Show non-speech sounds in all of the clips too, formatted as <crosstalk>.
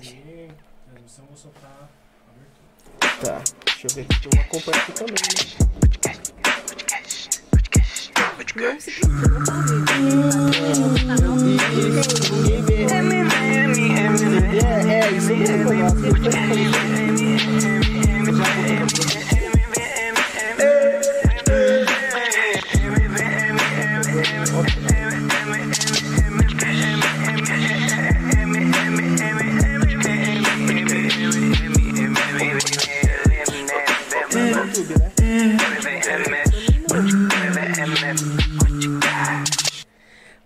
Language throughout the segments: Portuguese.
E transmissão, vou soltar a abertura. Tá, deixa eu ver aqui, tem um acompanha aqui também, né? É, é, isso mesmo,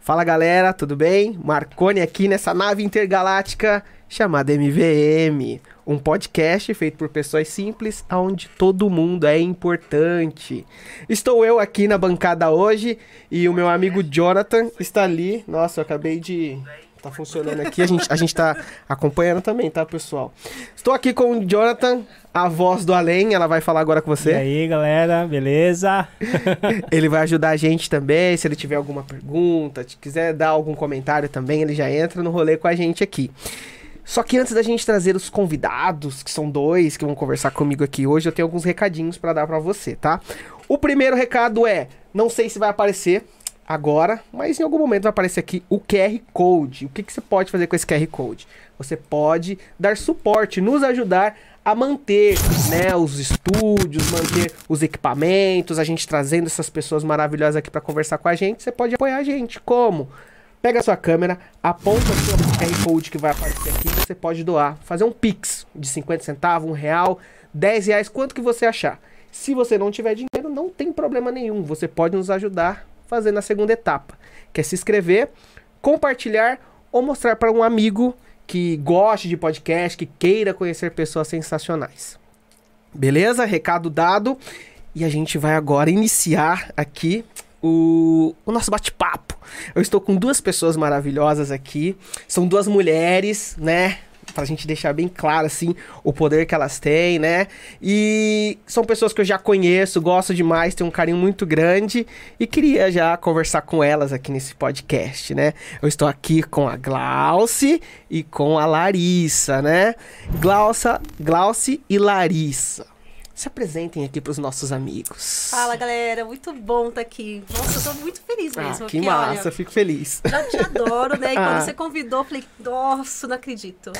Fala galera, tudo bem? Marconi aqui nessa nave intergaláctica chamada MVM, um podcast feito por pessoas simples, onde todo mundo é importante. Estou eu aqui na bancada hoje e o meu amigo Jonathan está ali. Nossa, eu acabei de tá funcionando aqui, a gente, a gente tá acompanhando também, tá, pessoal? Estou aqui com o Jonathan, a voz do além, ela vai falar agora com E você. aí, galera, beleza? <laughs> Ele vai ajudar a gente também, se ele tiver alguma pergunta, se quiser dar algum comentário também, ele já entra no rolê com a gente aqui. Só que antes da gente trazer os convidados, que são dois que vão conversar comigo aqui hoje, eu tenho alguns recadinhos pra dar pra você, tá? O primeiro recado é, não sei se vai aparecer agora, mas em algum momento vai aparecer aqui o QR Code. O que, que você pode fazer com esse QR Code? Você pode dar suporte, nos ajudar a manter né, os estúdios, manter os equipamentos, a gente trazendo essas pessoas maravilhosas aqui para conversar com a gente. Você pode apoiar a gente. Como? Pega a sua câmera, aponta o QR Code que vai aparecer aqui, você pode doar, fazer um Pix de 50 centavos, um real, 10 reais, quanto que você achar. Se você não tiver dinheiro, não tem problema nenhum, você pode nos ajudar fazendo a segunda etapa, que é se inscrever, compartilhar ou mostrar para um amigo que goste de podcast, que queira conhecer pessoas sensacionais. Beleza? Recado dado. E a gente vai agora iniciar aqui o, o nosso bate-papo. Eu estou com duas pessoas maravilhosas aqui. São duas mulheres, né? Pra gente deixar bem claro, assim, o poder que elas têm, né? E são pessoas que eu já conheço, gosto demais, tenho um carinho muito grande e queria já conversar com elas aqui nesse podcast, né? Eu estou aqui com a Glauce e com a Larissa, né? Glaucia, Glauce e Larissa. Se apresentem aqui pros nossos amigos. Fala galera, muito bom estar aqui. Nossa, eu tô muito feliz Ah, mesmo. que porque, massa, olha, fico feliz. já te adoro, né? E Ah. quando você convidou, eu falei, nossa, não acredito.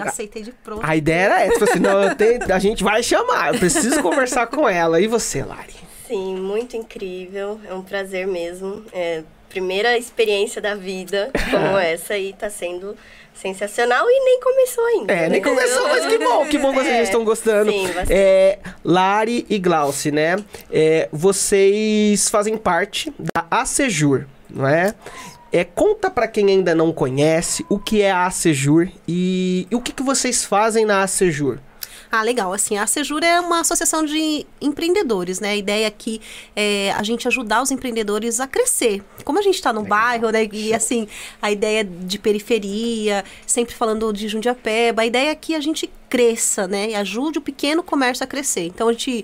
Aceitei de pronto. A ideia era essa, tipo assim, não, eu tenho- a gente vai chamar, eu preciso conversar com ela. E você, Lari? Sim, muito incrível. É um prazer mesmo. É, primeira experiência da vida como <laughs> essa e tá sendo sensacional e nem começou ainda. É, nem né? começou, mas que bom, que bom que vocês <laughs> É, estão gostando. Sim. É, Lari e Glauce, né? É, vocês fazem parte da Acejur, não é? É, conta pra quem ainda não conhece o que é a Acejur e, e o que, que vocês fazem na Acejur. Ah, legal. Assim, a Sejura é uma associação de empreendedores, né? A ideia aqui é a gente ajudar os empreendedores a crescer. Como a gente está no bairro, né? E assim, a ideia de periferia, sempre falando de Jundiapeba, a ideia é que a gente cresça, né? E ajude o pequeno comércio a crescer. Então a gente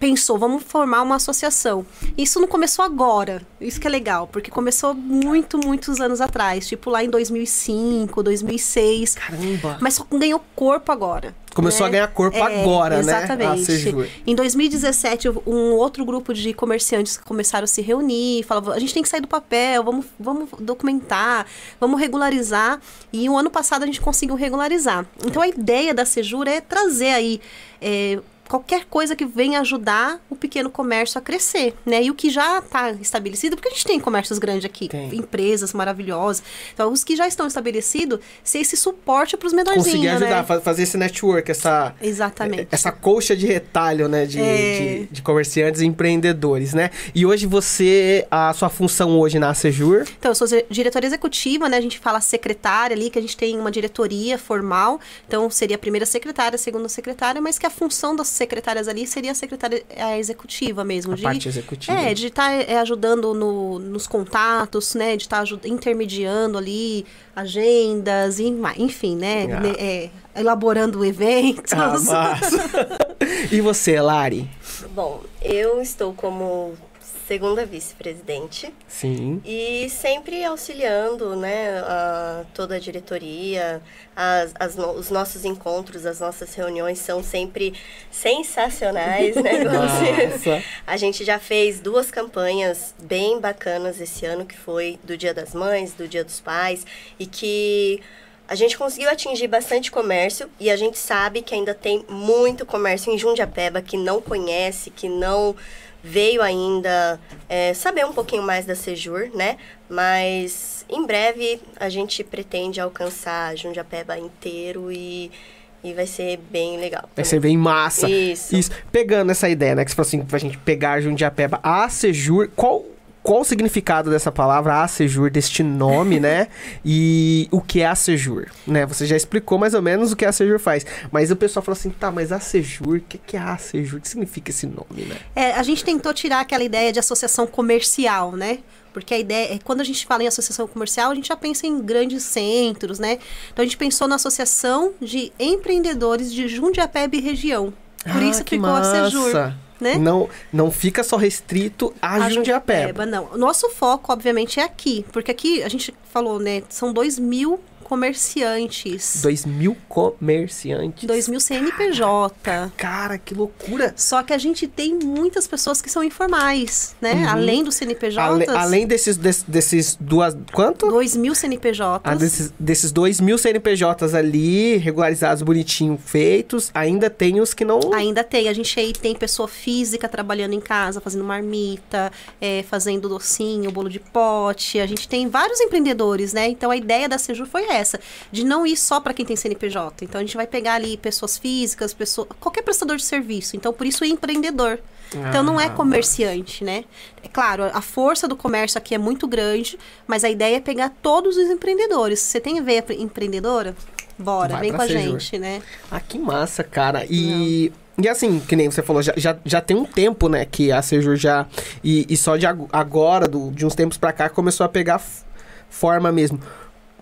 pensou, vamos formar uma associação. Isso não começou agora, isso que é legal, porque começou muito, muitos anos atrás, tipo lá em 2005, 2006. Caramba! Mas só ganhou corpo agora. Começou né? a ganhar corpo agora, né? Exatamente. A Sejur. Em 2017, um outro grupo de comerciantes começaram a se reunir, falavam, a gente tem que sair do papel, vamos, vamos documentar, vamos regularizar. E o ano passado a gente conseguiu regularizar. Então a ideia da Sejura é trazer aí. é, Qualquer coisa que venha ajudar o pequeno comércio a crescer, né? E o que já está estabelecido, porque a gente tem comércios grandes aqui, Tem. empresas maravilhosas. Então, os que já estão estabelecidos, ser esse suporte para os menorzinhos, Conseguir ajudar, né? fa- fazer esse network, essa, Exatamente. essa colcha de retalho, né, de, É. de, de comerciantes e empreendedores, né? E hoje você, a sua função hoje na Sejur, Então, eu sou diretora executiva, né? A gente fala secretária ali, que a gente tem uma diretoria formal. Então, seria a primeira secretária, a segunda secretária, mas que a função das secretárias ali seria a secretária a executiva mesmo. a de, parte executiva. É, de estar ajudando no- nos contatos, né? De estar intermediando ali agendas, e enfim, né? Ah. né, é, elaborando <laughs> eventos. Ah, massa. <laughs> e você, Lari? Bom, eu estou como segunda vice-presidente. Sim. E sempre auxiliando, né, a, toda a diretoria, as, as os nossos encontros, as nossas reuniões são sempre sensacionais, né? <laughs> Nossa. A gente já fez duas campanhas bem bacanas esse ano, que foi do Dia das Mães, do Dia dos Pais, e que a gente conseguiu atingir bastante comércio e a gente sabe que ainda tem muito comércio em Jundiapeba que não conhece, que não veio ainda é, saber um pouquinho mais da Sejur, né? Mas em breve a gente pretende alcançar Jundiapeba inteiro e, e vai ser bem legal. Vai ser bem massa. Isso. Isso. Pegando essa ideia, né? Que você falou assim, pra gente pegar Jundiapeba, a Sejur, qual, qual o significado dessa palavra, a Sejur, deste nome, né? <laughs> E o que é a Sejur, né? Você já explicou mais ou menos o que a Sejur faz. Mas o pessoal fala assim, tá, mas a Sejur, o que, que é a Sejur? O que significa esse nome, né? É, a gente tentou tirar aquela ideia de associação comercial, né? Porque a ideia é quando a gente fala em associação comercial, a gente já pensa em grandes centros, né? Então a gente pensou na associação de empreendedores de Jundiapeba e região. Por Ah, isso que ficou a Sejur, massa. Né? Não, não fica só restrito a, A Jundiapeba. Não, o nosso foco, obviamente, é aqui. Porque aqui, a gente falou, né? São 2 mil comerciantes. Dois mil comerciantes. 2 mil CNPJ. Cara, que loucura. Só que a gente tem muitas pessoas que são informais, né? Uhum. Além dos CNPJs. Ale- além desses, des- desses duas... Quanto? 2 mil CNPJs. Ah, desses, desses dois mil CNPJs ali, regularizados, bonitinho, feitos, ainda tem os que não... Ainda tem. A gente aí tem pessoa física trabalhando em casa, fazendo marmita, é, fazendo docinho, bolo de pote. A gente tem vários empreendedores, né? Então a ideia da Sejur foi essa, de não ir só para quem tem CNPJ. Então a gente vai pegar ali pessoas físicas, pessoa, qualquer prestador de serviço. Então por isso é empreendedor. Então não é Ah, comerciante, né? É claro, a força do comércio aqui é muito grande, mas a ideia é pegar todos os empreendedores. Você tem veia empreendedora? Bora, Vai vem com a gente, né? Ah, que massa, cara. E... E assim, que nem você falou, já, já, já tem um tempo, né, que a Sejur já... E, e só de ag- agora, do- de uns tempos pra cá, começou a pegar forma mesmo.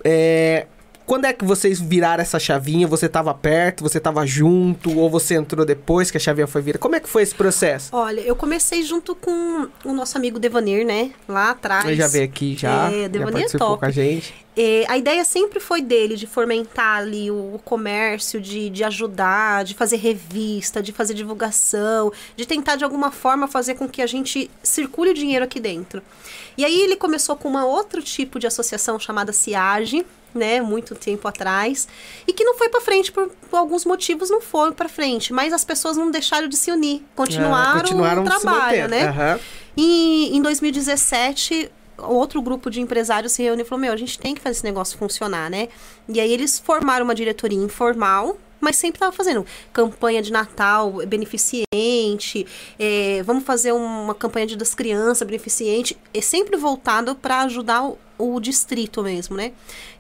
É... Quando é que vocês viraram essa chavinha? Você tava perto, você tava junto, ou você entrou depois que a chavinha foi virada? Como é que foi esse processo? Olha, eu comecei junto com o nosso amigo Devanir, né? Lá atrás. Ele já veio aqui, já, É, já Devanir é participou top. com a gente. É, a ideia sempre foi dele, de fomentar ali o, o comércio, de, de ajudar, de fazer revista, de fazer divulgação, de tentar de alguma forma fazer com que a gente circule o dinheiro aqui dentro. E aí ele começou com uma outro tipo de associação chamada CIAGE, né, muito tempo atrás, e que não foi pra frente por, por alguns motivos não foi pra frente, mas as pessoas não deixaram de se unir, continuaram, Ah, continuaram o trabalho, né? Aham. E em 2017, outro grupo de empresários se reuniu e falou: Meu, a gente tem que fazer esse negócio funcionar, né? E aí eles formaram uma diretoria informal. Mas sempre estava fazendo campanha de Natal beneficente, é, vamos fazer uma campanha de das crianças beneficente, é sempre voltado para ajudar o, o distrito mesmo, né?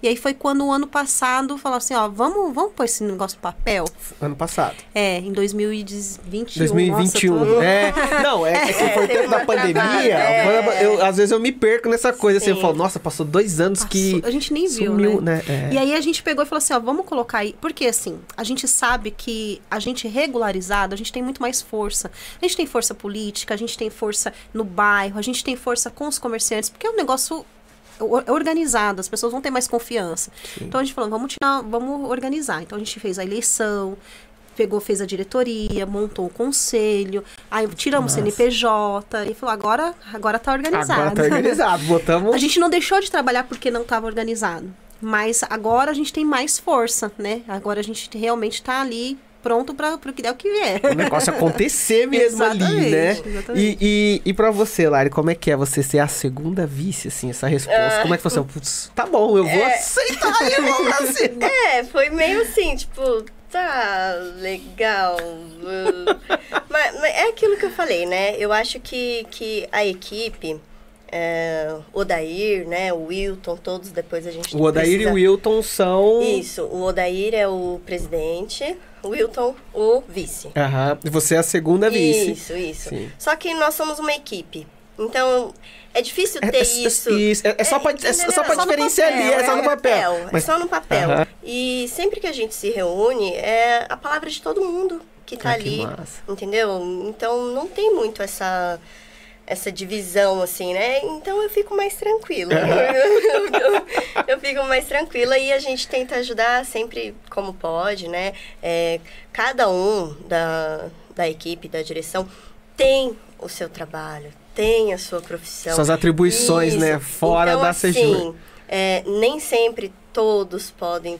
E aí foi quando o ano passado falou assim, ó, vamos, vamos pôr esse negócio no papel. Ano passado. É, em 2021. 2021. Nossa, tô- É, não, é, <laughs> é que foi o tempo da pandemia. é. eu- às vezes eu me perco nessa coisa. Assim, eu Sim. falo, nossa, passou dois anos que. Passou, a gente nem viu, sumiu, né? né? É. E aí a gente pegou e falou assim, ó, vamos colocar aí. Porque assim, a gente sabe que a gente regularizado, a gente tem muito mais força. A gente tem força política, a gente tem força no bairro, a gente tem força com os comerciantes, porque é um negócio organizado, as pessoas vão ter mais confiança. Então a gente falou, vamos tirar, vamos organizar. Então a gente fez a eleição, pegou, fez a diretoria, montou o conselho, aí tiramos o. CNPJ e falou, agora, agora tá organizado. Agora tá organizado. <laughs> Botamos. A gente não deixou de trabalhar porque não estava organizado. Mas agora a gente tem mais força, né? Agora a gente realmente tá ali pronto para o que der o que vier. O negócio acontecer <laughs> mesmo ali, né? Exatamente, exatamente. E, e, e pra você, Lari, como é que é você ser a segunda vice, assim, essa resposta? Como é que você, putz, tá bom, eu vou aceitar e eu vou fazer. <laughs> É, foi meio assim, tipo, tá legal. uh, mas, mas é aquilo que eu falei, né? Eu acho que, que a equipe, é, o Odair, né? O Wilton, todos depois a gente O Odair precisa- e o Wilton são. Isso, o Odair é o presidente, Wilton o vice. Aham. E você é a segunda vice. Isso, isso. Sim. Só que nós somos uma equipe. Então, é difícil É- ter é- isso. isso, é- é só pra- é só pra diferenciar ali, é só no papel. É só no papel. Aham. E sempre que a gente se reúne, é a palavra de todo mundo que tá Ah, que ali. massa. Entendeu? Então, não tem muito essa essa divisão, assim, né? Então eu fico mais tranquila. eu, <laughs> eu fico mais tranquila e a gente tenta ajudar sempre como pode, né? É, cada um da, da equipe, da direção, tem o seu trabalho, tem a sua profissão. Suas atribuições, Isso. né? Fora então, da assim, Sejur. é, nem sempre todos podem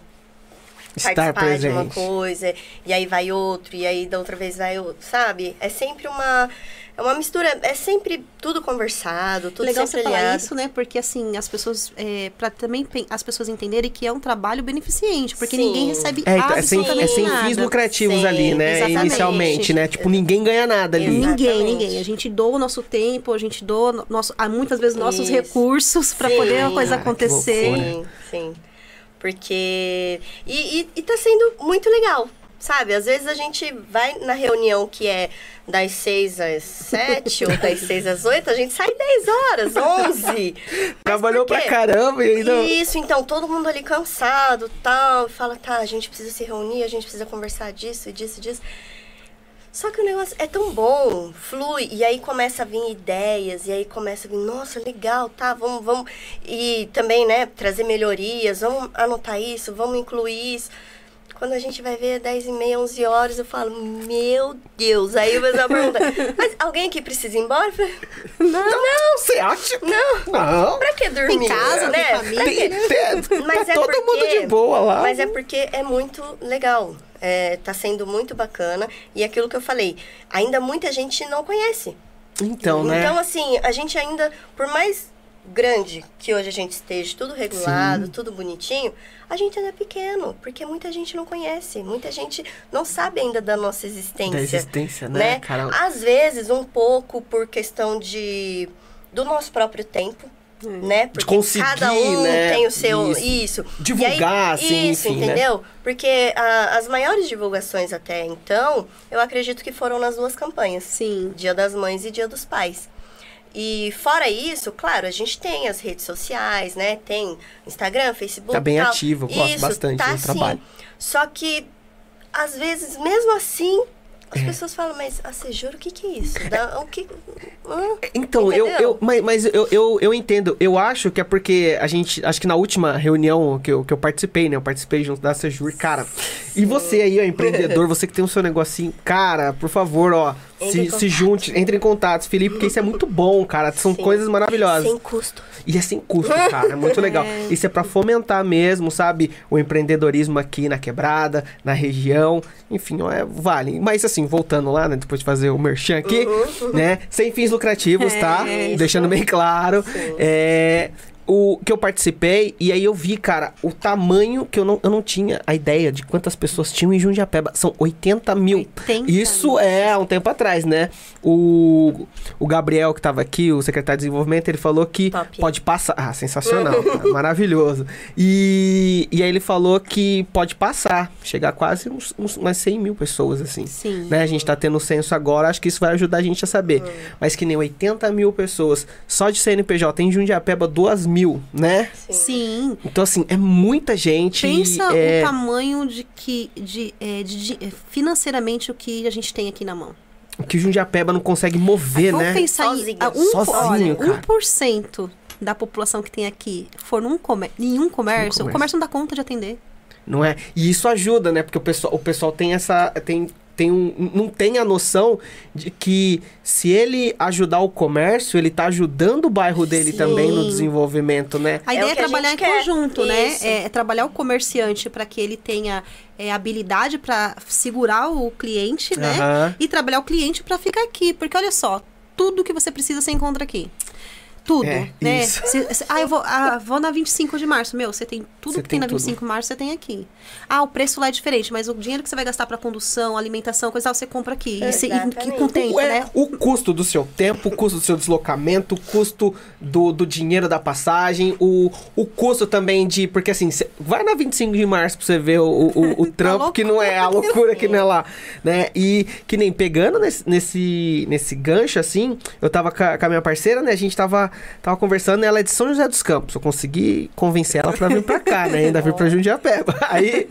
Estar participar de uma presente. coisa, e aí vai outro, e aí da outra vez vai outro, sabe? É sempre uma. É uma mistura, é sempre tudo conversado, tudo Legal sempre você falar alinhado. isso, né? Porque assim, as pessoas, é, para também as pessoas entenderem que é um trabalho beneficente, porque Sim. ninguém recebe É, então, é sem, é sem fins lucrativos Sim, ali, né? exatamente. Inicialmente, né? Tipo, ninguém ganha nada ali. Exato. Ninguém, Exatamente. ninguém. A gente doa o nosso tempo, a gente doa no- nosso, muitas vezes nossos Isso. recursos para poder a coisa Ah, acontecer. Sim, sim. Porque. E, e, e tá sendo muito legal. Sabe, às vezes a gente vai na reunião que é das 6 às 7 ou das 6 às 8, a gente sai 10 horas, 11. <laughs> Mas Trabalhou pra caramba e ainda. Isso, então, todo mundo ali cansado tal, e fala, tá, a gente precisa se reunir, a gente precisa conversar disso, disso, disso. Só que o negócio é tão bom, flui, e aí começa a vir ideias, e aí começa a vir, nossa, legal, tá, vamos, vamos. E também, né, trazer melhorias, vamos anotar isso, vamos incluir isso. Quando a gente vai ver 10 e meia, 11 horas, eu falo, meu Deus. Aí o pessoal pergunta, mas alguém aqui precisa ir embora? Falei, Não, você acha? não, Não. pra que dormir? Tem casa, né? família. Tem- tem- Mas tá é todo porque- mundo de boa lá. Mas é porque é muito legal. É, tá sendo muito bacana. E aquilo que eu falei, ainda muita gente não conhece. Então, né? Então, assim, a gente ainda, por mais grande que hoje a gente esteja, tudo regulado, tudo bonitinho, a gente ainda é pequeno, porque muita gente não conhece, muita gente não sabe ainda da nossa existência. Da existência, né, né? cara? Às vezes, um pouco por questão de do nosso próprio tempo. Né? Porque conseguir, cada um né? tem o seu. Isso. Isso. Divulgar, aí, assim, Isso, enfim, né? entendeu? Porque ah, as maiores divulgações até então, eu acredito que foram nas duas campanhas. Sim. Dia das Mães e Dia dos Pais. E fora isso, claro, a gente tem as redes sociais, né? Tem Instagram, Facebook. Tá bem tal. ativo, eu gosto Isso, bastante tá do trabalho. sim. Só que, às vezes, mesmo assim, É. as pessoas falam, mas ah, você jura o que, que é isso? Dá, o que. Hã? Então, eu, Entendeu? eu, mas, mas eu, eu, eu entendo. Eu acho que é porque a gente. Acho que na última reunião que eu, que eu participei, né? Eu participei junto da Sejur, cara. E você aí, ó, empreendedor, você que tem o seu negocinho, cara, por favor, ó, se, se junte, entre em contato, Felipe, porque isso é muito bom, cara. São Sim. coisas maravilhosas. Sem custo. E é sem custo, cara. É muito legal. <laughs> Isso é pra fomentar mesmo, sabe? O empreendedorismo aqui na quebrada, na região. Enfim, é, vale. Mas assim, voltando lá, né? Depois de fazer o merchan aqui, né? Sem fins lucrativos, tá? É, isso. Deixando bem claro. Sim. É. O que eu participei, e aí eu vi, cara, o tamanho que eu não, eu não tinha a ideia de quantas pessoas tinham em Jundiapeba. São 80 mil. 80 Isso mil. é há um tempo atrás, né? O, o Gabriel, que tava aqui, o secretário de desenvolvimento, ele falou que Top. pode passar. Ah, sensacional, cara, <laughs> maravilhoso. E, e aí ele falou que pode passar, chegar quase uns, uns, umas 100 mil pessoas, assim. Sim. Né? A gente tá tendo censo agora, acho que isso vai ajudar a gente a saber. Mas que nem 80 mil pessoas, só de CNPJ, em Jundiapeba, 2 mil, né? Sim. Então, assim, é muita gente. Pensa é... o tamanho de que, de, é, de- de- é, financeiramente o que a gente tem aqui na mão. que o Jundiapeba não consegue mover, Vamos né? pensar Sozinho. em um, Sozinho, olha, cara. 1% da população que tem aqui for num comer, nenhum comércio, comércio. o comércio não dá conta de atender. Não é? E isso ajuda, né? Porque o pessoal, o pessoal tem essa. Tem, tem um, não tem a noção de que se ele ajudar o comércio, ele tá ajudando o bairro dele Sim. também no desenvolvimento, né? A É ideia é a trabalhar em quer. conjunto, né? Isso. É, é trabalhar o comerciante para que ele tenha é, habilidade para segurar o cliente, né? E trabalhar o cliente para ficar aqui. Porque olha só, tudo que você precisa você encontra aqui. Tudo, É, né? Se- se- ah, eu vou, ah, vou na 25 de março. Meu, você tem tudo Você que tem tem, na tudo. 25 de março, você tem aqui. Ah, o preço lá é diferente, mas o dinheiro que você vai gastar para condução, alimentação, coisa tal, você compra aqui. E, se- e- Exatamente. e com tempo, Ué, né? O custo do seu tempo, o custo do seu deslocamento, o custo do, do dinheiro da passagem, o, o custo também de. Porque assim, cê- vai na 25 de março pra você ver o, o, o <laughs> trampo, que não é a loucura que não é lá, né? E que nem pegando nesse, nesse, nesse gancho, assim, eu tava com a, com a minha parceira, né? A gente tava, tava conversando, ela é de São José dos Campos. Eu consegui convencer ela pra vir pra cá, né? Ainda vir pra Jundiapeba. <laughs> Aí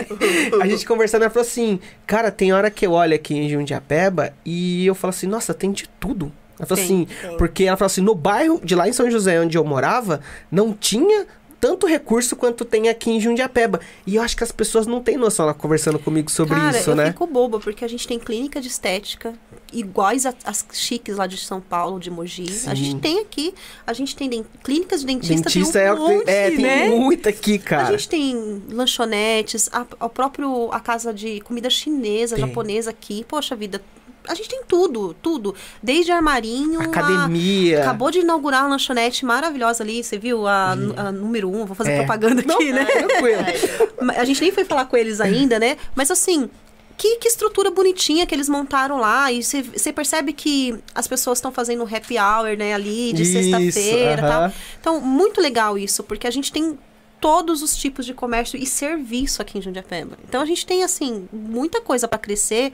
a gente conversando, ela falou assim: Cara, tem hora que eu olho aqui em Jundiapeba e eu falo assim: Nossa, tem de tudo. Ela falou Tem, assim, tem. porque ela falou assim, no bairro de lá em São José, onde eu morava, não tinha tanto recurso quanto tem aqui em Jundiapeba. E eu acho que as pessoas não têm noção, ela conversando comigo sobre Cara, isso, eu né? fico boba, porque a gente tem clínica de estética iguais a- às chiques lá de São Paulo, de Mogi. Sim. A gente tem aqui, a gente tem den- clínicas de dentista, Dentista tem é, um monte, é, tem né? muito aqui, A cara. gente tem lanchonetes, a, a próprio a casa de comida chinesa, Tem. japonesa aqui. Poxa vida, a gente tem tudo, tudo. Desde armarinho, a- Academia. Acabou de inaugurar uma lanchonete maravilhosa ali, você viu? A, a número um, vou fazer É. propaganda Não, aqui, né? Tranquilo. <laughs> A gente nem foi falar com eles ainda, né? Mas assim, que, que estrutura bonitinha que eles montaram lá. E você percebe que as pessoas estão fazendo um happy hour, né, ali, de sexta-feira e aham. tal. Então, muito legal isso, porque a gente tem todos os tipos de comércio e serviço aqui em Jundiapeba. Então, a gente tem, assim, muita coisa para crescer.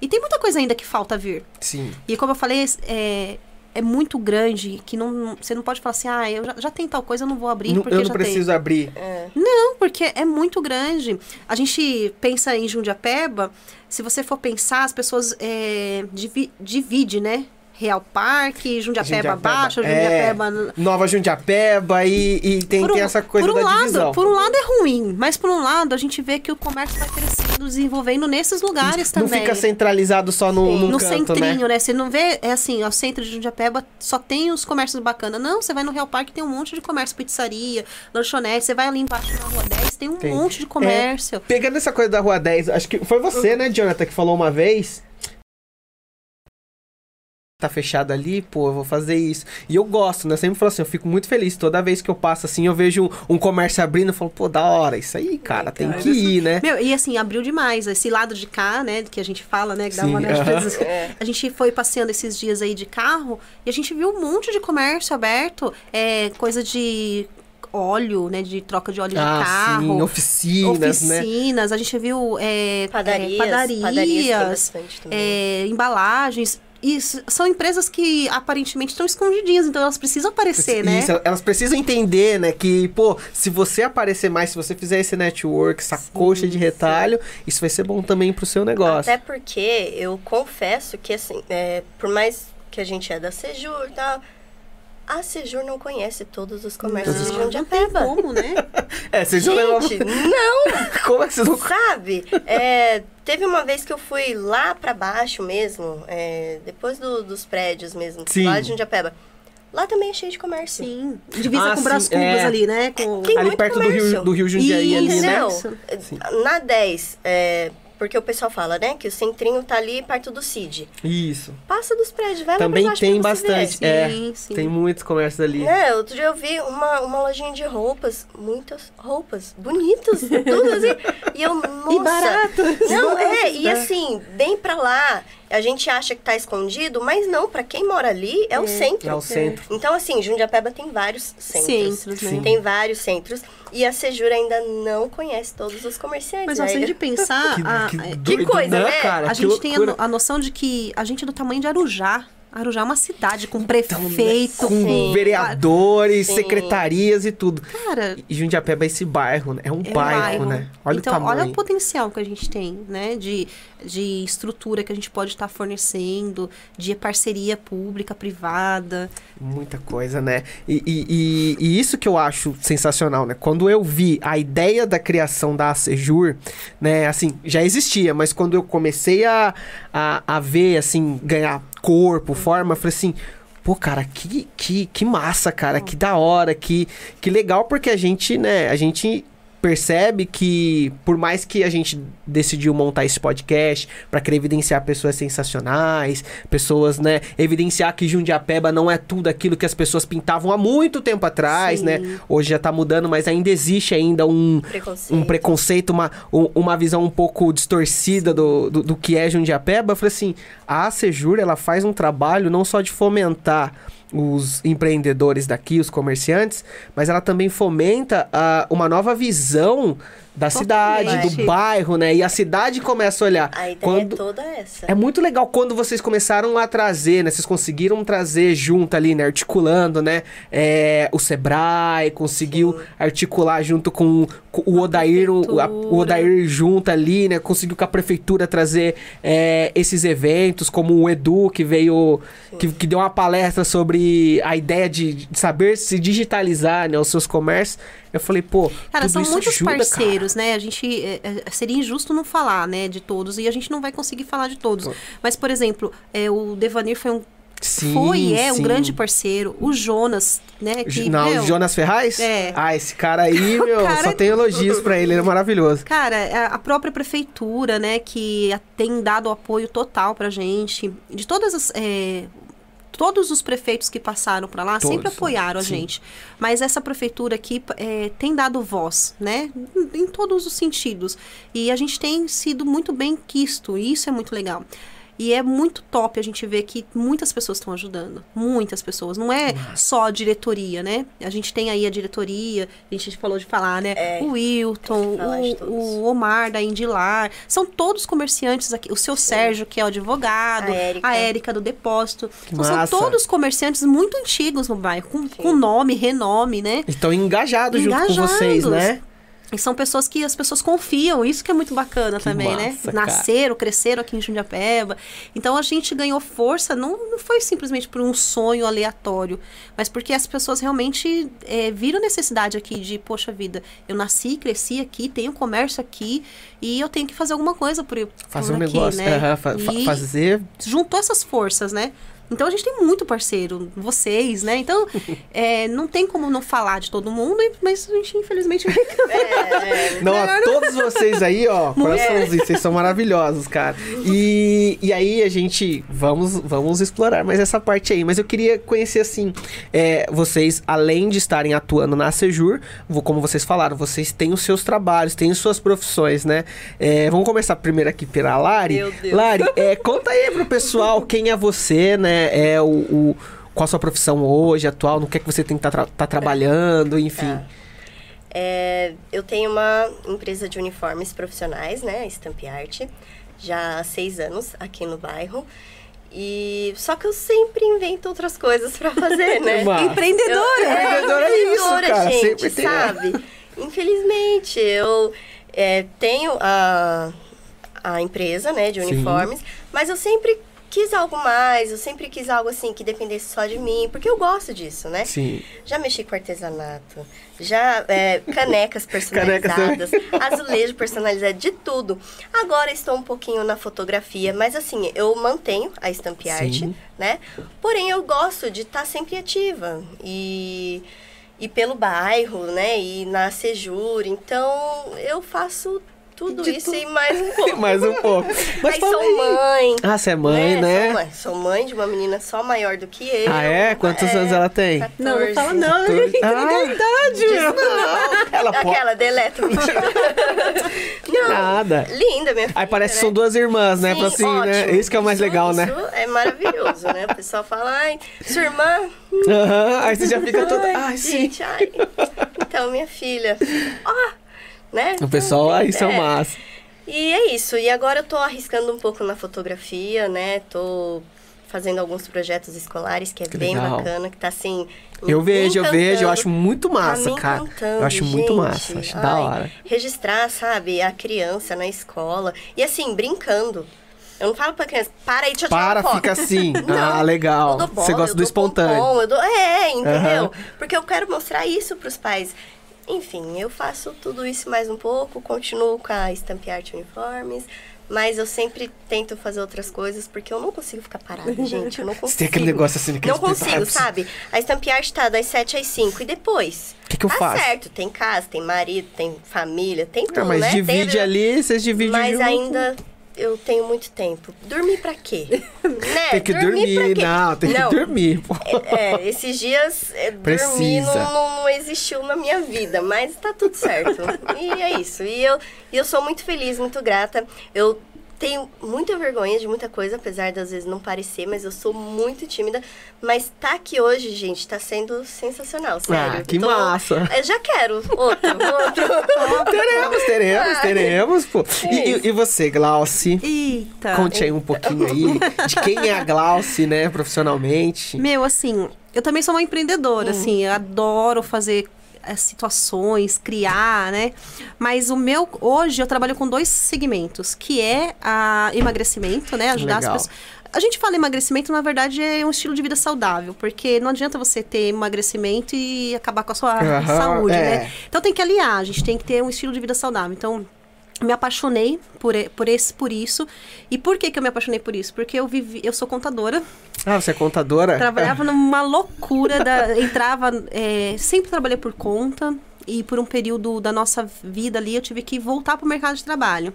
E tem muita coisa ainda que falta vir. Sim. E como eu falei, é, é muito grande que não, você não pode falar assim, ah, eu já, já tenho tal coisa, eu não vou abrir Não- porque eu não já tem. preciso abrir. Não, porque é muito grande. A gente pensa em Jundiapeba, se você for pensar, as pessoas é, divi divide, né? Real Parque, Jundiapeba, Jundiapeba, Baixa, é. Jundiapeba... Nova Jundiapeba e, e tem, Por tem um- essa coisa por um da lado, divisão. Por um lado é ruim, mas por um lado a gente vê que o comércio vai crescendo, desenvolvendo nesses lugares não também. fica centralizado só no, num no canto, centrinho, né? né? Você não vê, é assim, ó, o centro de Jundiapeba só tem os comércios bacanas. Não, você vai no Real Parque, tem um monte de comércio, pizzaria, lanchonete. Você vai ali embaixo na Rua 10, tem um Tem. monte de comércio. Pegando essa coisa da Rua 10, acho que foi você, né, Jonathan, que falou uma vez. Tá fechado ali, pô, eu vou fazer isso. E eu gosto, né? Sempre falo assim, eu fico muito feliz. Toda vez que eu passo assim, eu vejo um, um comércio abrindo, eu falo, pô, da hora, isso aí, cara, tem Legal. que ir, né? Meu, e assim, abriu demais. Esse lado de cá, né, que a gente fala, né, que dá Sim, uma <laughs> né, às aham. vezes- É. A gente foi passeando esses dias aí de carro e a gente viu um monte de comércio aberto, é, coisa de óleo, né, de troca de óleo de Ah, carro. sim, oficinas, né? Oficinas, a gente viu é, Padarias, é, padarias padarias, também. é, embalagens. E são empresas que aparentemente estão escondidinhas, então elas precisam aparecer, né? Isso, elas precisam entender, né, que, pô, se você aparecer mais, se você fizer esse network, essa coxa de retalho, isso vai ser bom também pro seu negócio. Até porque eu confesso que, assim, é, por mais que a gente é da Sejur e tal, a Sejur não conhece todos os comércios de Não, não tem Jundiapeba. como, né? <laughs> É, não levam... Gente, não, <laughs> Como é que vocês não... sabe? É, teve uma vez que eu fui lá pra baixo mesmo, é, depois do- dos prédios mesmo, Sim. lá de Jundiapeba. Lá também é cheio de comércio. Sim. Divisa Ah, com Brás Cubas é. ali, né? Com... Tem ali muito perto do Rio, comércio. do Rio Jundiaí, ali, né? Sim. Na 10, é, porque o pessoal fala, né, que o centrinho tá ali perto do CID. Isso. Passa dos prédios, vai Também lá pra baixo tem bastante. ver. É, Sim, sim. tem muitos comércios ali. Né, outro dia eu vi uma, uma lojinha de roupas, muitas roupas, bonitas, tudo assim. E eu, nossa. E barato. Não, é, e assim, bem pra lá, a gente acha que tá escondido, mas não, pra quem mora ali, é, o centro. É o centro. Então, assim, Jundiapeba tem vários centros. Centros, né? Sim. Tem vários centros. E a Sejur ainda não conhece todos os comerciantes. Mas nossa, Aí- de pensar, <laughs> Que, a, que é, doido, coisa, né? cara? a Que gente tem a, no- a noção de que a gente é do tamanho de Arujá. Arujá é uma cidade com Então, prefeito, Com com... vereadores, Sim. secretarias e tudo. Cara, E Jundiapeba é esse bairro, né? É um é um bairro, né? Olha então, o tamanho. olha o potencial que a gente tem, né? De, de estrutura que a gente pode estar fornecendo, de parceria pública, privada. Muita coisa, né? E, e, e- e isso que eu acho sensacional, né? Quando eu vi a ideia da criação da Acejur, né? Assim, já existia, mas quando eu comecei a, a, a ver, assim, ganhar corpo, forma, eu falei assim... Pô, cara, que, que, que massa, cara, que da hora, que, que legal, porque a gente, né, a gente percebe que, por mais que a gente decidiu montar esse podcast para querer evidenciar pessoas sensacionais, pessoas, né, evidenciar que Jundiapeba não é tudo aquilo que as pessoas pintavam há muito tempo atrás, Sim. né? Hoje já tá mudando, mas ainda existe ainda um, Preconceito. um preconceito, uma, um- uma visão um pouco distorcida do, do, do que é Jundiapeba. Eu falei assim, a Sejur, ela faz um trabalho não só de fomentar os empreendedores daqui, os comerciantes, mas ela também fomenta ah, uma nova visão da cidade, do bairro, né? E a cidade começa a olhar. A ideia Quando- é toda essa. É muito legal quando vocês começaram a trazer, né? Vocês conseguiram trazer junto ali, né? Articulando, né? É, o Sebrae, conseguiu articular junto com, com o Odair, o, a- o. Odair junto ali, né? Conseguiu com a prefeitura trazer é, esses eventos, como o Edu, que veio, que, que deu uma palestra sobre a ideia de, de saber se digitalizar, né? Os seus comércios. Eu falei, pô, Cara, são muitos ajuda, cara. parceiros, né? A gente é, é, seria injusto não falar, né, de todos e a gente não vai conseguir falar de todos. Mas, por exemplo, é, o Devanir foi um Sim, foi e é um sim. grande parceiro. O Jonas, né, que Não, meu, Jonas Ferraz? É. Ah, esse cara aí, <laughs> meu, cara só é- tem elogios pra ele, ele é maravilhoso. Cara, a- a própria prefeitura, né, que tem dado apoio total pra gente, de todas as. é, todos os prefeitos que passaram pra lá sempre Todos, apoiaram a gente. Mas essa prefeitura aqui é, tem dado voz, né? Em, em todos os sentidos. E a gente tem sido muito bem quisto, e isso é muito legal. E é muito top a gente ver que muitas pessoas estão ajudando. Muitas pessoas. Não é só a diretoria, né? A gente tem aí a diretoria, a gente falou de falar, né? É, o Wilton, o, o Omar da Indilar. São todos comerciantes aqui. O seu Sérgio, que é o advogado. A Érica. Do Depósito. Então, são todos comerciantes muito antigos no bairro, com, com nome, renome, né? Estão engajados, junto com Engajados. vocês, né? E são pessoas que as pessoas confiam, isso que é muito bacana Que também, né? massa, cara. Nasceram, cresceram aqui em Jundiapeba. Então a gente ganhou força, não, não foi simplesmente por um sonho aleatório, mas porque as pessoas realmente é, viram necessidade aqui de, poxa vida, eu nasci, cresci aqui, tenho comércio aqui e eu tenho que fazer alguma coisa por, Fazer por um aqui, negócio, né? fa- fa- E- fazer. juntou essas forças, né? Então a gente tem muito parceiro, vocês, né? Então <laughs> é, não tem como não falar de todo mundo, mas a gente infelizmente <laughs> É, Não, ó, todos vocês aí, ó, coraçãozinho, vocês são maravilhosos, cara. E, e aí a gente vamos vamos explorar mais essa parte aí. Mas eu queria conhecer assim, é, vocês além de estarem atuando na Sejur, como vocês falaram, vocês têm os seus trabalhos, têm as suas profissões, né? É, vamos começar primeiro aqui pela Lari. Meu Deus. Lari, é, conta aí pro pessoal quem é você, né? É o, o- qual a sua profissão hoje, atual, no que é que você tem que estar trabalhando, enfim. Tá. É, eu tenho uma empresa de uniformes profissionais, né? Stamp Art, já há seis anos aqui no bairro. E só que eu sempre invento outras coisas pra fazer, <laughs> né? Empreendedora! Eu- é, Empreendedora é isso, cara, gente, tem. sabe? Infelizmente, eu é, tenho a, a empresa, né, de Sim. uniformes, mas eu sempre quis algo mais, eu sempre quis algo assim que dependesse só de mim, porque eu gosto disso, né? Sim. Já mexi com artesanato, já é, canecas <laughs> Canecas personalizadas, azulejo personalizado, de tudo. Agora estou um pouquinho na fotografia, mas assim, eu mantenho a Stamp Art, Sim. né? Porém, eu gosto de estar sempre ativa e, e pelo bairro, né? E na Sejur, então eu faço tudo De isso tudo. e mais um <laughs> pouco. Mais um pouco. Mas Aí sou aí. mãe. Ah, você é mãe, né? Sou mãe. Sou mãe de uma menina só maior do que eu. Ah, é? Quantos É, anos ela tem? 14. Não, não fala não, Tô- entrega Ah, idade, meu. Ela pode. Aquela, deleta, <laughs> mentira. Não, Nada. linda, minha filha. Aí parece que né? são duas irmãs, né? Sim, assim, né? ótimo. Isso que é o mais Isso- legal, né? Isso é maravilhoso, né? O pessoal fala, ai, sua irmã. Aham, Aí você já fica toda. Ai, Ai, sim. gente, ai. Então, minha filha. Ó, né? O pessoal, ah, isso é, É. massa. E é isso. E agora eu tô arriscando um pouco na fotografia, né? Tô fazendo alguns projetos escolares, que é Que bem legal. bacana, que tá assim. Eu vejo, eu vejo, eu encantando. acho muito massa, Tá cara. Eu acho muito gente. massa, acho da Ai, hora. Registrar, sabe, a criança na escola. E assim, brincando. Eu não falo pra criança, para aí, deixa eu tirar Para, foto. fica assim. <laughs> Não, ah, legal. Bola, Você gosta do espontâneo. pompom, dou... É, entendeu? Aham. Porque eu quero mostrar isso pros pais. Enfim, eu faço tudo isso mais um pouco, continuo com a Stamp Art Uniformes, mas eu sempre tento fazer outras coisas, porque eu não consigo ficar parada, <laughs> gente. Eu não consigo. Você tem aquele negócio assim, aquele Não consigo, sabe? A Stamp Art tá das 7 às 5 e depois. O que, que eu tá faço? certo, tem casa, tem marido, tem família, tem tudo, Ah, mas né? divide Tem- ali, vocês dividem Mas junto. ainda eu tenho muito tempo. Dormir pra quê? <laughs> né? Tem que dormir, quê? não, tem Não, que dormir, pô. É, esses dias é, dormir não, não existiu na minha vida, mas tá tudo certo. e é isso. E eu, e eu sou muito feliz, muito grata. Eu tenho muita vergonha de muita coisa, apesar de às vezes não parecer, mas eu sou muito tímida. Mas tá aqui hoje, gente, tá sendo sensacional, sério. Ah, que Tô- massa. Eu já quero <laughs> outro, outro. <laughs> Teremos, teremos, <laughs> teremos, pô. E, e- e você, Glauci? Eita. Conte aí um pouquinho aí de quem é a Glauci, né, profissionalmente. Meu, assim, eu também sou uma empreendedora, assim, eu adoro fazer eh, situações, criar, né? Mas o meu, hoje eu trabalho com dois segmentos, que é a emagrecimento, né? Ajudar Legal. as pessoas. A gente fala emagrecimento, na verdade, é um estilo de vida saudável, porque não adianta você ter emagrecimento e acabar com a sua Aham, saúde, é. né? Então tem que aliar, a gente tem que ter um estilo de vida saudável. Então, me apaixonei por, por, esse, por isso. E por que, que eu me apaixonei por isso? Porque eu vivi, eu sou contadora, Ah, você é contadora? Trabalhava <laughs> numa loucura, da, entrava, é, sempre trabalhei por conta e por um período da nossa vida ali eu tive que voltar para o mercado de trabalho.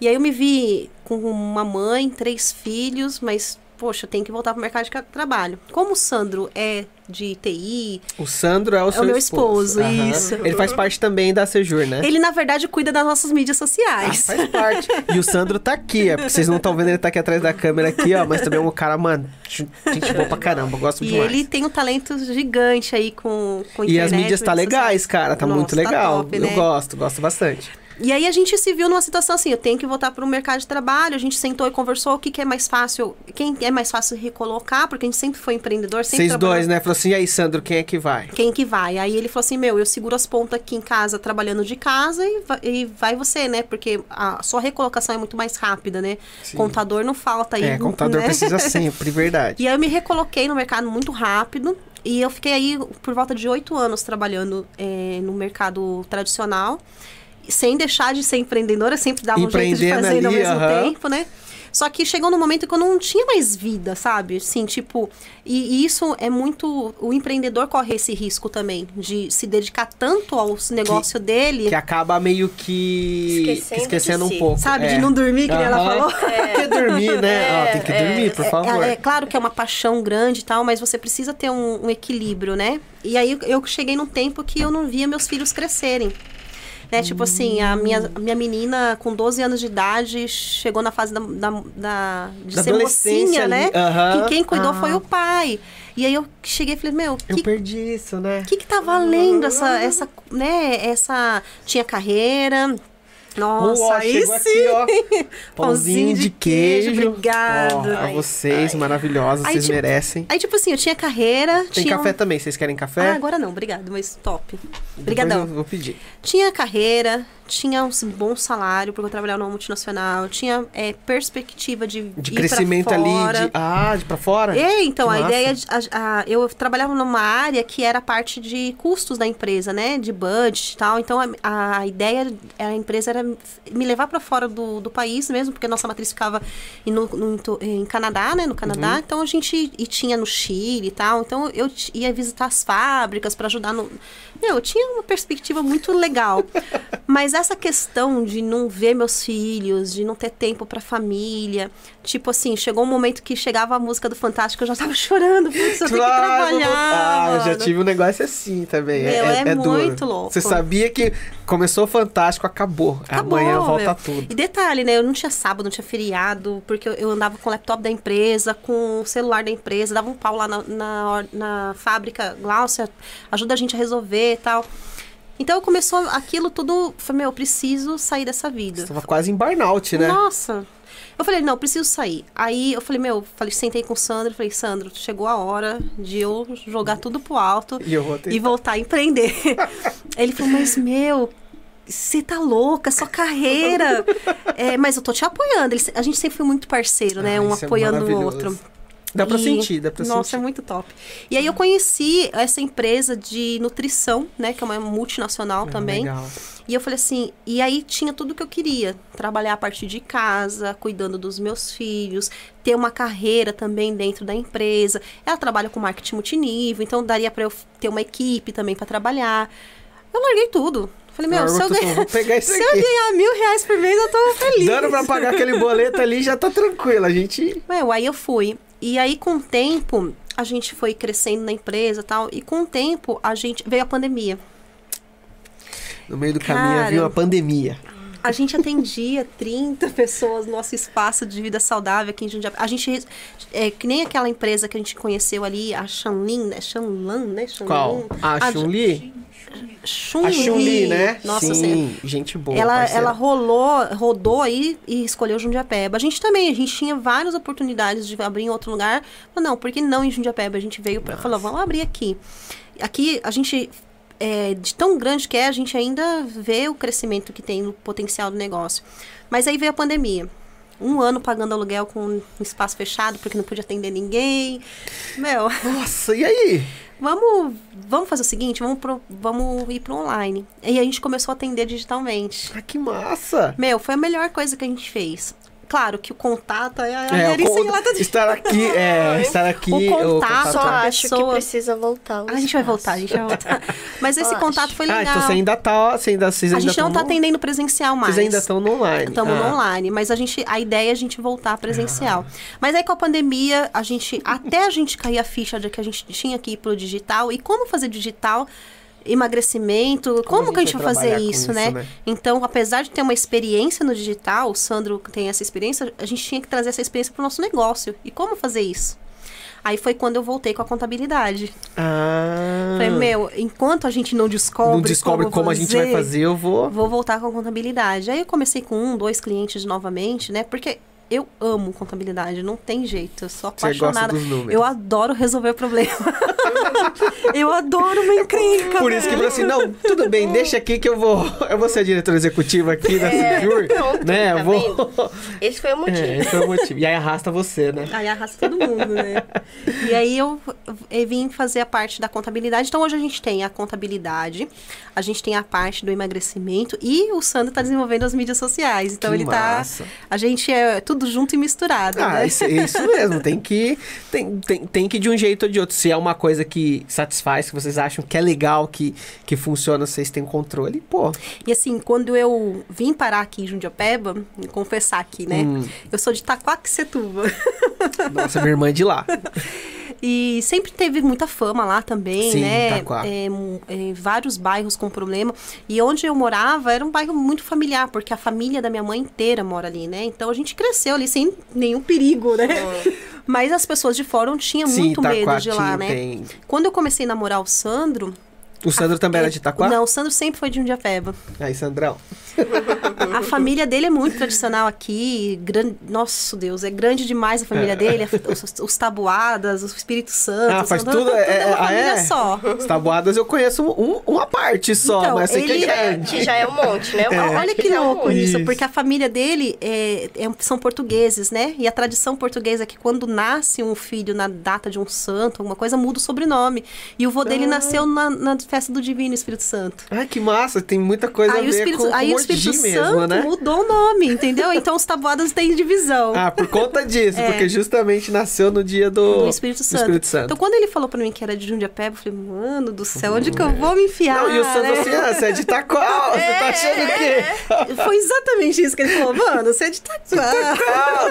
E aí eu me vi com uma mãe, três filhos, mas poxa, eu tenho que voltar para o mercado de trabalho. Como o Sandro é de TI, O Sandro é o seu meu esposo, Aham. isso. Ele faz parte também da Sejur, né? ele na verdade cuida das nossas mídias Ah, sociais. faz parte. E o Sandro tá aqui, é porque vocês não estão vendo, ele tá aqui atrás da câmera aqui, ó. Mas também é um cara, mano, gente boa pra caramba, eu gosto E demais. ele tem um talento gigante aí com, com E as internet, mídias tá legais, cara, tá Nossa, muito tá legal. top, Eu né? gosto, gosto bastante. E aí a gente se viu numa situação assim, eu tenho que voltar para o mercado de trabalho, a gente sentou e conversou o que, que é mais fácil, quem é mais fácil recolocar, porque a gente sempre foi empreendedor, sempre Vocês dois, né? Falou assim, e aí, Sandro, quem é que vai? Quem que vai? Aí ele falou assim, meu, eu seguro as pontas aqui em casa, trabalhando de casa, e vai, e vai você, né? Porque a sua recolocação é muito mais rápida, né? Contador não falta aí. É, contador né? precisa <laughs> sempre, verdade. E aí eu me recoloquei no mercado muito rápido. E eu fiquei aí por volta de oito anos trabalhando eh, no mercado tradicional. Sem deixar de ser empreendedora, sempre dava um jeito de fazer ao ali, mesmo aham. tempo, né? Só que chegou num momento que eu não tinha mais vida, sabe? Assim, tipo... E, e isso é muito... O empreendedor corre esse risco também. De se dedicar tanto ao negócio dele... Que acaba meio que Esquecendo esquecendo, de um si. pouco. Sabe? é. De não dormir, que nem ela falou. <laughs> Tem que dormir, né? Ó, tem que É, dormir, por favor. É, é claro que é uma paixão grande e tal, mas você precisa ter um, um equilíbrio, né? E aí eu cheguei num tempo que eu não via meus filhos crescerem. Né? Tipo assim, a minha, a minha menina com 12 anos de idade chegou na fase da, da, da- de Da ser adolescência mocinha, ali, né? aham. Que quem cuidou Ah. foi o pai. E aí eu cheguei e falei, meu, Eu que, perdi isso, né? que que tá valendo essa, essa, né, essa... Tinha carreira... Nossa, Ó, aí sim! aqui, ó. <laughs> Pãozinho de queijo. obrigada. Ó, pra Ai, vocês, maravilhosos, Aí, vocês tipo, merecem. Aí, tipo assim, eu tinha carreira, Tem tinha... um- café também, vocês querem café? Ah, agora não, obrigado, mas top. Obrigadão. vou pedir. Tinha carreira, tinha um bom salário, porque eu trabalhava numa multinacional, tinha é, perspectiva de, De crescimento ali, de. Ah, de pra fora? É, então, Que a massa. ideia. De, a- a- eu trabalhava numa área que era parte de custos da empresa, né? De budget e tal. Então, a, a ideia, a empresa era me levar para fora do, do país mesmo, porque a nossa matriz ficava em, no, no- em Canadá, né? No Canadá. Uhum. Então, a gente e tinha no Chile e tal. Então, eu ia visitar as fábricas para ajudar no. Eu tinha uma perspectiva muito legal. Mas essa questão de não ver meus filhos, de não ter tempo pra família, tipo assim, chegou um momento que chegava a música do Fantástico, eu já tava chorando, putz, eu tenho que Claro, eu vou- trabalhar. Ah, eu já tive um negócio assim também. Meu, é, é é duro. muito louco. Você sabia que começou fantástico, acabou. Acabou, Amanhã volta meu. tudo. E detalhe, né? Eu não tinha sábado, não tinha feriado, porque eu, eu andava com o laptop da empresa, com o celular da empresa, dava um pau lá na, na, na fábrica, Glaucia, ajuda a gente a resolver e tal. Então começou aquilo tudo, falei, meu, eu preciso sair dessa vida. Você tava quase em burnout, né? Nossa. Eu falei, não, preciso sair. Aí eu falei, meu, falei, sentei com o Sandro, falei, Sandro, chegou a hora de eu jogar tudo pro alto E e voltar a empreender. <laughs> Ele falou, mas meu, você tá louca, é sua carreira. <laughs> É, mas eu tô te apoiando. Ele- a gente sempre foi muito parceiro, né? Ah, um é apoiando o maravilhoso. outro. Dá pra E- sentir, dá pra Nossa, sentir. é muito top. E aí eu conheci essa empresa de nutrição, né? Que é uma multinacional também. Legal. E eu falei assim, e aí tinha tudo que eu queria. Trabalhar a partir de casa, cuidando dos meus filhos, ter uma carreira também dentro da empresa. Ela trabalha com marketing multinível, então daria pra eu ter uma equipe também pra trabalhar. Eu larguei tudo. Falei, meu, se eu, ganhar, <laughs> se eu ganhar mil reais por mês, eu tô feliz. Dando pra pagar aquele boleto ali, já tá tranquilo. A gente. Meu, aí eu fui. E aí, com o tempo, a gente foi crescendo na empresa e tal. E com o tempo, a gente. Veio a pandemia. No meio do caminho Cara. havia uma pandemia. A gente atendia <laughs> 30 pessoas no nosso espaço de vida saudável aqui em Jundiaí. A gente, é, que nem aquela empresa que a gente conheceu ali, a Shanlin, né? Shanlan, né? Shanlin. Qual? A Chun-Li? Chun-Li. A Chun-Li, né? Nossa Sim, Senhora. gente boa. Ela, parceira. ela rolou, rodou aí e escolheu Jundiapeba. A gente também, a gente tinha várias oportunidades de abrir em outro lugar. Mas não, por que não em Jundiapeba? A gente veio para falou, vamos abrir aqui. Aqui a gente é, de tão grande que é, a gente ainda vê o crescimento que tem no potencial do negócio. Mas aí veio a pandemia. Um ano pagando aluguel com um espaço fechado porque não podia atender ninguém. Meu, Nossa, e aí? Vamos, vamos fazer o seguinte, vamos, pro, vamos ir pro online. E a gente começou a atender digitalmente. Ah, que massa! Meu, foi a melhor coisa que a gente fez. Claro que o contato é a É, o- lata de... estar aqui, é, <laughs> estar aqui. O contato, Só a acho que precisa voltar. A gente vai voltar, a gente vai voltar. Mas esse <laughs> Eu contato acho. foi legal. Ah, então você ainda tá, você ainda, vocês a ainda gente não tá no- atendendo presencial mais. Vocês ainda estão no online. Estamos Ah. no online, mas a gente, a ideia é a gente voltar presencial. Mas aí com a pandemia, a gente, até a gente cair a ficha de que a gente tinha que ir pro digital e como fazer digital, emagrecimento, como, a que a gente vai fazer trabalhar com isso, isso, né? né? Então, apesar de ter uma experiência no digital, o Sandro tem essa experiência, a gente tinha que trazer essa experiência pro nosso negócio. E como fazer isso? Aí foi quando eu voltei com a contabilidade. Ah. Falei, meu, enquanto a gente não descobre, não descobre como, a gente vai fazer, eu vou. Vou voltar com a contabilidade. Aí eu comecei com um, dois clientes novamente, né? Porque eu amo contabilidade, não tem jeito. Eu sou apaixonada. Eu adoro resolver problema. <laughs> eu adoro uma encrenca. Por isso que falou assim, não, tudo bem, deixa aqui que eu vou. Eu vou ser a diretora executiva aqui da Secure, pronto, né? tá eu vou. Esse foi o <laughs> motivo. É, esse foi o motivo. E aí arrasta você, né? Aí arrasta todo mundo, né? E aí eu, eu vim fazer a parte da contabilidade. Então hoje a gente tem a contabilidade, a gente tem a parte do emagrecimento e o Sandro tá desenvolvendo as mídias sociais. Então Que ele massa. tá. A gente é tudo junto e misturado. Ah, né? isso, isso <laughs> mesmo, tem que, tem, tem, tem que ir de um jeito ou de outro. Se é uma coisa que satisfaz, que vocês acham que é legal, que, que funciona, vocês têm controle, pô. E assim, quando eu vim parar aqui em Jundiapeba, confessar aqui, né? Hum. Eu sou de Taquaquecetuba. Nossa, minha irmã é de lá. <laughs> E sempre teve muita fama lá também, Sim, né? Itaquá. É, é, vários bairros com problema. E onde eu morava era um bairro muito familiar, porque a família da minha mãe inteira mora ali, né? Então a gente cresceu ali sem nenhum perigo, né? <laughs> Mas as pessoas de fora não tinham Sim, muito medo de lá, tinha- né? tem- Quando eu comecei a namorar o Sandro. O Sandro também era de Itaquá? Não, o Sandro sempre foi de Jundiapeba. Aí, Sandrão. <laughs> A família dele é muito tradicional aqui. Gran... Nossa Deus, é grande demais a família dele. Os, os tabuadas, o Espírito Santo. Ah, faz são- tudo. É, é, uma ah, família é? só. As tabuadas eu conheço um- uma parte só, Então, mas sei que ele- é grande. Que já é um monte, né? Uma Olha que é um louco monte. isso, Isso. porque a família dele é, é- são portugueses, né? E a tradição portuguesa é que quando nasce um filho na data de um santo, alguma coisa, muda o sobrenome. E o vô Ah. dele nasceu na, na festa do Divino Espírito Santo. Ai, que massa, tem muita coisa aí a o ver Espírito, com, com aí o Espírito mesmo, Santo né? mudou o nome, entendeu? Então os tabuadas têm divisão. Ah, por conta disso, É. porque justamente nasceu no dia do, do Espírito Santo. Espírito Santo. Então, quando ele falou pra mim que era de Jundiapeba, eu falei, mano do céu, onde que eu vou me enfiar? Não, e o Sandro né? assim, ah, você é de Itaquá, <laughs> você tá achando o quê? Foi exatamente isso que ele falou, mano, você é de Itaquá.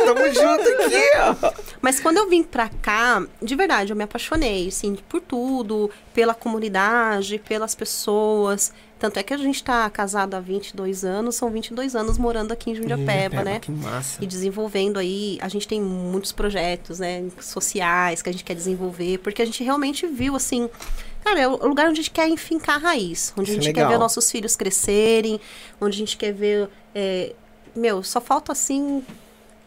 Tamo junto aqui, ó. Mas quando eu vim pra cá, de verdade, eu me apaixonei, assim, por tudo, pela comunidade, pelas pessoas. Tanto é que a gente tá casado há 22 anos, são 22 anos morando aqui em Jundiapeba, né? Que massa. E desenvolvendo aí, a gente tem muitos projetos, né, sociais que a gente quer desenvolver, porque a gente realmente viu, assim, cara, é o lugar onde a gente quer enfincar a raiz, onde Isso a é gente quer ver nossos filhos crescerem, onde a gente quer ver, é, meu, só falta, assim,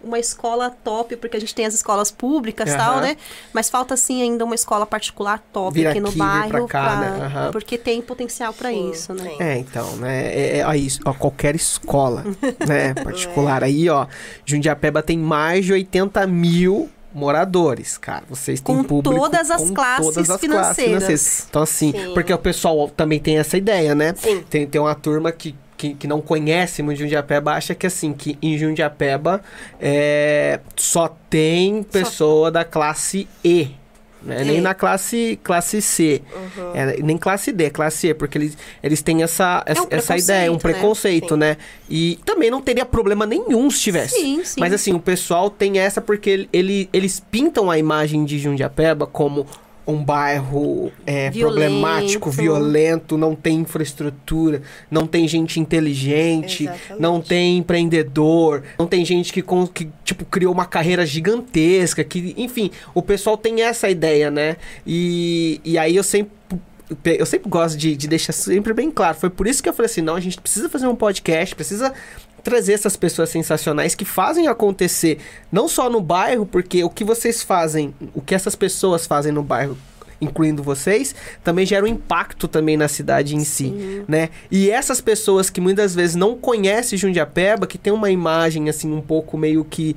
uma escola top, porque a gente tem as escolas públicas e tal, Aham. né? Mas falta, assim, ainda uma escola particular top Vir aqui no aqui, vir pra bairro, cá, pra- né? Aham. porque tem potencial pra Sim, isso, né? É, então, né? É, é, aí, ó, qualquer escola, <laughs> né? Particular. Aí, ó, Jundiapeba tem mais de 80 mil moradores, cara. Vocês têm Com público todas as com classes todas as financeiras. Então, assim, Sim. porque o pessoal também tem essa ideia, né? Sim. Tem, tem uma turma que, que, que não conhece muito Jundiapeba, acha que assim, que em Jundiapeba é, só tem pessoa da classe E. Né? Nem É. na classe, classe C. Uhum. É, nem classe D, classe E, porque eles, eles têm essa, essa, um essa ideia, um preconceito, preconceito, né? né? E também não teria problema nenhum se tivesse. Sim, sim. Mas assim, o pessoal tem essa porque ele- eles pintam a imagem de Jundiapeba como um bairro é, Violento. problemático, violento, não tem infraestrutura, não tem gente inteligente, Exatamente. não tem empreendedor, não tem gente que, que, tipo, criou uma carreira gigantesca, que, enfim, o pessoal tem essa ideia, né? E, e aí eu sempre. Eu sempre gosto de, de deixar sempre bem claro. Foi por isso que eu falei assim: não, a gente precisa fazer um podcast, precisa trazer essas pessoas sensacionais que fazem acontecer, não só no bairro, porque o que vocês fazem, o que essas pessoas fazem no bairro, incluindo vocês, também gera um impacto também na cidade em si, né? E essas pessoas que muitas vezes não conhecem Jundiapeba, que tem uma imagem assim um pouco meio que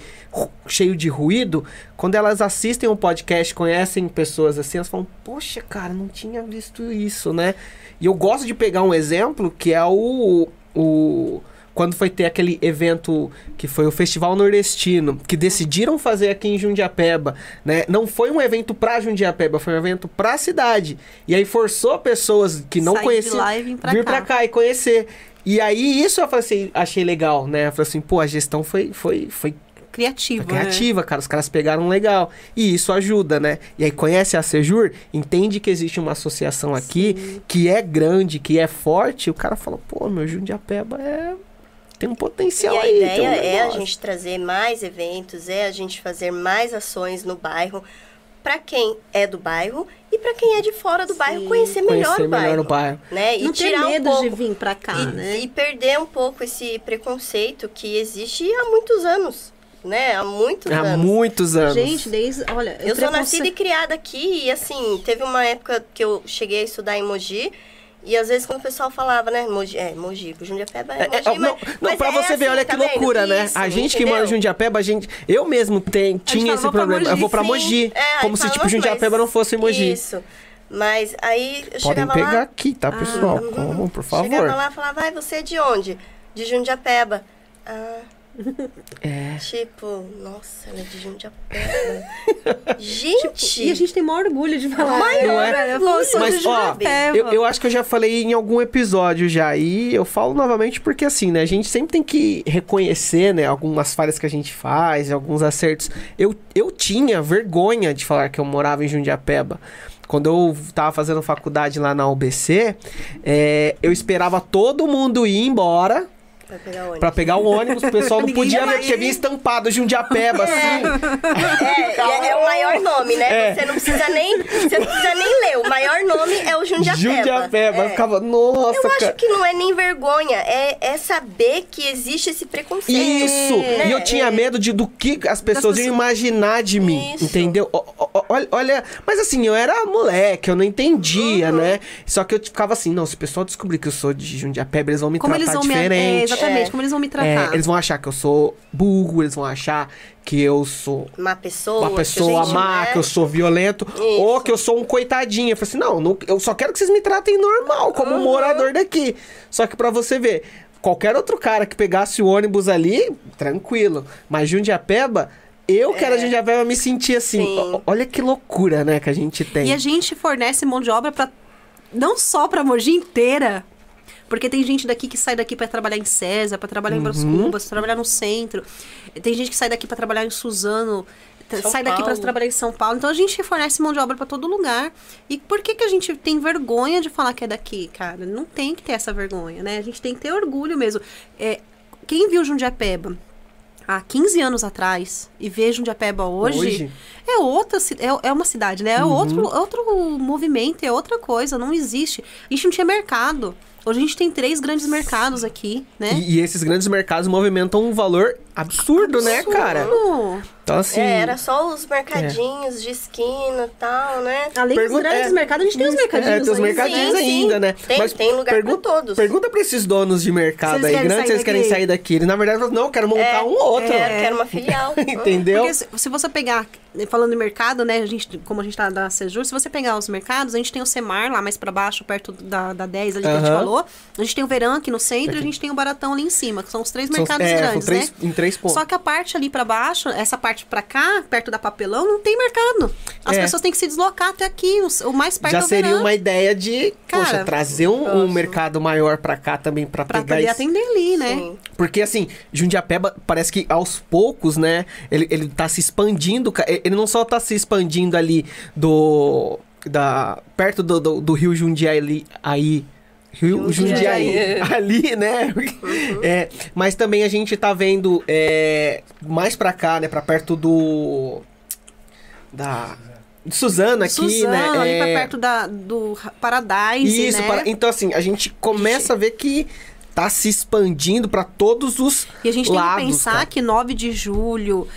cheio de ruído, quando elas assistem um podcast, conhecem pessoas assim, elas falam: "Poxa, cara, não tinha visto isso, né?" E eu gosto de pegar um exemplo que é o o quando foi ter aquele evento que foi o Festival Nordestino, que decidiram fazer aqui em Jundiapeba, né? Não foi um evento pra Jundiapeba, foi um evento pra cidade. E aí forçou pessoas que não Sair conheciam pra vir cá. pra cá e conhecer. E aí isso eu falei assim, achei legal, né? Eu falei assim, pô, a gestão foi foi foi Criativo, foi né? criativa, cara. Os caras pegaram legal. E isso ajuda, né? E aí conhece a Sejur, entende que existe uma associação aqui que é grande, que é forte. O cara fala, pô, meu Jundiapeba é. Tem um potencial E a aí. ideia um é a negócio." gente trazer mais eventos, é a gente fazer mais ações no bairro para quem é do bairro e para quem é de fora do bairro Sim. conhecer melhor Conhecer o bairro. melhor o bairro. Né? E Não ter tirar medo um pouco, de vir pra cá, e, né? e perder um pouco esse preconceito que existe há muitos anos, né? Há muitos Há anos. muitos anos. Gente, desde. Olha, Eu o sou preconce- nascida e criada aqui e assim, teve uma época que eu cheguei a estudar em Mogi e às vezes quando o pessoal falava, né, Mogi, é, Mogi, Jundiapeba é É, Mogi, é, mas, não, não mas pra é você ver, assim, olha tá que loucura, vendo? né? Isso, a gente que mora em entendeu? Jundiapeba, a gente. Eu mesmo tem, tinha esse "Vou pra problema. eu Mogi", vou pra. Mogi. É, como se, fala, tipo, "Nossa, Jundiapeba mas não fosse Mogi. Isso. Mas aí eu Podem chegava pegar lá, aqui, tá, pessoal? uhum. Como, por chegava favor. lá e falava, vai, você é de onde? De Jundiapeba. Ah, É. tipo, nossa, ela é de Jundiapeba. gente! <laughs> E a gente tem maior orgulho de falar. Maior Não é? né? Sou Mas, de ó. Eu, eu acho que eu já falei em algum episódio já. E eu falo novamente porque, assim, né? A gente sempre tem que reconhecer, né? Algumas falhas que a gente faz, alguns acertos. Eu, eu tinha vergonha de falar que eu morava em Jundiapeba. Quando eu tava fazendo faculdade lá na UBC, é, eu esperava todo mundo ir embora Vai pegar ônibus. pra pegar o ônibus. O pessoal não podia ia ver, porque vinha estampado Jundiapeba, assim. É, é, é o maior nome, né? É. Você não precisa nem, você não precisa nem ler. O maior nome é o Jundiapeba. Jundiapeba. Eu É. ficava, nossa, Eu acho cara. que não é nem vergonha, é, é saber que existe esse preconceito. Isso! né? E eu tinha É. medo de, do que as pessoas iam pessoas- imaginar de mim, Isso. entendeu? Ó, ó, Olha, olha, mas assim, eu era moleque, eu não entendia, Uhum. né? Só que eu ficava assim, não, se o pessoal descobrir que eu sou de Jundiapeba, eles vão me Como eles tratar. É, diferente. Exatamente, É. como eles vão me É, tratar. eles vão achar que eu sou burro, eles vão achar que eu sou Uma pessoa. uma pessoa que a má, gente, que eu sou violento, Isso. ou que eu sou um coitadinho. Eu falei assim, não, não- eu só quero que vocês me tratem normal, como um Uhum. morador daqui. Só que pra você ver, qualquer outro cara que pegasse o ônibus ali, tranquilo. Mas Jundiapeba, eu que era Jundiapeba, me sentia assim. É. Sim. Olha que loucura, né, que a gente tem. E a gente fornece mão de obra para não só para Mogi inteira. Porque tem gente daqui que sai daqui para trabalhar em César, para trabalhar em Bras Uhum. Cubas, pra trabalhar no centro. Tem gente que sai daqui para trabalhar em Suzano, São sai daqui para Paulo. trabalhar em São Paulo. Então a gente fornece mão de obra para todo lugar. E por que que a gente tem vergonha de falar que é daqui, cara? Não tem que ter essa vergonha, né? A gente tem que ter orgulho mesmo. É, quem viu Jundiapeba há 15 anos atrás e vê Jundiapeba hoje, Hoje? é outra é, é uma cidade, né? É Uhum. outro, outro movimento, é outra coisa, não existe. A gente não tinha mercado. Hoje a gente tem três grandes mercados aqui, né? E, e esses grandes mercados movimentam um valor absurdo, né, cara? Absurdo. Então, assim. É, era só os mercadinhos de esquina e tal, né? Além Pergunta- dos grandes é, mercados, a gente tem os mercadinhos É, tem os ainda. mercadinhos Sim, sim. ainda, né? Tem- tem lugar pra todos. Pergunta pra esses donos de mercado aí, grandes, se eles querem sair daqui. Eles, na verdade, falam, não, eu quero montar É, um ou outro. Quero, quero uma filial. <laughs> Entendeu? Porque se, se você pegar, falando em mercado, né, a gente, como a gente tá da Sejur, se você pegar os mercados, a gente tem o Semar lá mais pra baixo, perto da, da 10 ali que a gente falou. A gente tem o Verão aqui no centro e a gente tem o Baratão ali em cima, que são os três São- mercados é, são grandes, três, né? em três pontos. Só que a parte ali pra baixo, essa parte pra cá, perto da papelão, não tem mercado. As É. pessoas têm que se deslocar até aqui, o, o mais perto Já seria Verão, uma ideia de, Cara, poxa, trazer um, um mercado maior pra cá também, pra, pra pegar poder isso. atender ali, né? Sim. Porque assim, Jundiapeba parece que aos poucos, né, ele, ele tá se expandindo, ele não só tá se expandindo ali do da perto do, do, do rio Jundiaí, aí, Rio Jundiaí, Jundiaí. ali, né? É, mas também a gente tá vendo é, mais pra cá, né? Pra perto do. Da. de Suzano aqui, Suzano, né? ali pra É, perto da, do Paradise, Isso, né? para- então assim, a gente começa a ver que tá se expandindo pra todos os E a gente tem lados, que pensar cara. que 9 de julho,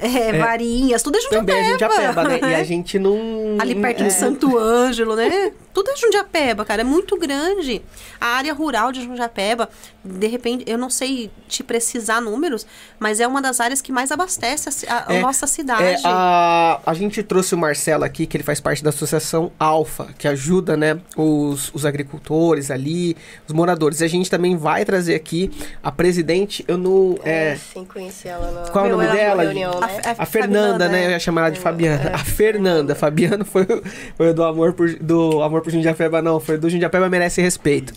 é, Varinhas, tudo é Jundiapeba. também é Jundiapeba, né? E a <laughs> gente não Ali perto é. de Santo Ângelo, né? Tudo é Jundiapeba, cara. É muito grande. A área rural de Jundiapeba, de repente, eu não sei te precisar números, mas é uma das áreas que mais abastece a a, É, nossa cidade. É, a, a gente trouxe o Marcelo aqui, que ele faz parte da associação Alfa, que ajuda, né, os, os agricultores ali, os moradores. E a gente também vai trazer aqui a presidente, eu não... É, É, sim, conheci ela na Qual é o nome dela? reunião, A- né? a- a Fernanda, né? Eu é. ia chamar ela de Fabiana. É. A Fernanda. Fabiano foi, o- foi do amor por, do amor por Jundiapeba, não. Foi do Jundiapeba merece respeito.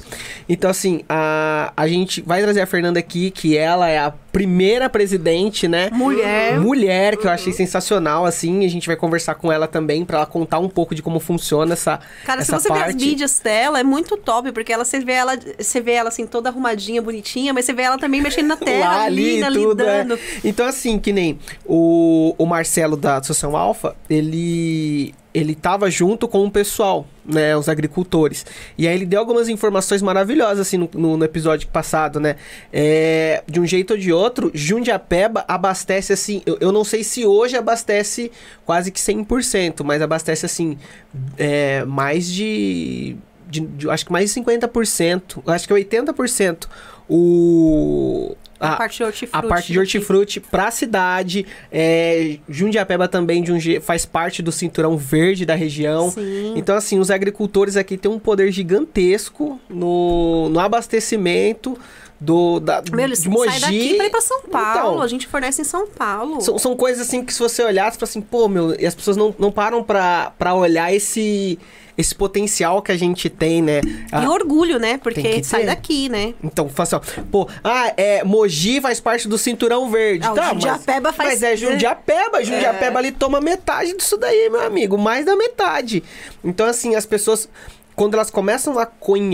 Então, assim, a, a gente vai trazer a Fernanda aqui, que ela é a primeira presidente, né? Mulher. Mulher, que eu achei sensacional, assim. A gente vai conversar com ela também, pra ela contar um pouco de como funciona essa, Cara, essa se você vê parte. as mídias dela, é muito top, porque ela, você vê ela, você vê ela assim, toda arrumadinha, bonitinha, mas você vê ela também mexendo na <laughs> tela, lá ali linda, tudo, é. lidando. Então, assim, que nem o, o Marcelo da Associação Alfa, ele ele tava junto com o pessoal, né, os agricultores. E aí ele deu algumas informações maravilhosas, assim, no, no, no episódio passado, né? É, de um jeito ou de outro, Jundiapeba abastece, assim, eu, eu não sei se hoje abastece quase que 100%, mas abastece, assim, é, mais de, de, de- Acho que mais de 50%, acho que 80% o... A, a- parte de hortifruti. a parte de hortifruti pra cidade. É, Jundiapeba também de um, faz parte do cinturão verde da região. Sim. Então, assim, os agricultores aqui têm um poder gigantesco no, no abastecimento do, da, Meu, de Mogi. saem daqui pra ir pra São Paulo. Então, a gente fornece em São Paulo. são, são coisas assim que se você olhar, você fala assim, pô, meu, e as pessoas não, não param pra, pra olhar esse, esse potencial que a gente tem, né? E Ah, orgulho, né? Porque que sai ter. daqui, né? Então, fala assim, pô, ah, é, Mogi faz parte do cinturão verde. Ah, tá, Jundiapeba mas, faz- Mas é Jundiapeba, Jundiapeba ali toma metade disso daí, meu amigo, mais da metade. Então, assim, as pessoas, quando elas começam a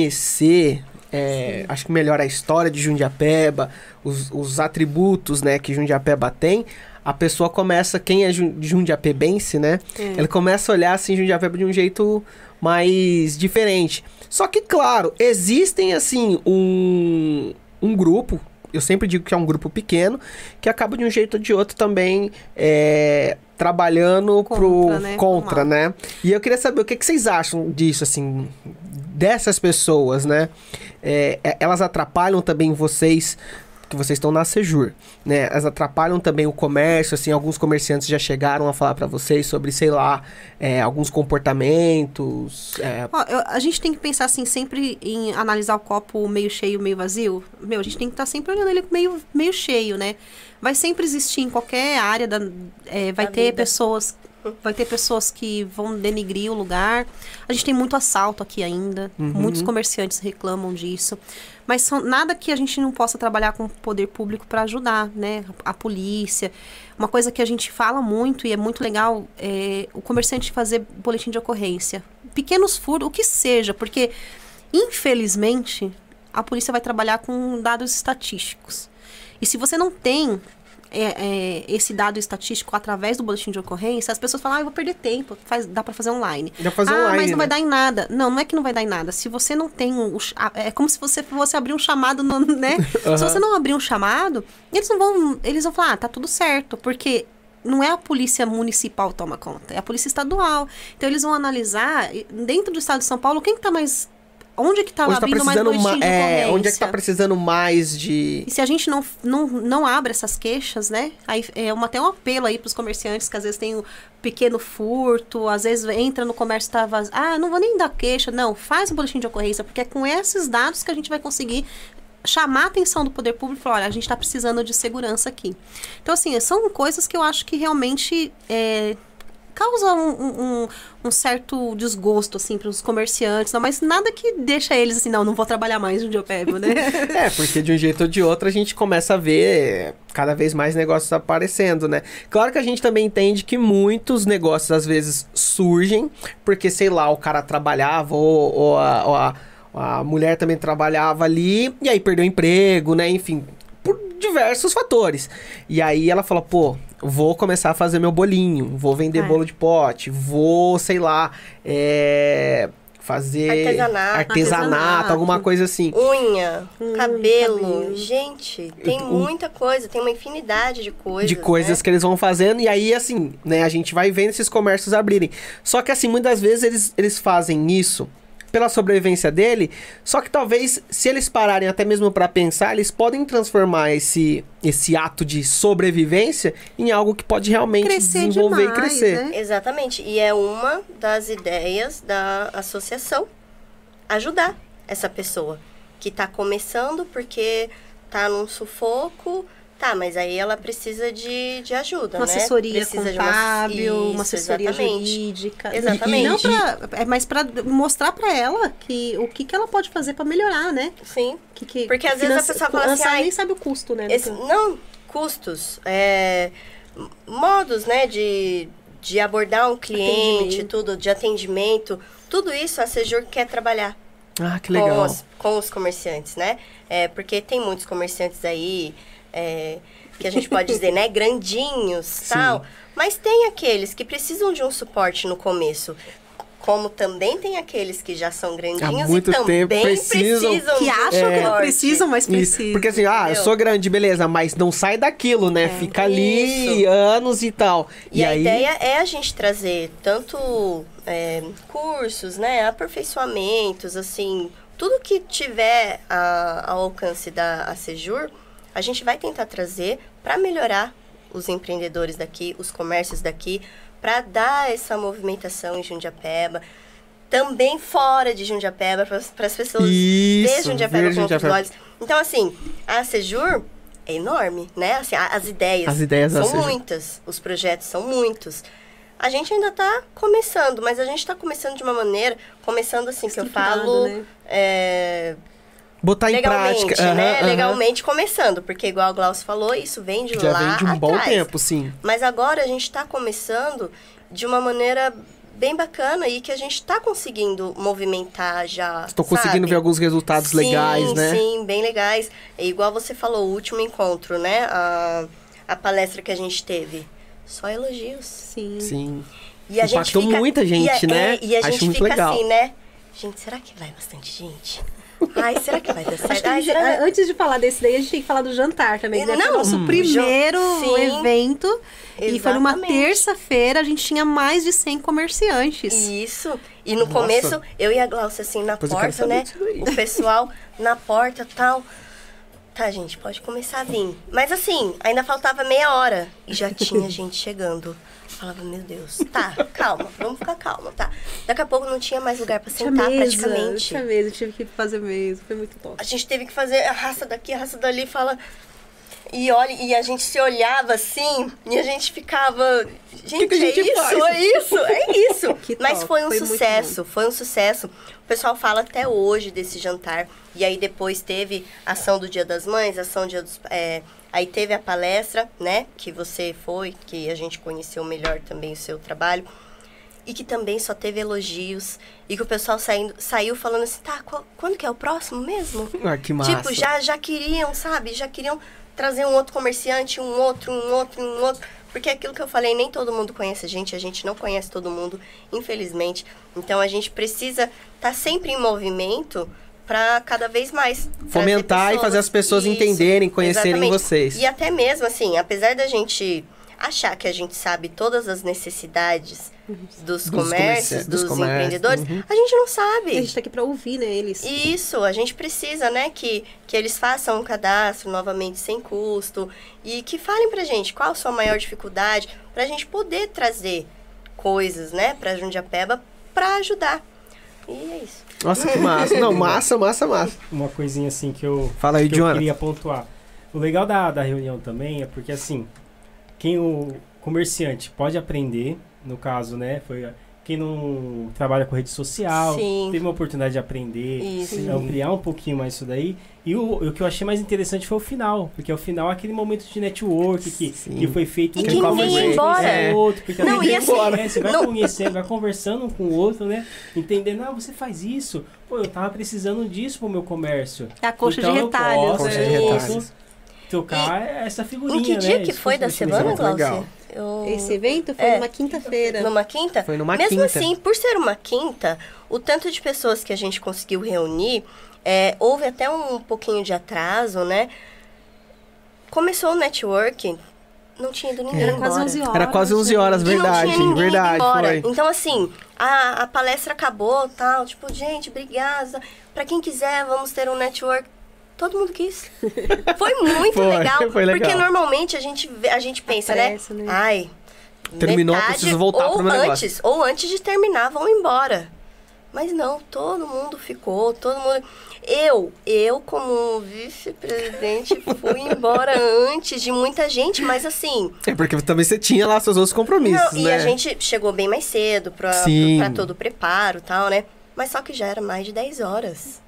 conhecer, é, acho que melhor a história de Jundiapeba, os, os atributos, né, que Jundiapeba tem, a pessoa começa, quem é jun- jundiapebense, né, É. ele começa a olhar, assim, Jundiapeba de um jeito mais diferente. Só que, claro, existem, assim, um, um grupo, eu sempre digo que é um grupo pequeno, que acaba de um jeito ou de outro também é, trabalhando Contra, pro né? contra, Mal. né? E eu queria saber o que, que vocês acham disso, assim, dessas pessoas, né? É, é, elas atrapalham também vocês que vocês estão na Sejur, né? Elas atrapalham também o comércio, assim, alguns comerciantes já chegaram a falar pra vocês sobre, sei lá, é, alguns comportamentos, é, Ó, eu- a gente tem que pensar assim, sempre em analisar o copo meio cheio, meio vazio. Meu, a gente tem que estar sempre olhando ele meio, meio cheio, né? Vai sempre existir em qualquer área da. é, vai Da ter vida. pessoas. Vai ter pessoas que vão denigrir o lugar. A gente tem muito assalto aqui ainda. Muitos comerciantes reclamam disso. Mas são, nada que a gente não possa trabalhar com o poder público para ajudar, né? A, a polícia. Uma coisa que a gente fala muito e é muito legal é o comerciante fazer boletim de ocorrência. Pequenos furos, o que seja, porque infelizmente a polícia vai trabalhar com dados estatísticos. E se você não tem é, é, esse dado estatístico através do boletim de ocorrência, as pessoas falam, ah, eu vou perder tempo, faz, dá para fazer online. Dá fazer ah, online, mas não vai né? dar em nada. Não, não é que não vai dar em nada. Se você não tem um, é como se você fosse abrir um chamado, no, <laughs> né? Aham. Se você não abrir um chamado, eles não vão, eles vão falar, ah, tá tudo certo, porque não é a polícia municipal que toma conta, é a polícia estadual. Então eles vão analisar dentro do estado de São Paulo quem que tá mais onde que tá onde tá abrindo mais precisando boletim ma- de é, onde é que tá precisando mais de E se a gente não, não, não abre essas queixas, né? Aí é uma, até um apelo aí pros comerciantes que às vezes tem um pequeno furto, às vezes entra no comércio e tá vazio. Ah, não vou nem dar queixa. Não, faz um boletim de ocorrência, porque é com esses dados que a gente vai conseguir chamar a atenção do poder público e falar, olha, a gente está precisando de segurança aqui. Então, assim, são coisas que eu acho que realmente é, causa um, um- um- certo desgosto, assim, para os comerciantes, não, mas nada que deixa eles assim, não, não vou trabalhar mais no Diopébio, né? <laughs> É, porque de um jeito ou de outro a gente começa a ver cada vez mais negócios aparecendo, né? Claro que a gente também entende que muitos negócios às vezes surgem porque, sei lá, o cara trabalhava ou, ou a, ou a- a mulher também trabalhava ali e aí perdeu emprego, né? Enfim, diversos fatores. E aí ela fala, pô, vou começar a fazer meu bolinho, vou vender É. bolo de pote, vou, sei lá, é, fazer Artesanato. artesanato, Artesanato. alguma coisa assim. Unha, Hum, cabelo. cabelo. Gente, tem O- muita coisa, tem uma infinidade de coisas. de coisas né? que eles vão fazendo, e aí, assim, né, a gente vai vendo esses comércios abrirem. Só que, assim, muitas vezes eles, eles fazem isso pela sobrevivência dele, só que talvez, se eles pararem até mesmo pra pensar, eles podem transformar esse, esse ato de sobrevivência em algo que pode realmente Crescer desenvolver demais, e crescer. né? Exatamente. E é uma das ideias da associação ajudar essa pessoa que está começando porque tá num sufoco. Tá, mas aí ela precisa de, de ajuda, Uma né? assessoria precisa contábil, uma Isso, assessoria exatamente. jurídica. Exatamente. Não pra, é mais para mostrar pra ela que o que, que ela pode fazer pra melhorar, né? Sim. Que, que, Porque às vezes a pessoa fala assim, ela "Ai, nem sabe o custo, né? Esse- não, custos, é, modos, né, de, de abordar um cliente, tudo, de atendimento, tudo isso a Sejur quer trabalhar Ah, que com legal. os, com os comerciantes, né? É, porque tem muitos comerciantes aí, é, que a gente pode dizer, né, <laughs> grandinhos, tal, mas tem aqueles que precisam de um suporte no começo. Como também tem aqueles que já são grandinhos muito e também tempo precisam- precisam, que acham que não precisam, mas Isso, precisam. Porque assim, ah, eu sou grande, beleza, mas não sai daquilo, né? Fica ali Isso. anos e tal. E, a aí, ideia é a gente trazer tanto é, cursos, né, aperfeiçoamentos, assim, tudo que tiver a- ao alcance da Acejur, a gente vai tentar trazer para melhorar os empreendedores daqui, os comércios daqui, para dar essa movimentação em Jundiapeba, também fora de Jundiapeba, para as pessoas Isso, verem Jundiapeba ver com outros Jundiapeba. olhos. Então, assim, a Acejur é enorme, né? Assim, a- as ideias As ideias são muitas, os projetos são muitos. A gente ainda está começando, mas a gente está começando de uma maneira, começando assim, que eu falo né? é, botar em legalmente, prática. né? aham. Legalmente começando, porque igual o Glaucio falou, isso vem de Já lá vem de um bom atrás. tempo, sim. Mas agora a gente está começando de uma maneira bem bacana e que a gente está conseguindo movimentar já. Estou conseguindo ver alguns resultados Sim, legais, né? Sim, bem legais. É igual você falou, o último encontro, né? A, a palestra que a gente teve. Só elogios. Sim. Sim. E a gente Impactou fica, muita gente, e a, né? é, e a Acho gente fica legal. assim, né? Gente, será que vai bastante gente? Ai, será que vai dar certo? Ai, gente- será... Antes de falar desse daí, a gente tem que falar do jantar também. Né? Foi Não, o nosso hum. primeiro Sim. evento. E foi numa Exatamente. terça-feira, a gente tinha mais de 100 comerciantes. Isso. E no Nossa. começo, eu e a Glaucia, assim, na quero porta, né? O pessoal na porta tal. Tá, gente, pode começar a vir. Mas assim, ainda faltava meia hora. E já tinha <laughs> gente chegando. Falava, meu Deus, tá, calma, vamos ficar calma, tá? Daqui a pouco não tinha mais lugar pra Tinha sentar, mesa, praticamente. tinha mesa, eu tive que fazer mesa, foi muito top. A gente teve que fazer a raça daqui, a raça dali, fala. E olha, e a gente se olhava assim, e a gente ficava. Gente, que a gente é isso, faz? é isso, é isso. <laughs> Que Mas top, foi um foi sucesso, foi um sucesso. O pessoal fala até hoje desse jantar. E aí depois teve ação do Dia das Mães, ação do Dia dos. é, aí teve a palestra, né? Que você foi, que a gente conheceu melhor também o seu trabalho. E que também só teve elogios. E que o pessoal saindo, saiu falando assim, tá, qual- quando que é o próximo mesmo? <laughs> Ah, que massa. Tipo, já, já queriam, sabe? Já queriam trazer um outro comerciante, um outro, um outro, um outro. Porque é aquilo que eu falei, nem todo mundo conhece a gente, a gente não conhece todo mundo, infelizmente. Então a gente precisa estar sempre em movimento para cada vez mais Fomentar e fazer as pessoas entenderem, conhecerem exatamente. vocês. E até mesmo assim, apesar da gente achar que a gente sabe todas as necessidades dos, comerci- comércios, dos dos, comércios, empreendedores, uhum. a gente não sabe. E a gente tá aqui pra ouvir, né, eles. Isso, a gente precisa, né, que, que eles façam um cadastro novamente sem custo e que falem pra gente qual a sua maior dificuldade, pra gente poder trazer coisas, né, pra Jundiapeba pra ajudar. E é isso. Nossa, que massa. Não, massa, massa, massa. Uma coisinha assim que eu, Fala aí, que eu queria pontuar. O legal da, da reunião também é porque assim, quem o comerciante pode aprender, no caso, né? Foi quem não trabalha com rede social, Sim. teve uma oportunidade de aprender, Isso. de ampliar um pouquinho mais isso daí. E o, o que eu achei mais interessante foi o final, porque o final é aquele momento de network que, Sim. que foi feito E que um ninguém ia conversa embora. com É. o outro, porque Não, ninguém e assim, embora, né? Você vai não- conhecendo, vai conversando um com o outro, né? Entendendo, ah, você faz isso. Pô, eu tava precisando disso pro meu comércio. É a coxa Então de eu retalhos. posso, Coxa né? de eu retalhos. posso trocar essa figurinha, Em que dia né? que Isso foi da eu achei semana, legal. Eu... Esse evento foi É. numa quinta-feira. Numa quinta? Foi numa Mesmo quinta. assim, por ser uma quinta, o tanto de pessoas que a gente conseguiu reunir, é, houve até um pouquinho de atraso, né? Começou o network, não tinha ido ninguém Era embora. quase 11 horas. Era quase 11 horas, E não verdade, tinha ninguém verdade, foi. Então, assim, a, a palestra acabou, tal, tipo, gente, obrigada. Pra quem quiser, vamos ter um network. Todo mundo quis. Foi muito <laughs> Foi, legal, foi legal. Porque normalmente a gente, a gente pensa, né? pressa, né? Ai, Terminou, metade, preciso voltar ou pro meu negócio. antes, Ou antes de terminar, vão embora. Mas não, todo mundo ficou, todo mundo... Eu, eu como vice-presidente, fui embora <laughs> antes de muita gente, mas assim... É porque também você tinha lá seus outros compromissos, Não, e né? a gente chegou bem mais cedo pra todo o preparo e tal, né? Mas só que já era mais de 10 horas.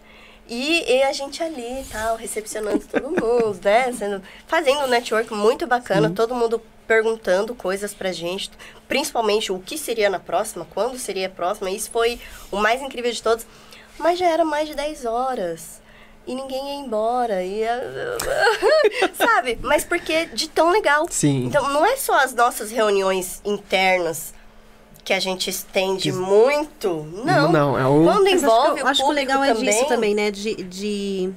E, e a gente ali tal, recepcionando todo mundo, né? Sendo, fazendo um network muito bacana, todo mundo perguntando coisas pra gente, principalmente o que seria na próxima, quando seria a próxima. Isso foi o mais incrível de todos. Mas já era mais de 10 horas. E ninguém ia embora. E, <laughs> sabe? Mas porque de tão legal. Sim. Então, não é só as nossas reuniões internas que a gente estende Que- muito. Não. Não, é o... Quando Mas acho envolve que, eu o acho que o legal é também, disso também, né? De, de-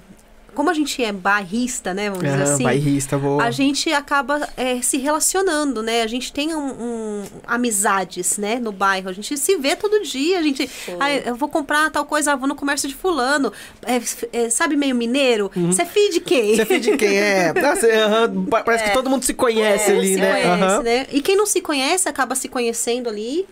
Como a gente é barrista, né? Vamos dizer Ah, assim. bairrista, vou... A gente acaba é, se relacionando, né? A gente tem um, um- amizades, né? No bairro. A gente se vê todo dia. A gente. Ah, eu vou comprar tal coisa, vou no comércio de fulano. É, é, sabe, meio mineiro? Você é filho de quem? Você é filho de quem é? <laughs> Nossa, parece que todo mundo se conhece É, ali, se né? conhece, Aham. né? E quem não se conhece acaba se conhecendo ali.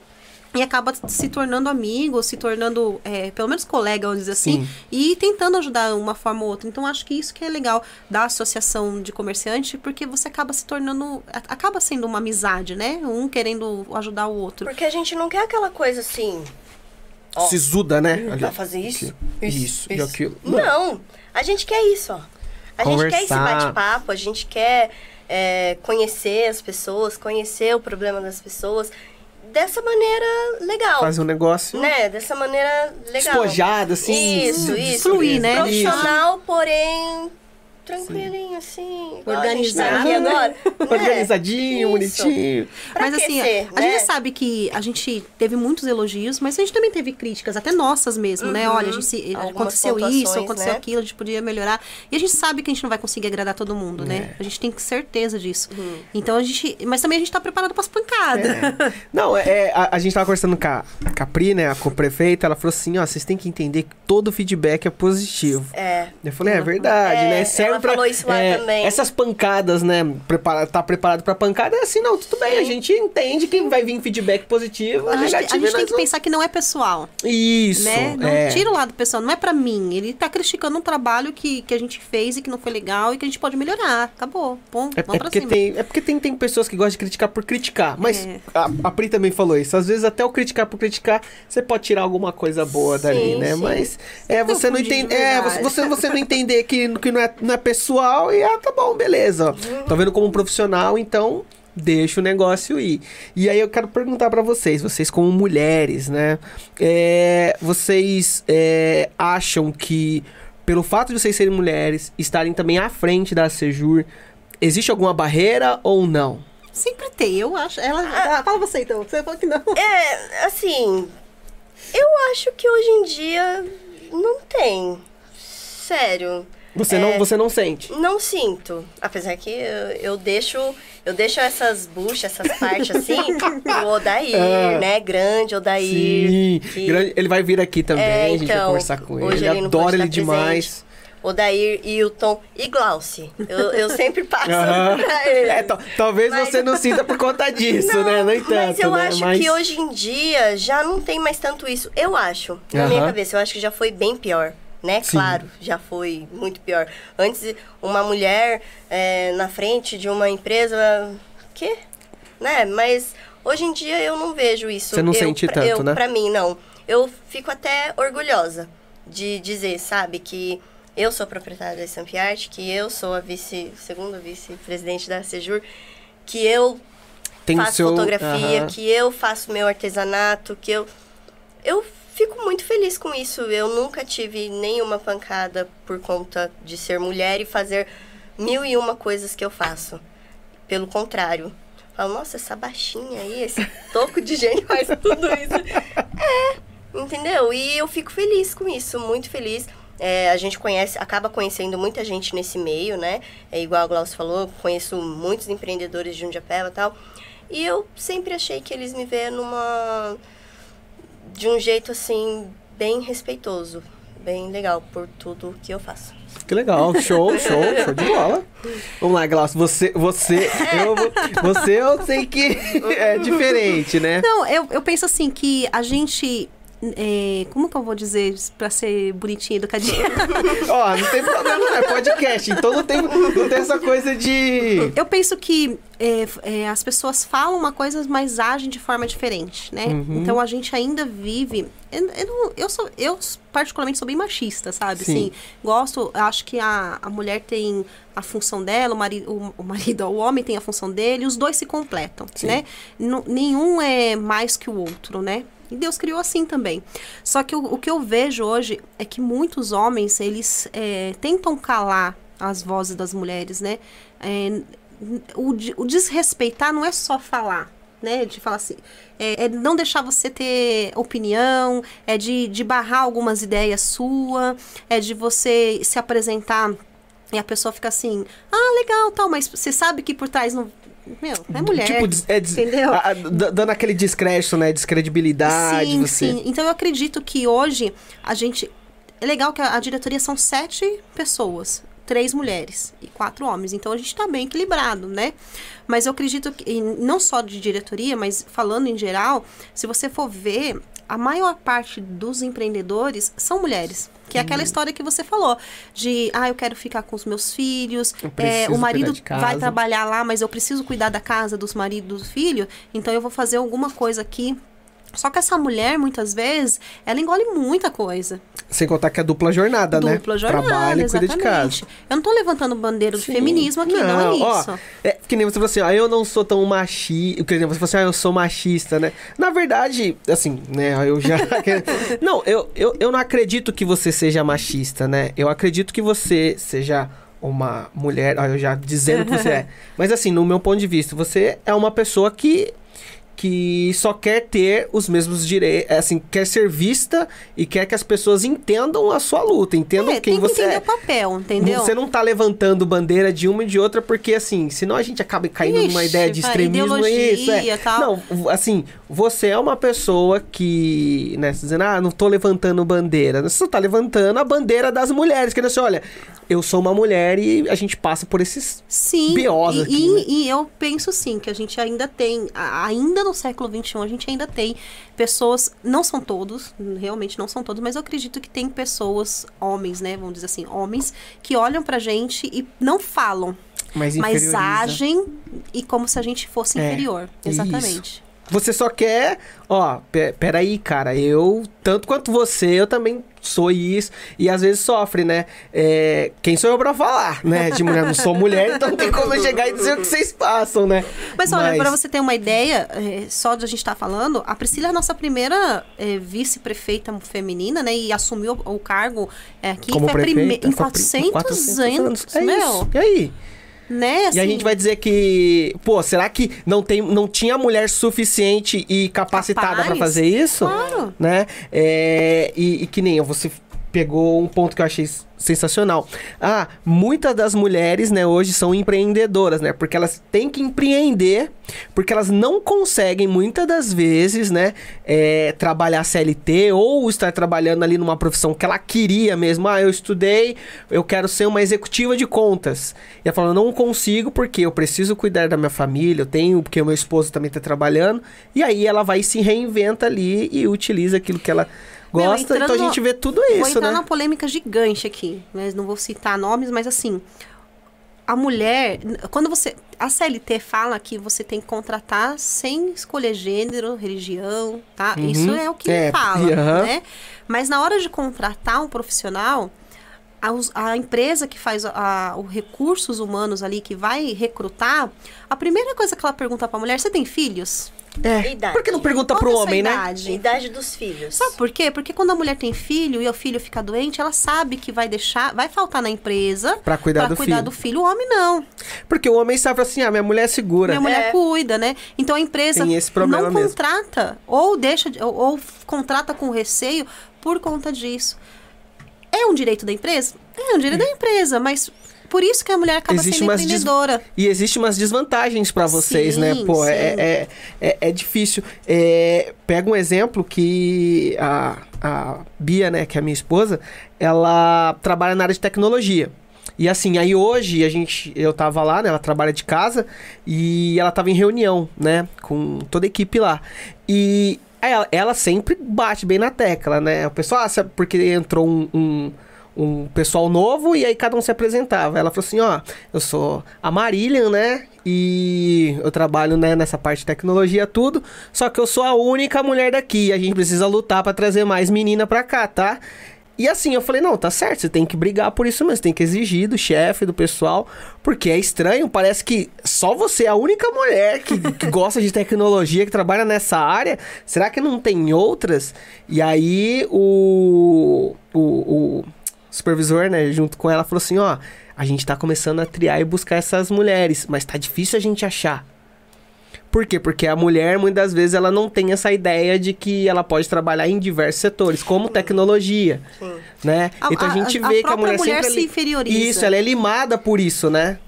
E acaba se tornando amigo, se tornando, é, pelo menos colega, vamos dizer assim, Sim. e tentando ajudar uma forma ou outra. Então, acho que isso que é legal da associação de comerciante, porque você acaba se tornando, acaba sendo uma amizade, né? Um querendo ajudar o outro. Porque a gente não quer aquela coisa assim. ó, Sisuda, né? Ali, Vai fazer isso? Aqui. Isso, e aquilo. Não. A gente quer isso, ó. A gente quer esse Conversar. bate-papo, a gente quer é, conhecer as pessoas, conhecer o problema das pessoas dessa maneira legal. Fazer um negócio Né? Dessa maneira legal. despojado, assim. Isso, isso. Fluir, né? Isso. Profissional, porém tranquilinho, assim. a tá Organizado, né? agora. né? Organizadinho, Isso. bonitinho. Pra mas assim, aquecer, a né? gente sabe que a gente teve muitos elogios, mas a gente também teve críticas, até nossas mesmo, né? Uhum. Olha, a gente se- aconteceu isso, aconteceu né? aquilo, a gente podia melhorar. E a gente sabe que a gente não vai conseguir agradar todo mundo, É. né? A gente tem certeza disso. Uhum. Então a gente. Mas também a gente tá preparado pras pancadas. Não, é, é, a, a gente tava conversando com a, com a Pri, né, com o prefeito, ela falou assim, ó, vocês têm que entender que todo feedback é positivo. É. Eu falei, é verdade, É, né? Serve ela pra, falou isso lá é, também. Essas pancadas, né? Prepara, tá preparado pra pancada, é assim, não, tudo bem, a gente entende que vai vir feedback positivo, A gente, a gente tem que não- pensar que não é pessoal, Isso, né? Não é. tira o lado pessoal, não é pra mim. Ele tá criticando um trabalho que, que a gente fez e que não foi legal e que a gente pode melhorar. Acabou. Bom, É, vamos é pra porque, cima. tem, é porque tem, tem pessoas que gostam de criticar por criticar. Mas É. a, a Pri também falou isso. Às vezes, até o criticar por criticar, você pode tirar alguma coisa boa dali, Sim, né? sim. Mas é, você não entende. É, você, você, você não entender que, que não, é, não é pessoal e ah, tá bom, beleza. Tô vendo como um profissional, então. Deixa o negócio ir. E aí eu quero perguntar pra vocês, vocês como mulheres, né? É, vocês é, acham que pelo fato de vocês serem mulheres, estarem também à frente da Sejur, existe alguma barreira ou não? Sempre tem, eu acho. Ela, ah, fala você então. Você falou que não. É, assim, eu acho que hoje em dia não tem. Sério. Você, É. não, você não sente? Não sinto. Apesar que eu, eu deixo. Eu deixo essas buchas, essas partes assim, pro <laughs> Odair, Ah. né? Grande Odair. Sim. que- Grande- ele vai vir aqui também, É, a gente vai então, conversar com ele. Ele ele não adora ele demais. Odair, Hilton e Glauci. Eu, eu sempre passo Aham. <laughs> pra ele. É, tal- talvez Mas- você não sinta por conta disso, né? No entanto, Mas eu né? acho Mas- que hoje em dia já não tem mais tanto isso. Eu acho, na minha Aham. cabeça, eu acho que já foi bem pior. Né? Sim. Claro, já foi muito pior. Antes, uma mulher é, na frente de uma empresa. Quê? Né? Mas Hoje em dia eu não vejo isso. Você não eu, sente pra- tanto, eu, né? Pra mim, não. Eu fico até orgulhosa de dizer, sabe, que eu sou proprietária da Stamp Art, que eu sou a vice, segunda vice-presidente da Sejur, que eu Tem faço seu- fotografia, Aham. que eu faço meu artesanato, que eu. Eu fico muito feliz com isso. Eu nunca tive nenhuma pancada por conta de ser mulher e fazer mil e uma coisas que eu faço. Pelo contrário. Falo, nossa, essa baixinha aí, esse toco de gente faz tudo isso. <laughs> É, entendeu? E eu fico feliz com isso, muito feliz. É, a gente conhece, acaba conhecendo muita gente nesse meio, né? É igual a Glaucio falou, conheço muitos empreendedores de Jundiapeba e tal. E eu sempre achei que eles me veem numa. De um jeito assim, bem respeitoso. Bem legal por tudo que eu faço. Que legal, show, <laughs> show, show de bola. Vamos lá, Glaucio, você, você, eu, você eu sei que <laughs> é diferente, né? Não, eu, eu penso assim que a gente. É, como que eu vou dizer pra ser bonitinha e educadinha? <laughs> Ó, não tem problema, não, é podcast, então não tem, não tem essa coisa de... Eu penso que é, é, as pessoas falam uma coisa, mas agem de forma diferente, né? Uhum. Então a gente ainda vive. Eu, eu, eu sou, eu particularmente sou bem machista, sabe? Sim. Assim, gosto, acho que a, a mulher tem a função dela, o marido, o, o marido, <laughs> o homem tem a função dele, os dois se completam, Sim. né? Nu- nenhum é mais que o outro, né? E Deus criou assim também. Só que o, o que eu vejo hoje é que muitos homens, eles é, tentam calar as vozes das mulheres, né? É, o, o desrespeitar não é só falar, né? De falar assim, é, é não deixar você ter opinião, é de, de barrar algumas ideias sua, é de você se apresentar e a pessoa fica assim, ah, legal, tal, mas você sabe que por trás não. Meu, é mulher. Tipo, é des- entendeu? a- a- dando aquele descrédito, né? Descredibilidade, Sim, você... sim. Então eu acredito que hoje a gente. É legal que a, a diretoria são sete pessoas. Três mulheres e quatro homens. Então a gente está bem equilibrado, né? Mas eu acredito que, não só de diretoria, mas falando em geral, se você for ver, a maior parte dos empreendedores são mulheres. Que é Uhum. aquela história que você falou, de ah, eu quero ficar com os meus filhos, é, o marido vai trabalhar lá, mas eu preciso cuidar da casa, dos maridos, do filho, então eu vou fazer alguma coisa aqui. Só que essa mulher, muitas vezes, ela engole muita coisa. Sem contar que é dupla jornada, né? Dupla jornada, Trabalha e cuida de casa. Eu não tô levantando bandeira do feminismo aqui, não, é ó, isso. é que nem você falou assim, ah, eu não sou tão machista. Quer dizer, você falou assim, ah, eu sou machista, né? Na verdade, assim, né, eu já. <laughs> não, eu, eu, eu não acredito que você seja machista, né? Eu acredito que você seja uma mulher. Ó, eu já dizendo que você é. <laughs> Mas assim, no meu ponto de vista, você é uma pessoa que. Que só quer ter os mesmos direitos, assim, quer ser vista e quer que as pessoas entendam a sua luta, entendam É, quem tem que você entender é. o papel, entendeu? Você não tá levantando bandeira de uma e de outra, porque assim, senão a gente acaba caindo numa Ixi, ideia de extremismo ideologia isso. É. tal. Não, assim, você é uma pessoa que, né, você dizendo, ah, não tô levantando bandeira. Você tá levantando a bandeira das mulheres, que assim, olha, eu sou uma mulher e a gente passa por esses. Sim, BOs e, aqui, e- né? e eu penso sim, que a gente ainda tem, a- ainda no século XXI, a gente ainda tem pessoas, não são todos, realmente não são todos, mas eu acredito que tem pessoas, homens, né, vamos dizer assim, homens, que olham pra gente e não falam, Mas, mas agem e como se a gente fosse É, inferior. Exatamente. Você só quer, ó, pe- peraí, cara, eu, tanto quanto você, eu também sou isso, e às vezes sofre, né? É, quem sou eu pra falar, né? De mulher, não sou mulher, então não tem como eu chegar e dizer o que vocês passam, né? Mas olha, pra você ter uma ideia, é, só de a gente estar falando, a Priscila é a nossa primeira é, vice-prefeita feminina, né? E assumiu o cargo é, aqui Como foi prime- em com a pri- 400, 400 anos. É meu, isso. E aí? Né? E a assim, gente vai dizer que, pô, será que não, tem, não tinha mulher suficiente e capacitada pra Capaz. fazer isso? Claro. Né? É, e, e que nem eu, você pegou um ponto que eu achei sensacional. Ah, muitas das mulheres, né, hoje são empreendedoras, né? Porque elas têm que empreender, porque elas não conseguem, muitas das vezes, né, é, trabalhar CLT ou estar trabalhando ali numa profissão que ela queria mesmo. Ah, eu estudei, eu quero ser uma executiva de contas. E ela falou, não consigo porque eu preciso cuidar da minha família, eu tenho, porque o meu esposo também está trabalhando. E aí ela vai se reinventa ali e utiliza aquilo que ela Meu, gosta. então a gente vê tudo Vou isso, entrar né? numa polêmica gigante aqui, mas não vou citar nomes, mas assim, a mulher, quando você. A CLT fala que você tem que contratar sem escolher gênero, religião, tá? Uhum. Isso é o que É, fala, aham. né? Mas na hora de contratar um profissional, a, a empresa que faz a, os recursos humanos ali, que vai recrutar, a primeira coisa que ela pergunta pra mulher, você tem filhos? É. Idade. Por que não pergunta Qual pro é homem, né? idade? Idade dos filhos. Sabe por quê? Porque quando a mulher tem filho e o filho fica doente, ela sabe que vai deixar, vai faltar na empresa Pra cuidar pra do cuidar filho. do filho. O homem não. Porque o homem sabe assim, ah, minha mulher é segura. Minha mulher É. cuida, né? Então a empresa Tem esse problema não mesmo. contrata ou deixa de- ou, ou contrata com receio por conta disso. É um direito da empresa? É um direito da empresa, mas por isso que a mulher acaba Existe sendo umas des- empreendedora. E existe umas desvantagens pra vocês, né? Sim, Pô, é, é, é, é difícil. É, pega um exemplo que a, a Bia, né, que é a minha esposa, ela trabalha na área de tecnologia. E assim, aí hoje a gente, eu tava lá, né? Ela trabalha de casa e ela tava em reunião, né? Com toda a equipe lá. E ela, ela sempre bate bem na tecla, né? O pessoal, ah, porque entrou um, um, um pessoal novo e aí cada um se apresentava. Ela falou assim, ó, eu sou a Marílian, né? E eu trabalho né, nessa parte de tecnologia, tudo. Só que eu sou a única mulher daqui. A gente precisa lutar pra trazer mais menina pra cá, tá? E assim, eu falei, não, tá certo, você tem que brigar por isso mesmo, tem que exigir do chefe, do pessoal, porque é estranho, parece que só você é a única mulher que, <laughs> que gosta de tecnologia, que trabalha nessa área, será que não tem outras? E aí o, o, o supervisor, né, junto com ela, falou assim, ó, a gente tá começando a triar e buscar essas mulheres, mas tá difícil a gente achar. Por quê? Porque a mulher, muitas vezes, ela não tem essa ideia de que ela pode trabalhar em diversos setores, como tecnologia, Sim. né? A- então a a- gente a vê que a mulher, mulher sempre... se é inferioriza. Isso, ela é limada por isso, né?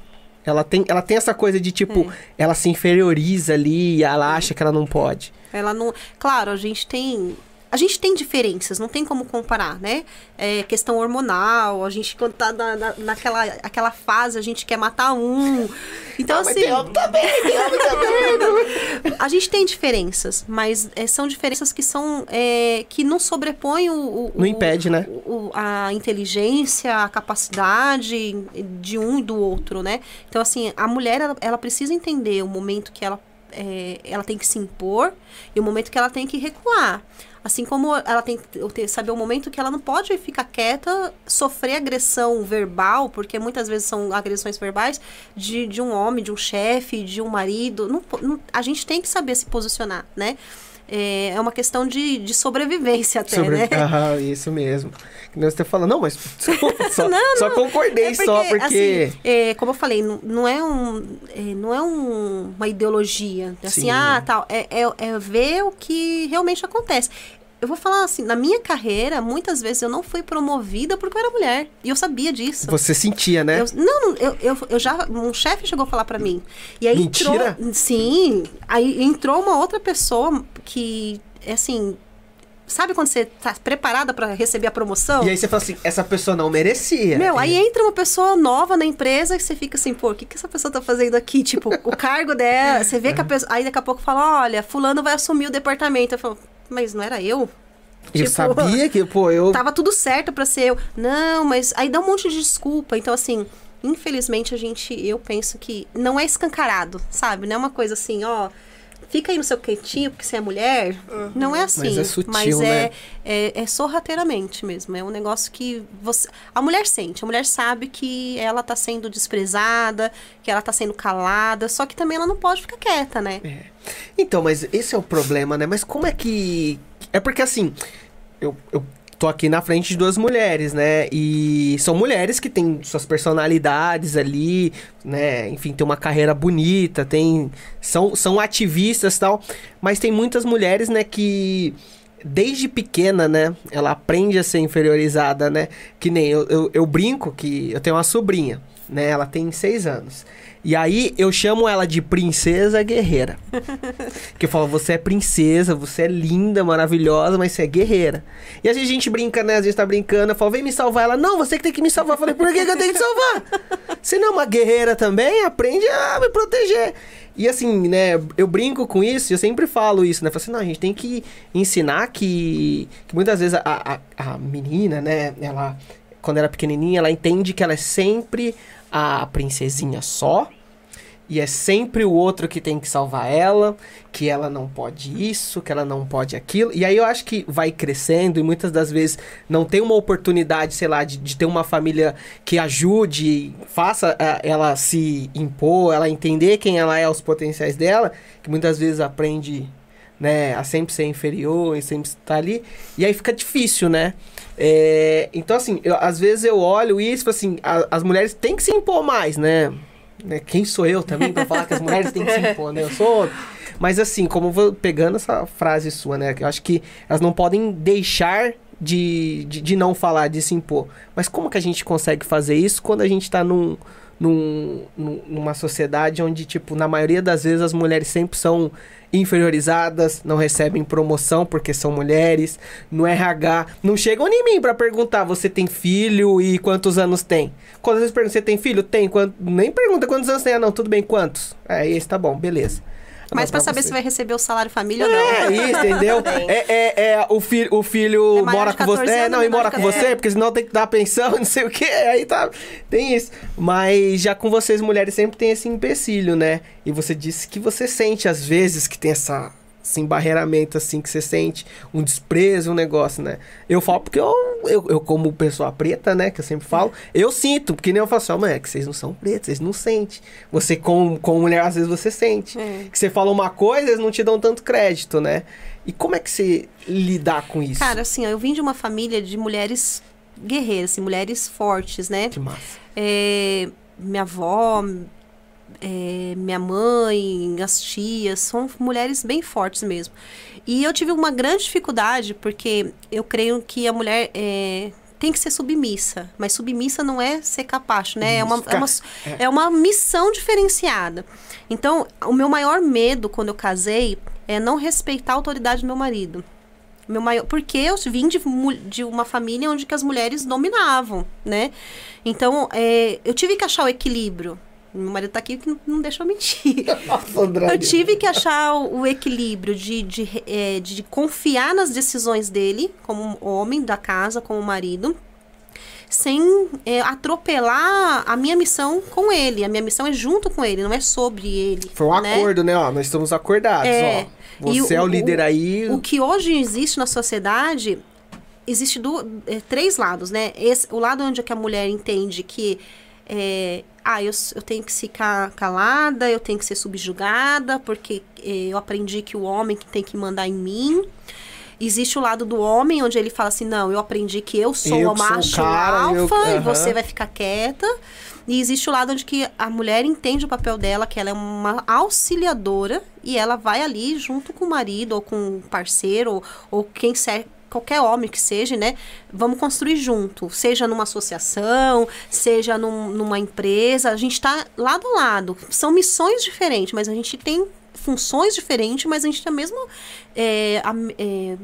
Ela tem, ela tem essa coisa de, tipo, É. ela se inferioriza ali e ela acha que ela não pode. Ela não. Claro, a gente tem. A gente tem diferenças, não tem como comparar, né? É questão hormonal, a gente quando tá na, na- naquela aquela fase, a gente quer matar um. Então, Mas assim. tem homem também, tem homem <laughs> também. A gente tem diferenças, mas é, são diferenças que são. é, que não sobrepõem o. o- Não o- impede, né? o- a inteligência, a capacidade de um e do outro, né? Então, assim, a mulher, ela, ela precisa entender o momento que ela, é, ela tem que se impor e o momento que ela tem que recuar. Assim como ela tem que saber o momento que ela não pode ficar quieta, sofrer agressão verbal, porque muitas vezes são agressões verbais de, de um homem, de um chefe, de um marido. Não não- a gente tem que saber se posicionar, né? É, é uma questão de, de sobrevivência até, Sobre... né? Aham, isso mesmo. Nem você fala, não, mas <laughs> desculpa, só, <laughs> só concordei É só porque... assim, é, como eu falei, não, não é, um, é, não é um- uma ideologia. Assim, Sim. ah, tal. É, é, é ver o que realmente acontece. Eu vou falar assim, na minha carreira, muitas vezes eu não fui promovida porque eu era mulher. E eu sabia disso. Você sentia, né? Eu- não, eu, eu, eu já. Um chefe chegou a falar pra mim. E aí Mentira? entrou. Sim. Aí entrou uma outra pessoa que, é assim. Sabe quando você tá preparada pra receber a promoção? E aí você fala assim, essa pessoa não merecia. Meu, aí entra uma pessoa nova na empresa que você fica assim, pô, o que, que essa pessoa tá fazendo aqui? Tipo, o <laughs> cargo dela, você vê que a pessoa. Aí daqui a pouco fala, olha, fulano vai assumir o departamento. Eu falo, mas não era eu? Eu tipo, sabia que, pô, eu... Tava tudo certo pra ser eu. Não, mas aí dá um monte de desculpa. Então, assim, infelizmente a gente, eu penso que não é escancarado, sabe? Não é uma coisa assim, ó. Fica aí no seu quentinho porque você é mulher. Não é assim. Mas é sutil, mas é, né? é, é sorrateiramente mesmo. É um negócio que você. A mulher sente, a mulher sabe que ela tá sendo desprezada, que ela tá sendo calada, só que também ela não pode ficar quieta, né? Então, mas esse é o problema, né? Mas como é que. É porque assim, eu, eu tô aqui na frente de duas mulheres, né? E são mulheres que têm suas personalidades ali, né? Enfim, tem uma carreira bonita, tem. São, são ativistas tal. Mas tem muitas mulheres, né, que. Desde pequena, né? Ela aprende a ser inferiorizada, né? Que nem eu, eu, eu brinco que eu tenho uma sobrinha, né? Ela tem seis anos. E aí eu chamo ela de princesa guerreira. <laughs> Que eu falo, você é princesa, você é linda, maravilhosa, mas você é guerreira. E às vezes a gente brinca, né? Às vezes tá brincando, eu falo, vem me salvar. Ela, não, você que tem que me salvar. Eu falei, por que, que eu tenho que salvar? <laughs> Você não é uma guerreira também? Aprende a me proteger. E assim, né, eu brinco com isso, eu sempre falo isso, né? Falo assim, não, a gente tem que ensinar que, que muitas vezes a, a, a menina, né, ela, quando ela é pequenininha, ela entende que ela é sempre a princesinha só. E é sempre o outro que tem que salvar ela, que ela não pode isso, que ela não pode aquilo. E aí eu acho que vai crescendo e muitas das vezes não tem uma oportunidade, sei lá, de, de ter uma família que ajude, faça ela se impor, ela entender quem ela é, os potenciais dela, que muitas vezes aprende né, a sempre ser inferior e sempre estar ali. E aí fica difícil, né? É, então, assim, eu- às vezes eu olho isso assim, a- as mulheres têm que se impor mais, né? Né, Quem sou eu também pra falar que as mulheres têm que se impor, né? Eu sou. Mas assim, como vou pegando essa frase sua, né? Eu acho que elas não podem deixar de, de, de não falar, de se impor. Mas como que a gente consegue fazer isso quando a gente tá num, num, num- numa sociedade onde, tipo, na maioria das vezes as mulheres sempre são inferiorizadas, não recebem promoção porque são mulheres, no RH, não chegam em mim pra perguntar, você tem filho e quantos anos tem? Quando vezes perguntam, você tem filho? Tem. Quanto... Nem pergunta quantos anos tem. Ah, não, tudo bem, quantos? É, esse tá bom, beleza. Mas pra saber você- se vai receber o salário família ou não. é isso, entendeu? <laughs> É, é, é, o, filho, o filho É mora com você. 14 É, não, e mora com 14. você, porque senão tem que dar pensão, <laughs> não sei o quê. Aí tá. Tem isso. Mas já com vocês, mulheres, sempre tem esse empecilho, né? E você disse que você sente, às vezes, que tem essa. Esse embarreiramento, assim, que você sente, um desprezo, um negócio, né? Eu falo porque eu, eu, eu como pessoa preta, né, que eu sempre falo, eu sinto, porque nem eu falo assim, ó, mãe, é que vocês não são pretos, vocês não sentem. Você, como, como mulher, às vezes você sente É. que você fala uma coisa, eles não te dão tanto crédito, né? E como é que você lidar com isso? Cara, assim, ó, eu vim de uma família de mulheres guerreiras, assim, mulheres fortes, né? que massa. É, minha avó, é, minha mãe, as tias, são mulheres bem fortes mesmo. E eu tive uma grande dificuldade, porque eu creio que a mulher é, tem que ser submissa. Mas submissa não é ser capacho, né? É uma, é, uma, é uma missão diferenciada. Então, o meu maior medo quando eu casei é não respeitar a autoridade do meu marido. Meu maior, porque eu vim de, de uma família onde que as mulheres dominavam, né? Então, é, eu tive que achar o equilíbrio. Meu marido tá aqui que não, não deixa eu mentir. <laughs> Eu tive que achar o, o equilíbrio de, de, é, de confiar nas decisões dele, como homem da casa, como marido, sem é, atropelar a minha missão com ele. A minha missão é junto com ele, não é sobre ele. Foi um né? acordo, né? Ó, nós estamos acordados, É. ó. E Você é o o- líder aí. O que hoje existe na sociedade, existe do, é, três lados, né? Esse, o lado onde é que a mulher entende que é, ah, eu, eu tenho que ficar calada, eu tenho que ser subjugada, porque é, eu aprendi que o homem que tem que mandar em mim. Existe o lado do homem, onde ele fala assim, não, eu aprendi que eu sou Eu o que sou o macho cara, eu- alfa e aham. você vai ficar quieta. E existe o lado onde que a mulher entende o papel dela, que ela é uma auxiliadora e ela vai ali junto com o marido ou com o parceiro ou, ou quem ser qualquer homem que seja, né? Vamos construir junto, seja numa associação, seja num- numa empresa, a gente tá lado a lado. São missões diferentes, mas a gente tem funções diferentes, mas a gente tem o mesmo é, a- é,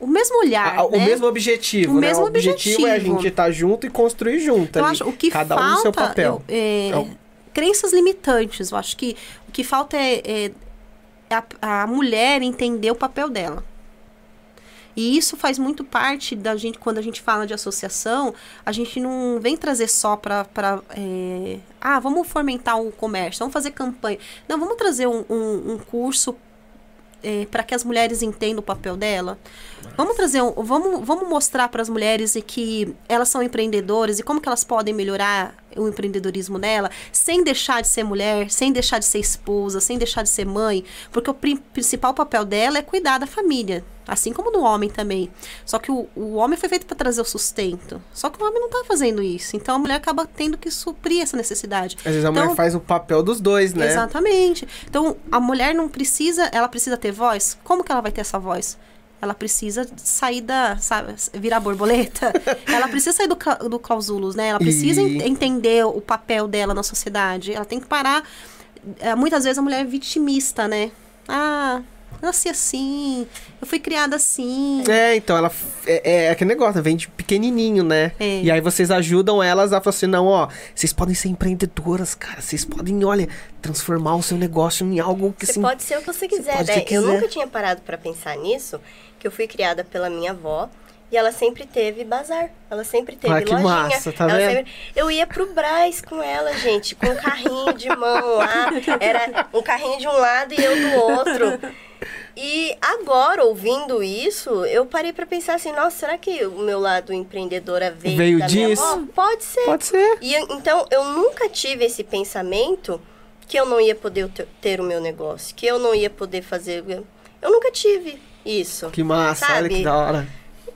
o mesmo olhar, o né? mesmo objetivo, O né? mesmo o objetivo, é a objetivo. gente estar junto e construir junto. Eu ali. acho o que Cada falta um no seu papel. eu- é, É o- crenças limitantes. Eu acho que o que falta é, é a, a mulher entender o papel dela. E isso faz muito parte da gente, quando a gente fala de associação, a gente não vem trazer só para. É, ah, vamos fomentar o comércio, vamos fazer campanha. Não, vamos trazer um, um, um curso para que as mulheres entendam o papel dela. Vamos trazer um, vamos, vamos mostrar para as mulheres que elas são empreendedoras e como que elas podem melhorar o empreendedorismo dela sem deixar de ser mulher, sem deixar de ser esposa, sem deixar de ser mãe, porque o pri- principal papel dela é cuidar da família, assim como do homem também. Só que o, o homem foi feito para trazer o sustento. Só que o homem não tá fazendo isso. Então a mulher acaba tendo que suprir essa necessidade. Às vezes a Então- mulher faz o papel dos dois, né? Exatamente. Então, a mulher não precisa, ela precisa ter voz. Como que ela vai ter essa voz? Ela precisa sair da, sabe, virar borboleta. <laughs> ela precisa sair do, do clausulos, né? Ela precisa E- en- entender o papel dela na sociedade. Ela tem que parar. eh, Muitas vezes a mulher é vitimista, né? Ah, nasci assim, eu fui criada assim. É, então ela f- é, é aquele negócio, vem de pequenininho, né? É. E aí vocês ajudam elas a falar assim, não, ó, vocês podem ser empreendedoras, cara. Vocês podem, olha, transformar o seu negócio em algo que Você assim. pode ser o que você quiser, né? Eu nunca tinha parado pra pensar nisso, que eu fui criada pela minha avó E ela sempre teve bazar. Ela sempre teve Ah, que lojinha. massa, tá Ela vendo? sempre- Eu ia pro Braz com ela, gente, com um carrinho de mão lá. Era um carrinho de um lado e eu do outro. E agora, ouvindo isso, eu parei pra pensar assim, nossa, será que o meu lado empreendedora veio, Veio da minha disso? avó? Pode ser. Pode ser. E então eu nunca tive esse pensamento que eu não ia poder te- ter o meu negócio, que eu não ia poder fazer. Eu nunca tive isso. Que massa, olha Sabe? que da hora.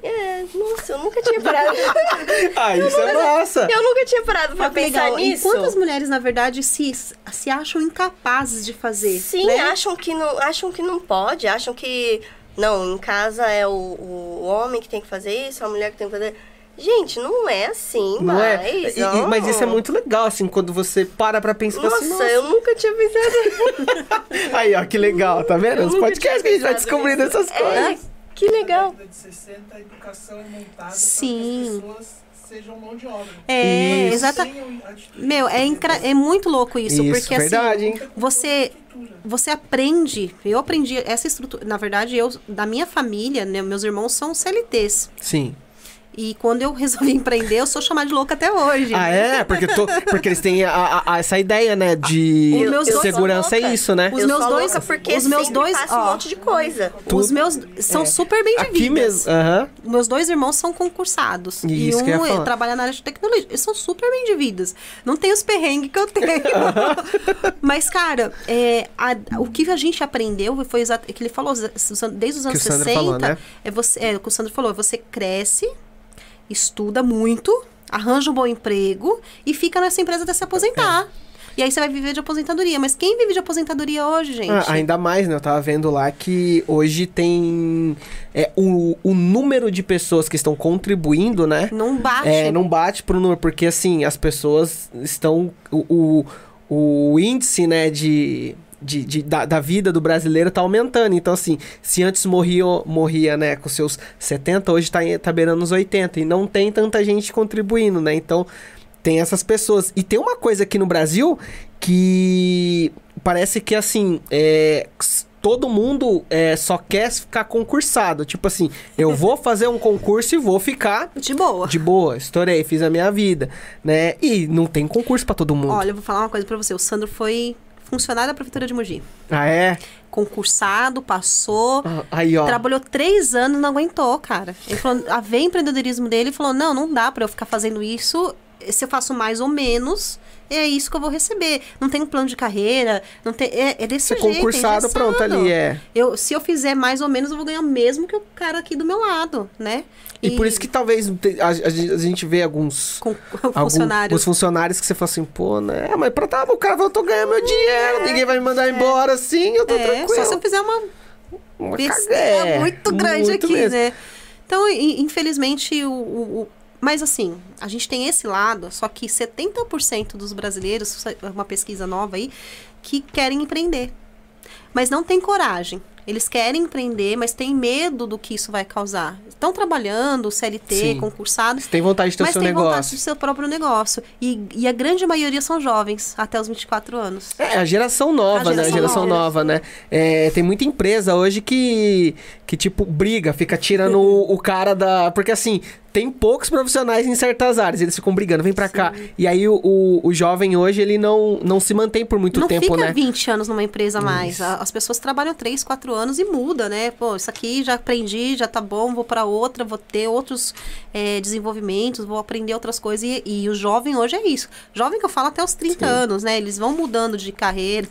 É, nossa, eu nunca tinha parado. <laughs> Ah, isso é massa. eu nunca tinha parado pra que pensar legal. E nisso. quantas mulheres, na verdade, se, se acham incapazes de fazer? Sim, né? acham que não, acham que não pode, acham que não, em casa é o, o homem que tem que fazer isso, a mulher que tem que fazer. Gente, não é assim, Não mas, é? E- e- mas isso é muito legal, assim, quando você para pra pensar Nossa, assim, nossa. eu nunca tinha pensado. <laughs> Aí, ó, que legal, tá vendo? Os nunca podcasts que a gente vai descobrindo essas nisso. coisas. É, que legal. Na década de 60, a educação é montada Sim. para que as pessoas sejam mão de obra. É, Isso. exata. Sem a atitude Meu, é, incra- é muito louco isso, Isso, porque verdade, hein? assim, você você aprende, eu aprendi essa estrutura, na verdade, eu da minha família, né, meus irmãos são CLTs. Sim. E quando eu resolvi empreender, eu sou chamada de louca até hoje. Ah, é? Porque, to- porque eles têm a- a- a- essa ideia, né? De dois- segurança é isso, né? Os eu meus dois- porque os meus dois- faço ó. um monte de coisa. Os meus são É. super bem de Aqui mesmo. Aham. Meus dois irmãos são concursados. e Isso um que eu ia é- falar. trabalha na área de tecnologia. Eles são super bem de vidas. Não tem os perrengues que eu tenho. <laughs> Mas, cara, é, a- o que a gente aprendeu foi exato, que ele falou desde os anos Sandro 60. falou, né? é, você, é o que o Sandro falou, você cresce, estuda muito, arranja um bom emprego e fica nessa empresa até se aposentar. E aí você vai viver de aposentadoria. Mas quem vive de aposentadoria hoje, gente? Ah, ainda mais, né? Eu tava vendo lá que hoje tem é, o, o número de pessoas que estão contribuindo, né? Não bate. É, não bate pro número, porque assim, as pessoas estão. O, o, o índice, né, de. De, de- da, da vida do brasileiro tá aumentando. Então, assim, se antes morria, morria né, com seus 70, hoje tá, tá beirando os 80. E não tem tanta gente contribuindo, né? Então, tem essas pessoas. E tem uma coisa aqui no Brasil que parece que, assim, é, todo mundo é, só quer ficar concursado. Tipo assim, eu <laughs> vou fazer um concurso e vou ficar De boa. de boa, estourei, fiz a minha vida, né? E não tem concurso pra todo mundo. Olha, eu vou falar uma coisa pra você. O Sandro foi funcionário da Prefeitura de Mogi. Ah, é? Concursado, passou. Ah, Aí, ó. Trabalhou três anos não aguentou, cara. Ele falou, a ver empreendedorismo dele e falou: não, não dá pra eu ficar fazendo isso. Se eu faço mais ou menos, é isso que eu vou receber. Não tem um plano de carreira, não tem. É, é desse Ser jeito. é concursado, pronto, engessado. ali, é. Eu, se eu fizer mais ou menos, eu vou ganhar o mesmo que o cara aqui do meu lado, né? E, por isso que talvez a, a gente- vê alguns. Com funcionários. os funcionários que você fala assim, pô, né? Mas pra tá, o cara vai, eu tô ganhando meu dinheiro, ninguém vai me mandar embora assim, eu tô É, tranquilo. só se eu fizer uma Uma besteira muito grande Muito aqui, mesmo. né? Então, infelizmente, o- o- Mas assim, a gente tem esse lado, só que 70% dos brasileiros, é uma pesquisa nova aí, que querem empreender. Mas não tem coragem. Eles querem empreender, mas têm medo do que isso vai causar. Estão trabalhando, CLT, Sim. concursados, tem vontade de ter o mas seu tem vontade negócio. do seu próprio negócio. E, e a grande maioria são jovens, até os 24 anos. É, a geração nova, A né? A geração geração nova. nova, né? É, tem muita empresa hoje que, que tipo, briga, fica tirando <laughs> o, o cara da... Porque, assim, tem poucos profissionais em certas áreas, eles ficam brigando, vem pra cá. E aí, o, o, o jovem hoje, ele não, não se mantém por muito não tempo, fica né? 20 anos numa empresa mais. A- As pessoas trabalham 3, 4 anos e muda, né? Pô, isso aqui já aprendi, já tá bom, vou para outra, vou ter outros é, desenvolvimentos, vou aprender outras coisas. E, e o jovem hoje é isso. Jovem que eu falo até os 30 anos, né? Eles vão mudando de carreira.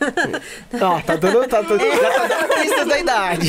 Ó, tá dando... Tá, tá- <laughs> já tá dando pista da idade.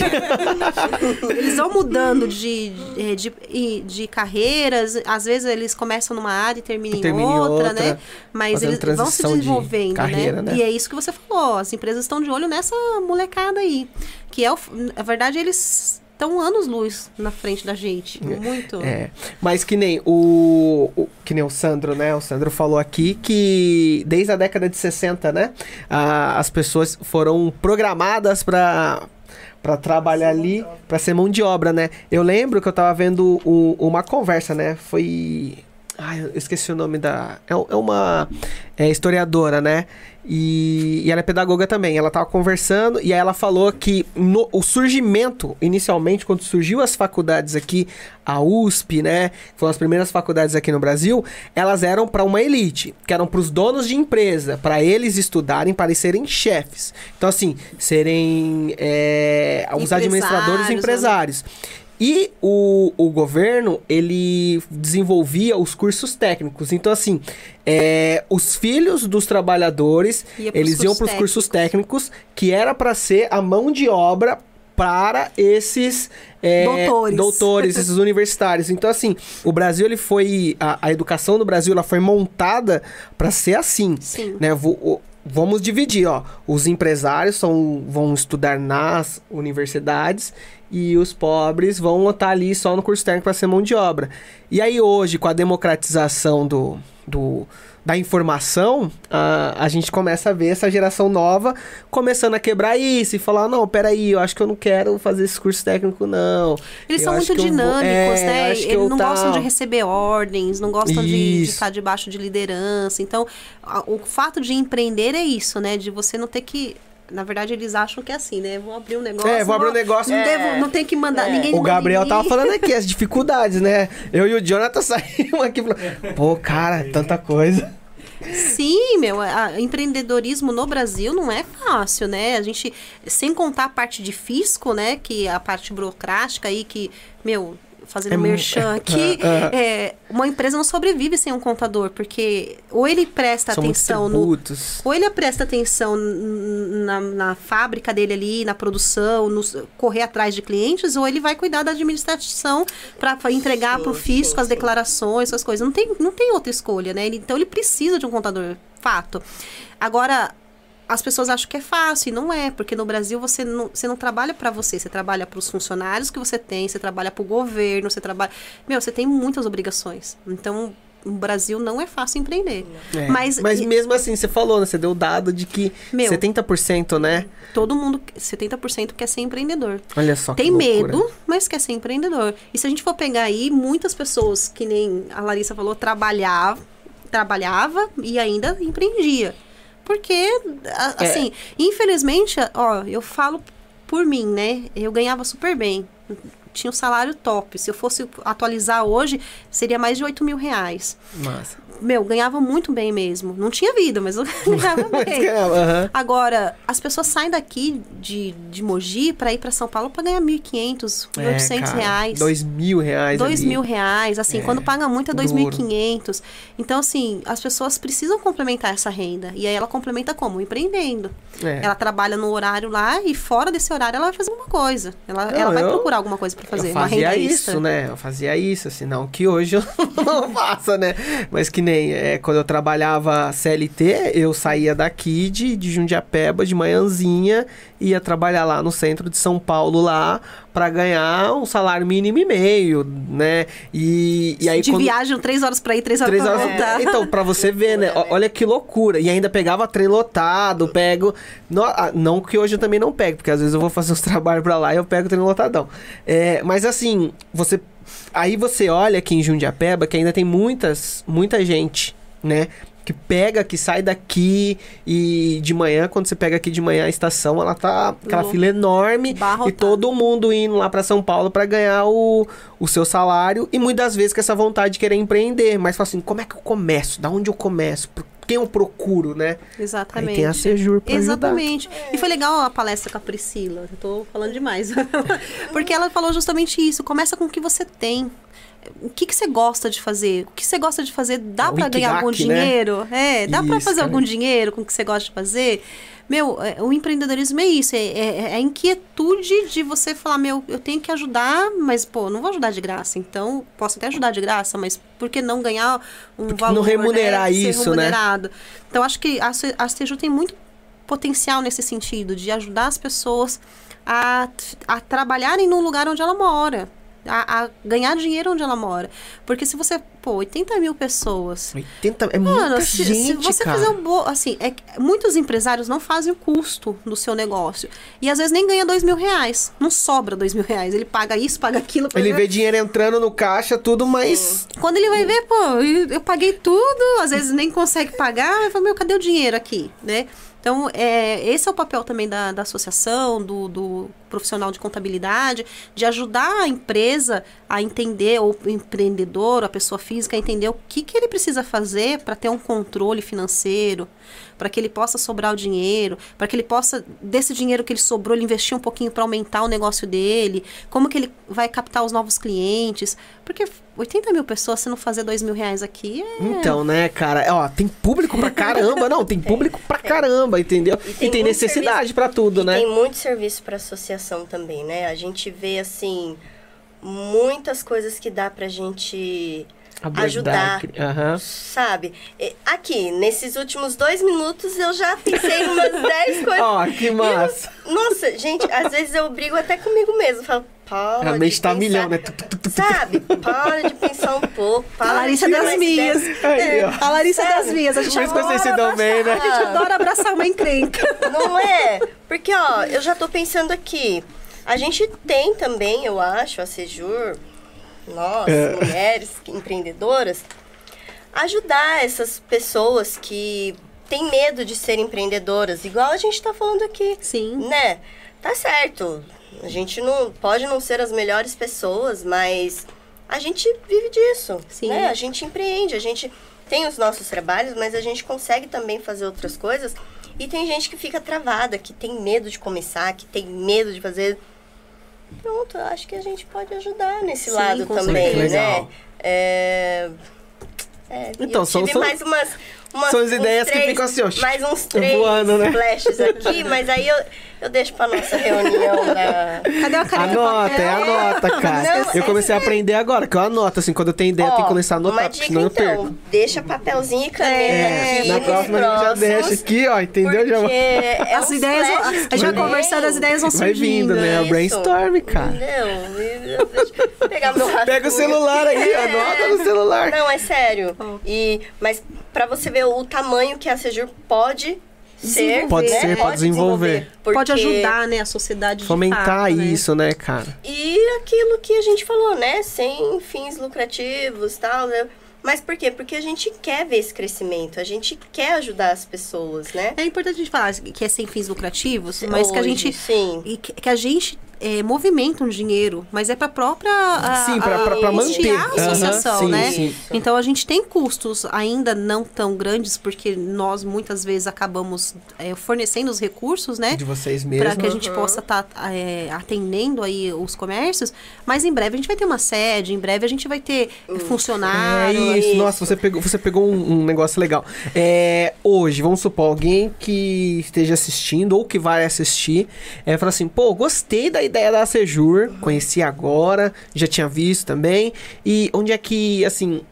eles vão mudando de, de, de, e- de carreiras. Às vezes eles começam numa área e terminam em Termina em outra, outra, né? Mas eles vão se transição de desenvolvendo, carreira, né? E é isso que você falou. As empresas estão de olho nessa molecada aí. Que é, o, na verdade, eles estão anos-luz na frente da gente. Muito. É, mas que nem o, o- que nem o Sandro, né? O Sandro falou aqui que desde a década de 60, né, a- as pessoas foram programadas para para trabalhar ali, para ser mão de obra, né? Eu lembro que eu tava vendo o- uma conversa, né? Foi Ai, eu esqueci o nome da. É, é uma é, historiadora, né? E, e ela é pedagoga também. Ela tava conversando e aí ela falou que no, o surgimento, inicialmente, quando surgiu as faculdades aqui, a USP, né? Foram as primeiras faculdades aqui no Brasil, elas eram para uma elite, que eram para os donos de empresa, para eles estudarem, para eles serem chefes. Então, assim, serem é, os Empresários, administradores e né? E o, o governo, ele desenvolvia os cursos técnicos. Então, assim, é, os filhos dos trabalhadores, Ia eles iam para os cursos técnicos, que era para ser a mão de obra para esses é, Doutores. doutores, esses universitários. Então, assim, o Brasil, ele foi... A, a educação do Brasil, ela foi montada para ser assim Sim. né? O- vamos dividir, ó. Os empresários são, vão estudar nas universidades e os pobres vão estar ali só no curso técnico para ser mão de obra. E aí hoje, com a democratização do, do da informação, a, a gente começa a ver essa geração nova começando a quebrar isso e falar, não, peraí, eu acho que eu não quero fazer esse curso técnico, não. Eles Eu são muito eu vou- dinâmicos, é, né? Eles não gostam de receber ordens, não gostam de, de estar debaixo de liderança. Então, a- o fato de empreender é isso, né? De você não ter que. Na verdade, eles acham que é assim, né? Vou abrir um negócio. É, vou abrir um não- negócio. Não, É. devo, não tem que mandar ninguém. O Gabriel tava falando aqui, as <laughs> dificuldades, né? Eu e o Jonathan <laughs> saímos aqui falando, pô, cara, tanta coisa. Sim, meu, a- empreendedorismo no Brasil não é fácil, né? A gente, sem contar a parte de fisco, né? Que a parte burocrática aí que, meu, fazendo É merchan <laughs> aqui, Ah, é, uma empresa não sobrevive sem um contador, porque ou ele presta atenção no, ou ele presta atenção na, na fábrica dele ali, na produção, no, correr atrás de clientes, ou ele vai cuidar da administração para entregar para o fisco sim, as declarações, essas coisas. Não tem, não tem outra escolha, né? Ele- então ele precisa de um contador, fato. Agora, as pessoas acham que é fácil, e não é, porque no Brasil você não, você não trabalha para você, você trabalha para os funcionários que você tem, você trabalha para o governo, você trabalha. Meu, você tem muitas obrigações. Então, no Brasil não é fácil empreender. É, Mas, Mas e- mesmo assim, você falou, né? Você deu o dado de que Meu. 70%, né? todo mundo, 70% quer ser empreendedor. Olha só que Tem medo, mas quer ser empreendedor. E se a gente for pegar aí, muitas pessoas, que nem a Larissa falou, trabalhava, trabalhava e ainda empreendia. Porque, É. assim, infelizmente, ó, eu falo por mim, né? Eu ganhava super bem. Tinha um salário top. Se eu fosse atualizar hoje, seria mais de 8 mil reais. Massa. Meu, ganhava muito bem mesmo. Não tinha vida, mas eu <laughs> ganhava <laughs> bem. Agora, as pessoas saem daqui de, de Mogi para ir para São Paulo para ganhar 1.500, 1.800 É, cara, reais. Dois mil reais Dois ali. mil reais, assim, É, quando paga muito é duro. 2.500. Então, assim, as pessoas precisam complementar essa renda. E aí ela complementa como? Empreendendo. É. Ela trabalha no horário lá e fora desse horário ela vai fazer alguma coisa. Ela, Não, ela vai eu- procurar alguma coisa para fazer, eu uma fazia renda isso, né? Eu fazia isso, assim, não que hoje eu <laughs> não faça, né? Mas que nem é, quando eu trabalhava CLT, eu saía daqui de, de Jundiapeba de manhãzinha, ia trabalhar lá no centro de São Paulo lá pra ganhar um salário mínimo e meio, né? E, e aí de quando... viagem, três horas para ir, três horas Três para horas. voltar. Então, pra você ver, né? Olha que loucura. E ainda pegava trem lotado, pego. Não, ah, não que hoje eu também não pego, porque às vezes eu vou fazer os <laughs> trabalhos pra lá e eu pego o trem lotadão. É, mas assim, você. Aí você olha aqui em Jundiapeba que ainda tem muitas, muita gente, né? Que pega, que sai daqui e de manhã, quando você pega aqui de manhã a estação, ela tá aquela fila enorme e Barrotado. todo mundo indo lá pra São Paulo pra ganhar o, o seu salário e muitas vezes com essa vontade de querer empreender, mas fala assim, como é que eu começo? Da onde eu começo? Quem eu procuro, né? Aí Exatamente. tem a Sejur pra ajudar. Exatamente. E foi legal a palestra com a Priscila. Eu tô falando demais. <laughs> Porque ela falou justamente isso. Começa com o que você tem. O que, que você gosta de fazer? O que você gosta de fazer? Dá O pra ganhar algum né? dinheiro? É, dá pra Isso, fazer cara. algum dinheiro com o que você gosta de fazer? Meu, é, o empreendedorismo é isso. É, é- é a inquietude de você falar, meu, eu tenho que ajudar, mas, pô, não vou ajudar de graça. Então, posso até ajudar de graça, mas por que não ganhar um que valor, não remunerar né? Isso, né? remunerado? Então, acho que a, a tem muito potencial nesse sentido, de ajudar as pessoas a, a trabalharem no lugar onde ela mora. A, a ganhar dinheiro onde ela mora. Porque se você, pô, 80 mil pessoas. 80 é Mano, muita se, gente, se você cara. fizer um bom. Assim, é, muitos empresários não fazem o custo do seu negócio. E às vezes nem ganha dois mil reais. Não sobra dois mil reais. Ele paga isso, paga aquilo. Ele paga- vê dinheiro entrando no caixa, tudo, mas... Quando ele vai ver, pô, eu, eu paguei tudo, às vezes nem consegue pagar, vai falar, meu, cadê o dinheiro aqui, né? Então, é, esse é o papel também da, da associação, do, do profissional de contabilidade, de ajudar a empresa a entender, ou o empreendedor, a pessoa física, a entender o que, que ele precisa fazer para ter um controle financeiro, para que ele possa sobrar o dinheiro, para que ele possa, desse dinheiro que ele sobrou, ele investir um pouquinho para aumentar o negócio dele, como que ele vai captar os novos clientes. Porque 80 mil pessoas, se não fazer 2 mil reais aqui, é... Então, né, cara? Ó, tem público pra caramba. Não, tem <laughs> público pra caramba, entendeu? E tem, muito necessidade serviço- pra tudo, e né? Tem muito serviço para associação também, né? A gente vê assim muitas coisas que dá pra gente Abordar, ajudar. Aham. sabe? E Aqui, nesses últimos dois minutos, eu já pensei umas 10 <laughs> coisas. Ó, que massa. Nossa, gente, às vezes eu brigo até comigo mesmo. Falo, para A de mente tá pensar, milhão, né? Tu, tu, tu, tu, tu. Sabe? Para de pensar um pouco. Para A Larissa das minhas. ó. A Larissa Sabe? das minhas, a gente que vocês se adora dão bem, né? A gente adora abraçar uma encrenca. Não é? Porque, ó, eu já tô pensando aqui. A gente tem também, eu acho, a Sejur, nós, É. mulheres empreendedoras, ajudar essas pessoas que têm medo de ser empreendedoras, igual a gente tá falando aqui. Sim. Né? Tá certo. A gente não pode não ser as melhores pessoas, mas a gente vive disso. Sim. Né? A gente empreende, a gente tem os nossos trabalhos, mas a gente consegue também fazer outras coisas. E tem gente que fica travada, que tem medo de começar, que tem medo de fazer. Pronto, eu acho que a gente pode ajudar nesse Sim, lado também, certeza. né? É... É, Então, eu são- tive são- mais umas, umas são as uns ideias que três- ficam assim, ó, Mais uns três voando, né? flashes aqui, mas aí eu, eu deixo pra nossa reunião <laughs> da... Cadê a caneta? Anota, é anota, cara. Não, eu é comecei a aprender agora, que eu anoto, assim, quando eu tenho ideia, eu tenho que começar a anotar, porque senão eu então, perco. deixa papelzinho e caneta É, aqui na próxima a gente já deixa aqui, ó, entendeu? Já Porque é As ideias, a gente vai conversando, as ideias vão vai surgindo. vindo, né? É o brainstorm, cara. Deixa eu pegar meu rascunho. Pega o celular aí, É. anota no celular. Não, é sério. Oh. E, mas pra você ver o tamanho que a Sejur pode ser. Pode né? ser, pode desenvolver. porque- Pode ajudar, né, a sociedade de Fomentar fato, né? isso, né, cara? E aquilo que a gente falou, né? Sem fins lucrativos tal. né? Mas por quê? Porque a gente quer ver esse crescimento, a gente quer ajudar as pessoas, né? É importante a gente falar que é sem fins lucrativos, mas que a Hoje, gente Sim. e que, que a gente é, movimenta um dinheiro, mas é para própria a, Sim, pra- a- pra- pra custear manter. a associação, sim, né? sim. Então a gente tem custos ainda não tão grandes porque nós muitas vezes acabamos é, fornecendo os recursos, né? De vocês Para mesmos. que a gente possa estar atendendo aí os comércios, mas em breve a gente vai ter uma sede, em breve a gente vai ter É funcionário. isso, nossa, você pegou, você pegou um, um negócio legal. É, hoje, vamos supor, alguém que esteja assistindo ou que vai assistir, é, fala assim, pô, gostei da ideia da Sejur, conheci agora, já tinha visto também, e onde é que, assim,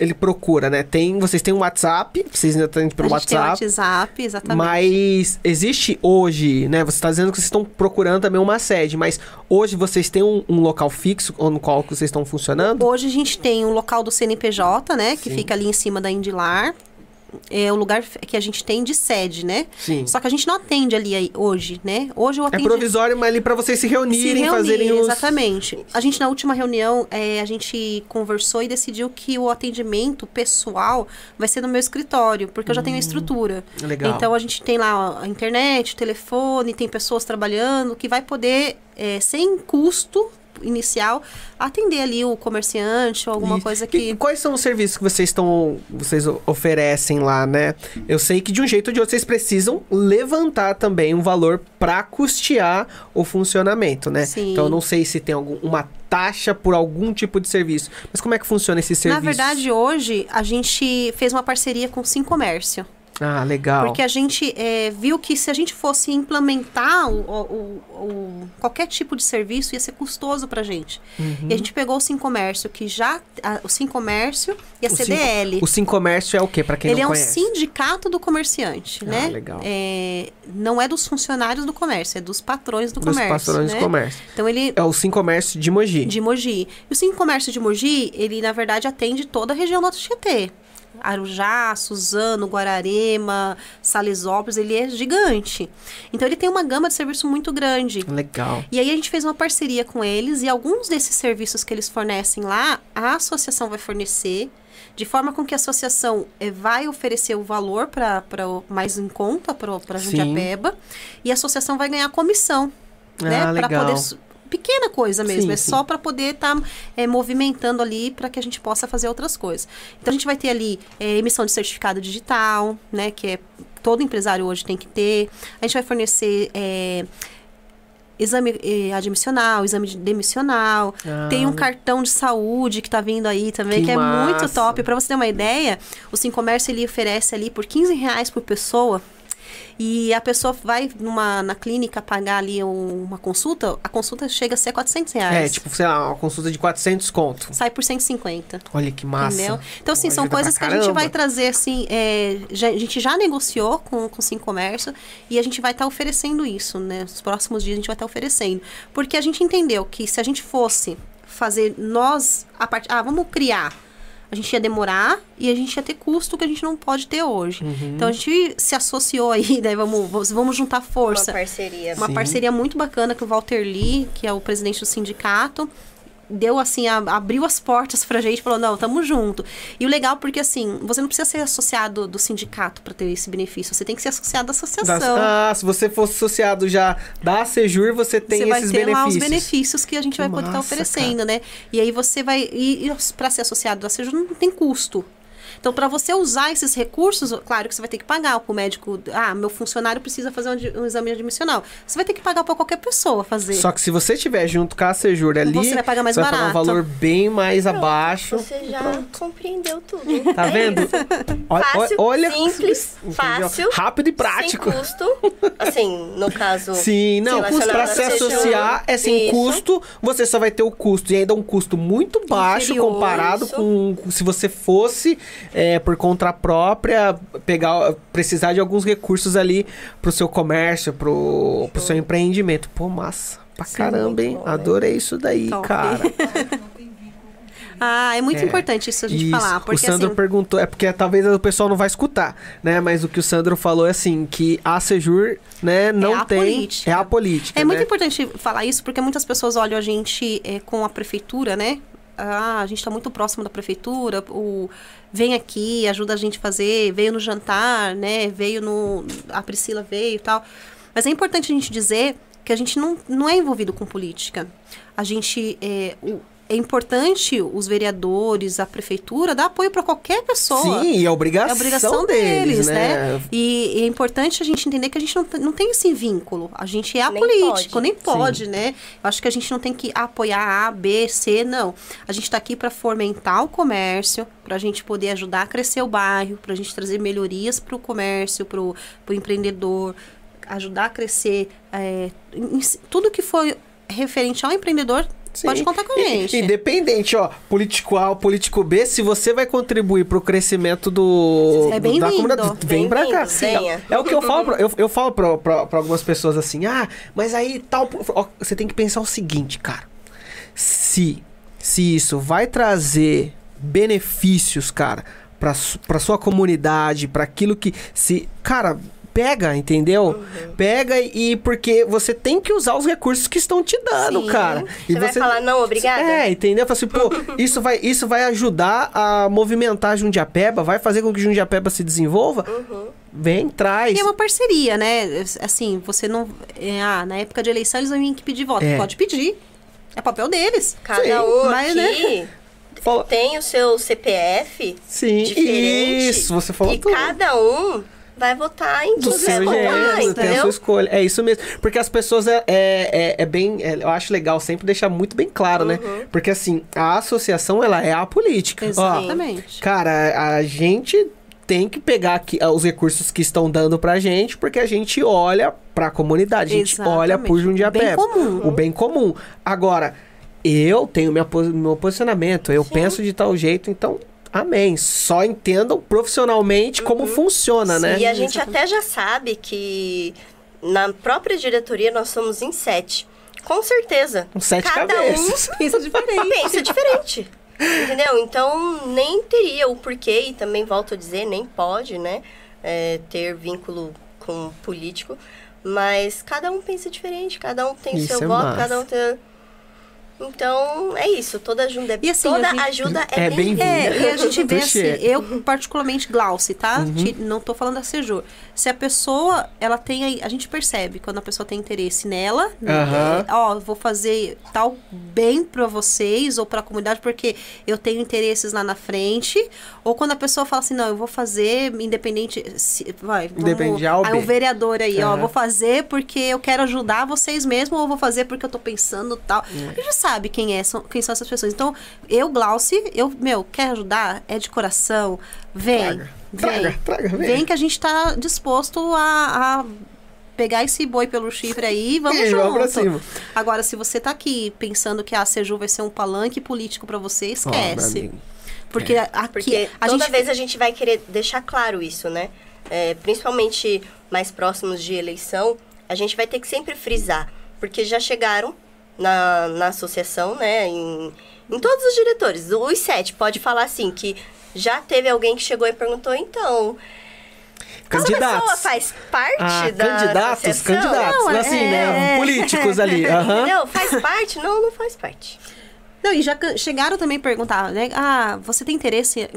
ele procura, né? Tem, vocês têm um WhatsApp, vocês ainda têm a pelo gente tem o WhatsApp, WhatsApp, exatamente. mas existe hoje, né? Você está dizendo que vocês estão procurando também uma sede, mas hoje vocês têm um, um local fixo no qual que vocês estão funcionando? Hoje a gente tem um local do CNPJ, né? Que Sim. fica ali em cima da Indilar. É o lugar que a gente tem de sede, né? Sim. Só que a gente não atende ali aí, hoje, né? Hoje eu É atendo... provisório, mas ali pra vocês se se reunirem, reunir, fazerem os... Exatamente. A gente, na última reunião, é, a gente conversou e decidiu que o atendimento pessoal vai ser no meu escritório, porque eu já tenho a estrutura. Hum, Legal. Então, a gente tem lá a internet, o telefone, tem pessoas trabalhando, que vai poder, é, sem custo inicial, atender ali o comerciante ou alguma Isso. coisa E que... quais são os serviços que vocês estão vocês oferecem lá, né? Eu sei que de um jeito ou de outro vocês precisam levantar também um valor pra custear o funcionamento, né? Sim. Então eu não sei se tem algum, uma taxa por algum tipo de serviço. Mas como é que funciona esse serviço? Na verdade, hoje, a gente fez uma parceria com o Sim Comércio. Ah, legal. Porque a gente é, viu que se a gente fosse implementar o, o- o- qualquer tipo de serviço, ia ser custoso pra gente. Uhum. E a gente pegou o Sim Comércio, que já. a- o Sim Comércio e a O Sim- CDL. O Sim Comércio é o quê, pra quem Ele não é um conhece? sindicato do comerciante, Ah, né? legal. É, não é dos funcionários do comércio, é dos patrões do Dos comércio. patrões né? do comércio. Então ele É o Sim Comércio de Mogi. de Mogi. E o Sim Comércio de Mogi, ele na verdade atende toda a região do Tietê. Arujá, Suzano, Guararema, Salesópolis, ele é gigante. Então ele tem uma gama de serviço muito grande. Legal. E aí a gente fez uma parceria com eles e alguns desses serviços que eles fornecem lá, a associação vai fornecer, de forma com que a associação eh, vai oferecer o valor para mais em conta para Sim. Jundiapeba e a associação vai ganhar comissão, né? Ah, Para legal. poder pequena coisa mesmo, Sim, é sim. só para poder estar movimentando ali para que a gente possa fazer outras coisas. Então a gente vai ter ali eh, emissão de certificado digital, né? Que é todo empresário hoje tem que ter. A gente vai fornecer eh, exame eh, admissional, exame de- demissional. Ah, Tem um cartão de saúde que tá vindo aí também, Que que, é massa. muito top. Para você ter uma ideia, o Sim Comércio ele oferece ali por 15 reais por pessoa. E a pessoa vai numa, na clínica pagar ali um- uma consulta, a consulta chega a ser 400 reais. É, tipo, sei lá, uma consulta de 400 conto. Sai por 150. Olha que massa. Entendeu? Então, assim, são coisas que a gente vai trazer, assim, é, já- a gente já negociou com, com o Sim Comércio e a gente vai estar oferecendo isso, né? Nos próximos dias a gente vai estar oferecendo. Porque a gente entendeu que se a gente fosse fazer nós, a parte, ah, vamos criar, a gente ia demorar e a gente ia ter custo que a gente não pode ter hoje. Uhum. Então, a gente se associou aí, <laughs> né? Vamos, vamos, vamos juntar Uma força. parceria. Uma Sim. parceria muito bacana com o Walter Lee, que é o presidente do sindicato. Deu assim, a- abriu as portas pra gente, falou: não, tamo junto. E o legal, porque assim, você não precisa ser associado do sindicato pra ter esse benefício, você tem que ser associado da associação. Ah, se você fosse associado já da Sejur, você tem você vai esses ter benefícios. lá os benefícios que a gente Que vai poder estar massa, oferecendo, né? E aí você vai. E, e para ser associado da Seja não tem custo. Então, para você usar esses recursos, claro que você vai ter que pagar para o médico. Ah, meu funcionário precisa fazer um, um exame admissional. Você vai ter que pagar para qualquer pessoa fazer. Só que se você estiver junto com a Sejur ali, Você vai pagar mais você vai pagar um barato. valor bem mais abaixo. Você já compreendeu tudo. Tá É vendo? Fácil, olha- simples, <laughs> Entendeu? fácil, Rápido e prático. sem custo. Assim, no caso... Sim, não, à se associar é sem isso. custo, você só vai ter o custo, e ainda um custo muito baixo Inferior, comparado isso. com se você fosse é, por conta própria pegar, precisar de alguns recursos ali pro seu comércio, pro, pro seu empreendimento. Pô, massa. Pra Sim, caramba, hein? muito bom, né? Adorei isso daí, Top. cara. <laughs> Ah, é muito É, importante isso a gente Isso. falar. o Porque Sandro assim, perguntou, é porque talvez o pessoal não vai escutar, né? Mas o que o Sandro falou é assim, que a Sejur, né, não a tem... política. É a política, É muito né? importante falar isso porque muitas pessoas olham a gente é, com a prefeitura, né? Ah, a gente está muito próximo da prefeitura, o vem aqui, ajuda a gente a fazer, veio no jantar, né? Veio no. A Priscila veio e tal. Mas é importante a gente dizer que a gente não, não é envolvido com política. A gente. É, o- é importante os vereadores, a prefeitura, dar apoio para qualquer pessoa. Sim, e a obrigação, É a obrigação deles, deles, né? né? E, e é importante a gente entender que a gente não, tem- não tem esse vínculo. A gente é Nem apolítico, pode. nem pode, né? Eu acho que a gente não tem que apoiar A, B, C, não. A gente está aqui para fomentar o comércio, para a gente poder ajudar a crescer o bairro, para a gente trazer melhorias para o comércio, para o empreendedor, ajudar a crescer. é, em- tudo que for referente ao empreendedor, Sim. pode contar com a gente. Independente, ó, político A ou político B, se você vai contribuir pro crescimento do, É do- bem-vindo. da comunidade, vem pra cá. Venha. É, é o que eu falo, pra, eu, eu falo pra, pra, pra algumas pessoas assim, ah, mas aí tal. ó, você tem que pensar o seguinte, cara. Se, se isso vai trazer benefícios, cara, pra, pra sua comunidade, pra aquilo que. se Cara. Pega, entendeu? Uhum. Pega e porque você tem que usar os recursos que estão te dando, Sim. cara. E Você vai falar, não, obrigada? é, entendeu? Fala assim, pô, <laughs> isso vai, isso vai ajudar a movimentar Jundiapeba, vai fazer com que Jundiapeba se desenvolva? Uhum. Vem, traz. E é uma parceria, né? Assim, você não. é, ah, na época de eleição eles vão vir pedir voto. É. Pode pedir. É papel deles. Cada Sim, um mas, né? aqui Fala- tem o seu CPF Sim, diferente. isso, você falou E tudo. cada um vai votar em quem quer votar, jeito, tem a entendeu? sua escolha. É isso mesmo. Porque as pessoas é, é, é- é bem. é, eu acho legal sempre deixar muito bem claro, né? Uhum. Porque assim, a associação ela é a política. Ó, Exatamente. Cara, a gente tem que pegar aqui, ah, os recursos que estão dando pra gente, porque a gente olha pra comunidade, a gente Exatamente. olha por Jundiapé. O bem comum. O bem comum. Agora, eu tenho minha, meu posicionamento, eu Sim. penso de tal jeito, então, amém. Só entendam profissionalmente como funciona, né? E a gente até já sabe que na própria diretoria nós somos em sete. Com certeza. Com sete Cada cabeças. <laughs> Pensa diferente. um pensa diferente. Entendeu? Então nem teria o porquê, e também volto a dizer, nem pode, né? é, ter vínculo com político. Mas cada um pensa diferente, cada um tem Isso seu é voto, massa. cada um tem. Então, é isso. Toda ajuda é, E assim, toda a gente- ajuda é, É bem-vinda. É, e a gente vê assim, eu particularmente Glauce, tá? Uhum. Não tô falando da Sejur. Se a pessoa, ela tem aí, a gente percebe quando a pessoa tem interesse nela, né? Aham. É, ó, vou fazer tal bem pra vocês ou pra comunidade porque eu tenho interesses lá na frente, ou quando a pessoa fala assim, não, eu vou fazer independente, se- vai, Independente de A ou aí um vereador aí, ó, Aham. vou fazer porque eu quero ajudar vocês mesmo ou vou fazer porque eu tô pensando tal. É. A gente já sabe quem é, são, quem são essas pessoas. Então, eu, Glauce, eu, meu, quer ajudar? É de coração? Vem. Traga. Vem. Traga, vem. vem que a gente tá disposto a, a pegar esse boi pelo chifre aí e vamos E junto. vamos pra cima. Agora, se você tá aqui pensando que a Seju vai ser um palanque político pra você, esquece. amigo. Porque aqui Porque a toda gente vez a gente vai querer deixar claro isso, né? É, principalmente mais próximos de eleição, a gente vai ter que sempre frisar. Porque já chegaram na, na associação, né? Em, em todos os diretores. Os sete pode falar assim, que já teve alguém que chegou e perguntou, então... Essa pessoa Candidatos. faz parte Ah, da candidatos, associação? candidatos. Não, assim, é- né? Políticos ali. aham. Entendeu? Faz parte? Não, não faz parte. Não, e já chegaram também a perguntar, né? Ah, você tem interesse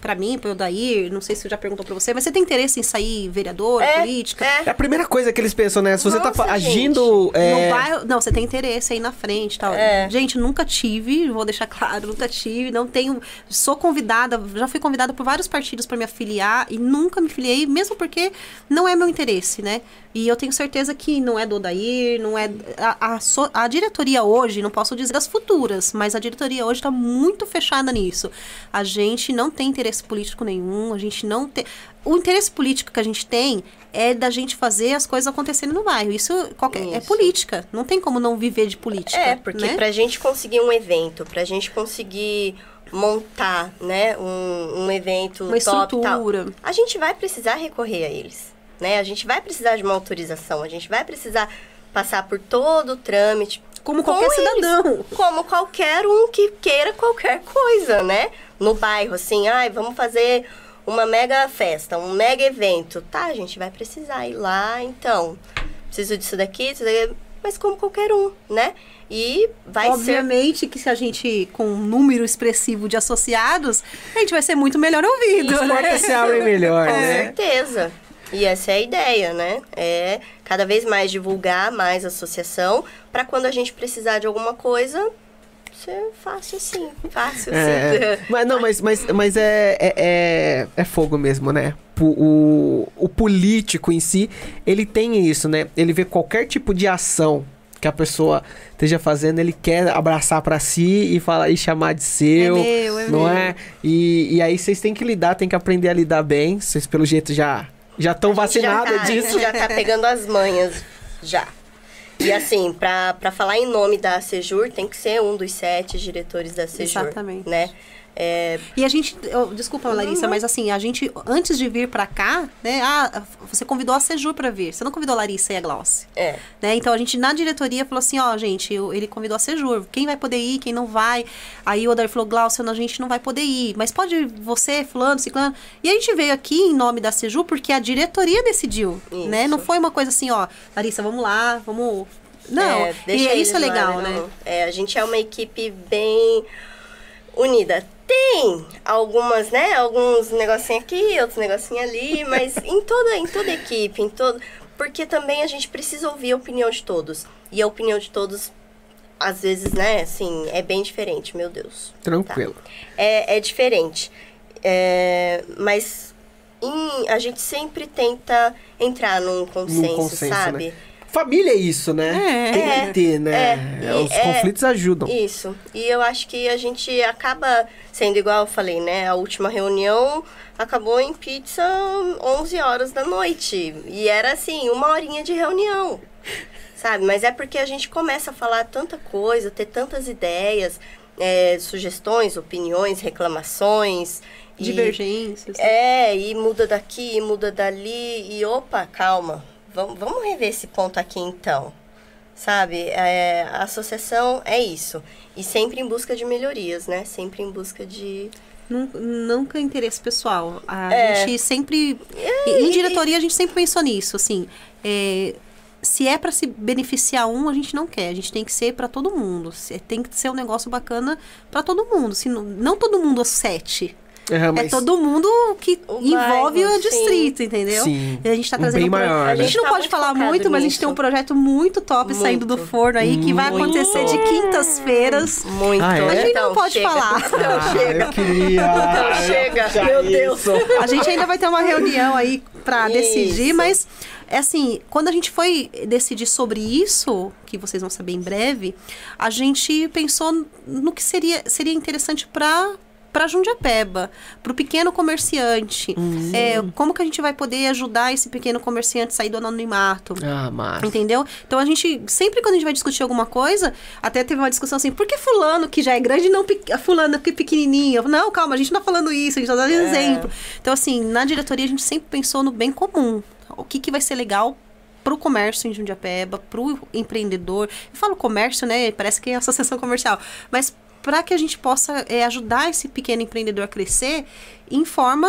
pra mim, pro Dair, não sei se já perguntou pra você, mas você tem interesse em sair vereador, É, política? É é. a primeira coisa que eles pensam, né? Se você tá Nossa, fa- agindo. No É... bairro, não, você tem interesse aí na frente e tal. É. Gente, nunca tive, vou deixar claro, nunca tive, não tenho. Sou convidada, já fui convidada por vários partidos para me afiliar e nunca me filiei, mesmo porque não é meu interesse, né? E eu tenho certeza que não é do Odair, não é. A, a, a diretoria hoje, não posso dizer as futuras, mas a diretoria hoje está muito fechada nisso. A gente não tem interesse político nenhum, a gente não tem. O interesse político que a gente tem é da gente fazer as coisas acontecerem no bairro. Isso, qualquer, é Isso. política. Não tem como não viver de política. É, porque né? pra gente conseguir um evento, pra gente conseguir montar, né, um, um evento Uma top e tal, estrutura. a gente vai precisar recorrer a eles, né? A gente vai precisar de uma autorização, a gente vai precisar passar por todo o trâmite. Como com qualquer eles, cidadão. Como qualquer um que queira qualquer coisa, né? No bairro, assim, ai, vamos fazer uma mega festa, um mega evento. Tá, a gente vai precisar ir lá, então. Preciso disso daqui, disso daqui, mas como qualquer um, né? E vai ser Obviamente que se a gente, com um número expressivo de associados, a gente vai ser muito melhor ouvido, né? melhor, Com né? certeza. E essa é a ideia, né? É cada vez mais divulgar mais a associação para quando a gente precisar de alguma coisa ser fácil assim, fácil É, assim. mas não, mas, mas, mas é, é, é, é fogo mesmo, né? O, o, o político em si, ele tem isso, né? Ele vê qualquer tipo de ação que a pessoa esteja fazendo, ele quer abraçar pra si e falar e chamar de seu, É meu, é não meu. é? E, e aí vocês têm que lidar, têm que aprender a lidar bem. Vocês pelo jeito já já estão A gente já vacinados tá- disso. Já tá pegando as manhas já. E assim, pra, pra falar em nome da Sejur, tem que ser um dos sete diretores da Sejur. Exatamente. Né? É, E a gente, desculpa, Larissa, Uhum. mas assim, a gente, antes de vir pra cá, né, ah, você convidou a Sejur pra vir, você não convidou a Larissa e a Glauce. é. Né? Então a gente na diretoria falou assim, ó, gente, eu- ele convidou a Sejur, quem vai poder ir, quem não vai. Aí o Odair falou, Glaucio, a gente não vai poder ir, mas pode você, fulano, ciclano. E a gente veio aqui em nome da Sejur porque a diretoria decidiu, Isso. né? Não foi uma coisa assim, ó, Larissa, vamos lá, vamos... Não, É, e é isso é lá, legal, né? não. É, a gente é uma equipe bem unida. Tem algumas, né? Alguns negocinhos aqui, outros negocinhos ali, mas <laughs> em toda, em toda equipe, em todo. Porque também a gente precisa ouvir a opinião de todos. E a opinião de todos, às vezes, né, assim, é bem diferente, meu Deus. Tranquilo. É, é diferente. É, mas em- a gente sempre tenta entrar num consenso, consenso, sabe? né? Família é isso, né? É. Tem É, que ter, né? é, e Os é- conflitos ajudam. Isso. E eu acho que a gente acaba sendo igual eu falei, né? A última reunião acabou em pizza 11 horas da noite. E era assim, uma horinha de reunião. Sabe? Mas é porque a gente começa a falar tanta coisa, ter tantas ideias, é, sugestões, opiniões, reclamações. e- Divergências. é, e muda daqui, muda dali, e opa, calma, vamos, vamos rever esse ponto aqui então. Sabe, é, a associação é isso. E sempre em busca de melhorias, né? Sempre em busca de. Nun- Nunca interesse pessoal. A É. gente sempre. em diretoria, a gente sempre pensou nisso. Assim, é, se é para se beneficiar um, a gente não quer. A gente tem que ser para todo mundo. Tem que ser um negócio bacana para todo mundo. Se não, não todo mundo às É, É mas- todo mundo que O envolve bairro, o distrito, entendeu? Sim. E a gente tá Um trazendo bem pro- maior, A né? gente não Tá pode muito falar muito, mas a gente nisso. tem um projeto muito top saindo do Muito. forno aí, que vai Muito. acontecer de quintas-feiras. Muito. Ah, é? A gente não Então, pode chega. falar. Então Ah, chega. eu queria. Então chega. Meu Deus. A gente ainda vai ter uma reunião aí pra decidir, mas é assim, quando a gente foi decidir sobre isso, que vocês vão saber em breve, a gente pensou no que seria, seria interessante para para Jundiapeba, para o pequeno comerciante. É, como que a gente vai poder ajudar esse pequeno comerciante a sair do anonimato? Ah, massa. Entendeu? Então a gente, sempre quando a gente vai discutir alguma coisa, até teve uma discussão assim, por que fulano que já é grande não pe- fulano que é pequenininho? Falo, Não, calma, a gente não tá falando isso, a gente tá dando exemplo. Então assim, na diretoria a gente sempre pensou no bem comum. O que que vai ser legal pro comércio em Jundiapeba, pro empreendedor. Eu falo comércio, né? Parece que é associação comercial, mas para que a gente possa é, ajudar esse pequeno empreendedor a crescer em forma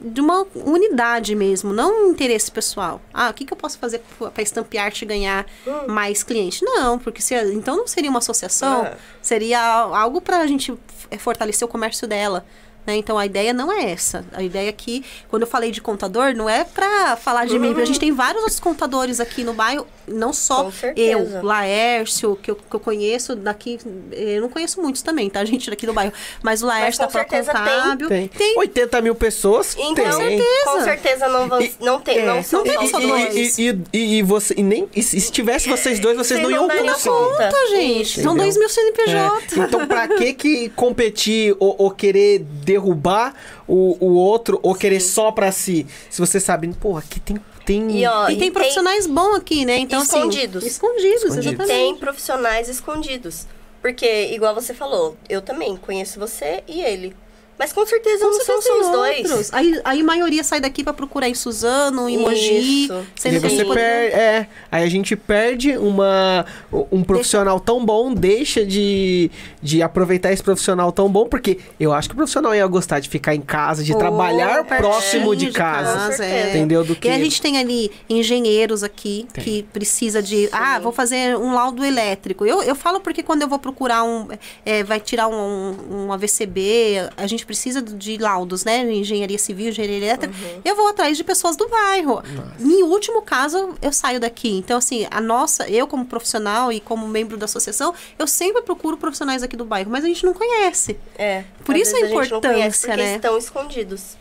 de uma unidade mesmo, não um interesse pessoal. Ah, o que, que eu posso fazer para estampear-te e ganhar mais clientes? Não, porque se, então não seria uma associação, É. seria algo para a gente é, fortalecer o comércio dela. Né? Então a ideia não é essa. A ideia aqui, quando eu falei de contador, não é para falar de mim. A gente tem vários outros contadores aqui no bairro, não só Com certeza. eu, Laércio, que eu, que eu conheço daqui. Eu não conheço muitos também, tá, gente, daqui do bairro. Mas o Laércio com tá para certeza contábil. Tem. 80 mil pessoas? Então, tem. com certeza não, vão, não, tem, É. não são Não tem só E- dois. E, e, e, e você, e nem, e se se tivesse vocês dois, vocês não iam conseguir. conta. Gente, são Entendeu? dois mil CNPJ. É. Então, pra que que competir ou, ou querer derrubar o, o outro ou querer só pra si? Se você sabe, pô, aqui tem. tem... E, ó, E tem profissionais bons aqui, né? Então, Escondidos. Assim, escondidos, Escondidos. exatamente. Tem profissionais escondidos. Porque, igual você falou, eu também conheço você e ele. Mas com certeza Com não são certeza só os dois. outros. Aí, aí a maioria sai daqui pra procurar em Suzano, em Mogi. Isso. E Sendo que a você poderia- perde, é, aí a gente perde uma, um profissional tão bom, deixa de, de aproveitar esse profissional tão bom, porque eu acho que o profissional ia gostar de ficar em casa, de Ou trabalhar pertinho próximo de casa. Com certeza. é. Entendeu? Do que. E a gente tem ali engenheiros aqui Tem. que precisa de. Ah, vou fazer um laudo elétrico. Eu, eu falo porque quando eu vou procurar um. é, vai tirar um, um AVCB, a gente precisa de laudos, né? Engenharia civil, engenharia elétrica. Eu vou atrás de pessoas do bairro. Em último caso, eu saio daqui. Então, assim, a nossa, eu como profissional e como membro da associação, eu sempre procuro profissionais aqui do bairro, mas a gente não conhece. É. Por isso a vezes gente não conhece importância, porque né? estão escondidos.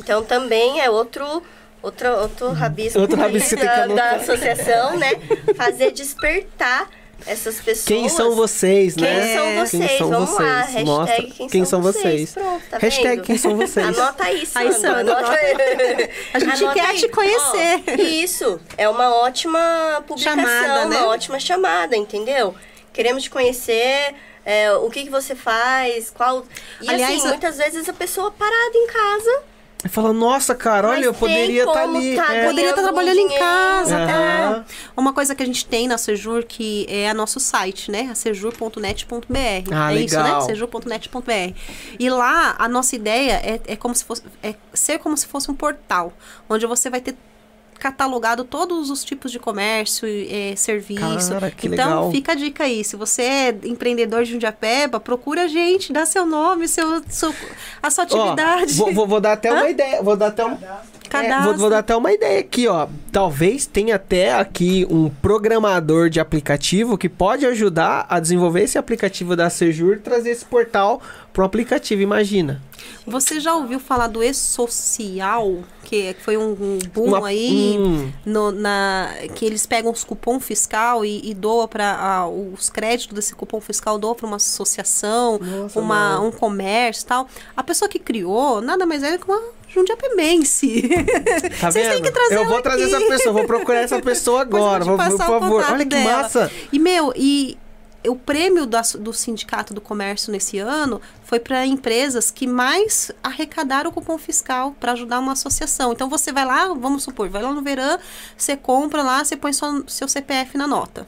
Então também é outro outro, outro rabisco, Outro rabisco <laughs> da, da associação, né? Fazer despertar essas pessoas. Quem são vocês, Quem né? são Quem vocês? são Vamos vocês? lá, hashtag Mostra quem, são, vocês. Pronto, tá Hashtag vendo? quem são vocês. Anota aí, Aí, Sandra. Anota. A gente Anota quer aí. te conhecer. Ó, isso, é uma ótima publicação, Chamada, né? uma ótima chamada, entendeu? Queremos te conhecer, é, o que, que você faz, qual... E Aliás, assim, muitas vezes a pessoa parada em casa... Fala, nossa, cara, olha, Mas eu poderia estar como ali. tá é. Poderia estar um trabalhando em casa. É. Uma coisa que a gente tem na Sejur que é a nosso site, né? A sejur.net.br. Ah, é isso, né? legal. Sejur.net.br. E lá a nossa ideia é, é como se fosse é ser como se fosse um portal, onde você vai ter catalogado todos os tipos de comércio e eh, serviço. Cara, que então, legal. fica a dica aí. Se você é empreendedor de Jundiapeba, procura a gente, dá seu nome, seu, seu- a sua Ó, atividade. vou, vou- vou dar até uma ideia. Vou dar até um. É, vou, vou dar até uma ideia aqui, ó. Talvez tenha até aqui um programador de aplicativo que pode ajudar a desenvolver esse aplicativo da Sejur e trazer esse portal pro aplicativo, imagina. Você já ouviu falar do e-social? Que foi um, um boom Uma- aí, Hum. no- na, que eles pegam os cupom fiscal e, e doam para os créditos desse cupom fiscal doam para uma associação, Nossa, uma, um comércio e tal. A pessoa que criou nada mais é que uma jundiapemense. Tá Vocês têm vendo? que trazer eu vou trazer aqui. essa pessoa, vou procurar essa pessoa agora, vou por favor. Olha que dela. massa. E, meu, e o prêmio da- do Sindicato do Comércio nesse ano foi para empresas que mais arrecadaram o cupom fiscal para ajudar uma associação. Então você vai lá, vamos supor, vai lá no Verão, você compra lá, você põe seu CPF na nota.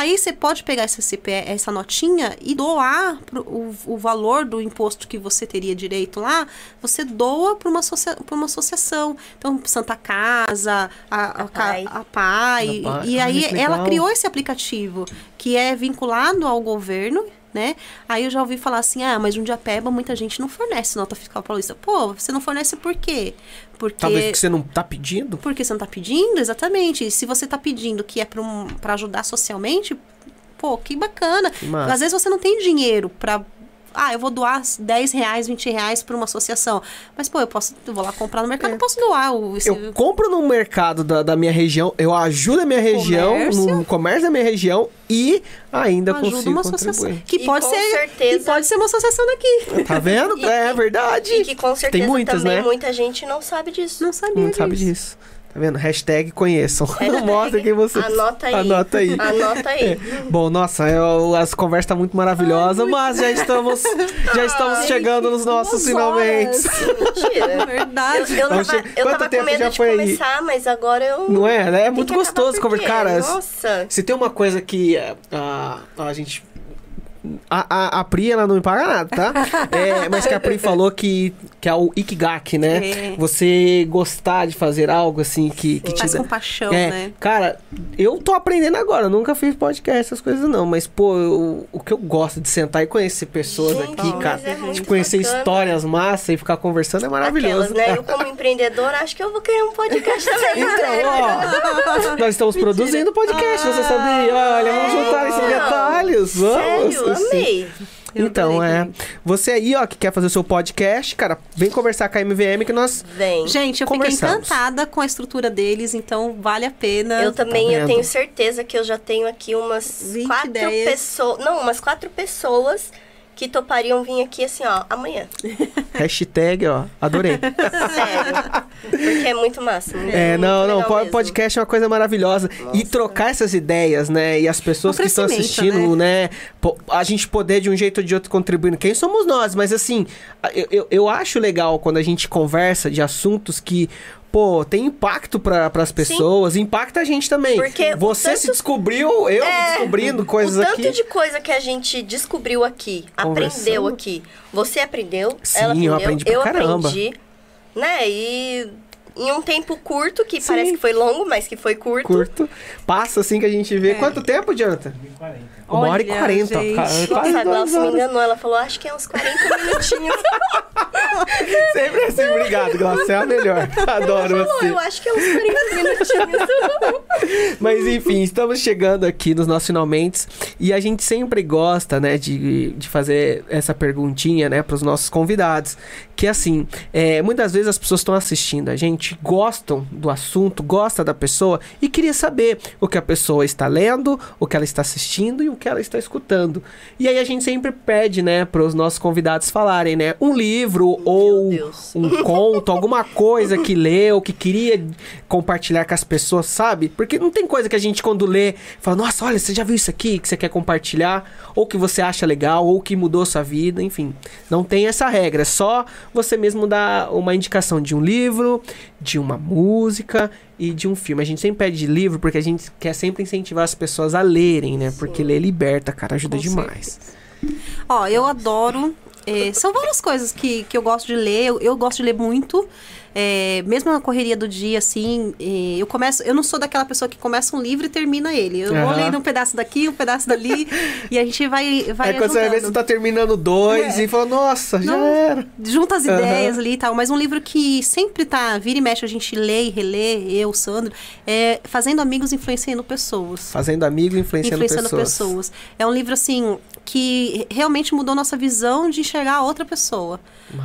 Aí você pode pegar essa, CPF, essa notinha e doar pro, o, o valor do imposto que você teria direito lá, você doa para uma, associa, uma associação. Então, Santa Casa, a, a, Ca- Pai. a Pai. A Pai. E Ai, aí que ela criou esse aplicativo que é vinculado ao governo, né? Aí eu já ouvi falar assim, ah, mas Jundiapeba muita gente não fornece nota fiscal paulista. Pô, você não fornece por quê? Porque... Talvez porque você não tá pedindo. Porque você não tá pedindo, exatamente. E se você tá pedindo que é pra, um, ajudar socialmente, pô, que bacana. massa. Às vezes você não tem dinheiro pra. Ah, eu vou doar 10 reais, 20 reais pra uma associação. Mas, pô, eu posso. Eu vou lá comprar no mercado, eu posso doar o. esse- É. Eu compro no mercado da, da minha região, eu ajudo a minha região, Comércio. no comércio da minha região e ainda ajuda consigo uma associação. contribuir. Que E pode com ser. certeza- E pode ser uma associação daqui. Tá vendo? <laughs> E- é verdade. E que com certeza muitas, também né? muita gente não sabe disso. Não sabia. Não sabe disso. Tá vendo? Hashtag conheçam. <laughs> Mostra quem você. Anota aí. Anota aí. Anota aí. <laughs> Bom, nossa, eu- as conversas estão muito maravilhosas, mas já estamos, já estamos Ai, chegando nos nossos finalmente. <laughs> Mentira. É verdade. Eu, eu tava, che- eu Quanto tava tempo com medo já de foi aí? começar, mas agora eu. Não é? né? É muito gostoso conversar. Cara, Nossa. se tem uma coisa que a, a, a gente. A, a, a Pri, ela não me paga nada, tá? <laughs> É, mas que a Pri falou que, que é o Ikigaki, né? É. Você gostar de fazer algo assim que, que te Faz com paixão, É, né? cara, eu tô aprendendo agora, eu nunca fiz podcast, essas coisas não, mas pô, eu- o que eu gosto de sentar e conhecer pessoas Gente, aqui, cara, é de conhecer bacana. histórias massas e ficar conversando é maravilhoso. Aquelas, né? Eu, como <laughs> empreendedora, acho que eu vou querer um podcast também. Então, ó, nós estamos produzindo podcast, você sabia? Olha, vamos juntar esses detalhes, vamos. Sério, amei. Eu Então, é. Você aí, ó, que quer fazer o seu podcast, cara, vem conversar com a MVM que nós. Vem. Gente, eu fiquei encantada com a estrutura deles, então vale a pena. Eu também, Tá eu tenho certeza que eu já tenho aqui umas 20 quatro ideias. pessoas. Não, umas quatro pessoas que topariam vir aqui assim, ó, amanhã. <laughs> Hashtag, ó, adorei. <laughs> Sério. Porque é muito massa. muito- É, muito não, não, mesmo. podcast é uma coisa maravilhosa. E Nossa. trocar essas ideias, né? E as pessoas Um que estão assistindo, né? po- A gente poder de um jeito ou de outro contribuindo. Quem somos nós? Mas assim, eu, eu, eu acho legal quando a gente conversa de assuntos que. Pô, tem impacto para as pessoas, impacta a gente também. Porque Você tanto- se descobriu, eu É, descobrindo coisas o tanto aqui. de coisa que a gente descobriu aqui, aprendeu aqui. Você aprendeu, Sim, ela aprendeu, eu aprendi pra caramba. aprendi. Né? E em um tempo curto, que Sim. parece que foi longo, mas que foi curto. Curto. Passa assim que a gente vê. Quanto tempo, Jonathan? 2040. Uma hora e Olha, quarenta. Nossa, a Glaucia me enganou. Ela falou, acho que é uns 40 minutinhos. <laughs> Sempre assim, obrigado, Glaucia. É a melhor. Adoro Falou, você. eu acho que é uns 40 minutinhos. <laughs> Mas enfim, estamos chegando aqui nos nossos finalmente e a gente sempre gosta, né, de, de fazer essa perguntinha, né, para os nossos convidados. Que assim, é, muitas vezes as pessoas estão assistindo a gente, gostam do assunto, gostam da pessoa e queria saber o que a pessoa está lendo, o que ela está assistindo e o que ela está escutando. E aí a gente sempre pede, né, para os nossos convidados falarem, né, um livro ou Deus. um conto, alguma coisa que leu, que queria compartilhar com as pessoas, sabe? Porque não tem coisa que a gente, quando lê, fala, nossa, olha, você já viu isso aqui que você quer compartilhar, ou que você acha legal, ou que mudou sua vida, enfim. Não tem essa regra, é só você mesmo dar uma indicação de um livro, de uma música e de um filme. A gente sempre pede livro porque a gente quer sempre incentivar as pessoas a lerem, né? Porque ler liberta, cara, ajuda Com demais. Ó, eu adoro. é, são várias coisas que, que eu gosto de ler. Eu, eu gosto de ler muito. É, mesmo na correria do dia, assim, é, eu começo. Eu não sou daquela pessoa que começa um livro e termina ele. Eu vou Aham. lendo um pedaço daqui, um pedaço dali, e a gente vai, vai é quando você vai ver, ajudando. você tá terminando dois É. e fala, nossa, já Não. era. junta as Aham. ideias ali e tal, mas um livro que sempre tá, vira e mexe, a gente lê e relê, eu, Sandro, é Fazendo Amigos Influenciando Pessoas. Fazendo amigo, influenciando, Influenciando pessoas. pessoas. É um livro, assim, que realmente mudou nossa visão de enxergar a outra pessoa.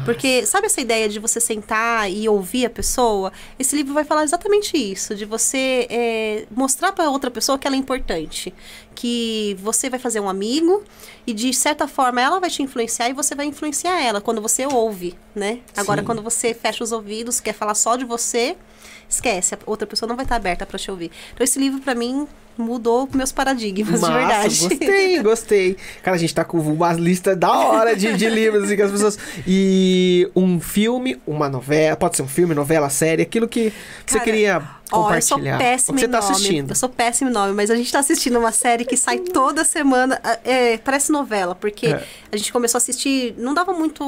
Porque, sabe essa ideia de você sentar e ouvir a pessoa? Esse livro vai falar exatamente isso, de você é, mostrar para outra pessoa que ela é importante. Que você vai fazer um amigo e, de certa forma, ela vai te influenciar e você vai influenciar ela quando você ouve, né? Agora, Sim. quando você fecha os ouvidos, quer falar só de você, esquece, a outra pessoa não vai estar aberta para te ouvir. Então, esse livro, para mim, mudou meus paradigmas, de verdade. gostei, <laughs> gostei. Cara, a gente tá com uma lista da hora de, de livros, assim, que as pessoas... E um filme, uma novela, pode ser um filme, novela, série, aquilo que você Cara, queria Ó, eu sou compartilhar. péssima o que você tá nome. assistindo. Eu sou péssima em nome, mas a gente tá assistindo uma série que sai toda semana. é, parece novela, porque É. a gente começou a assistir, não dava muito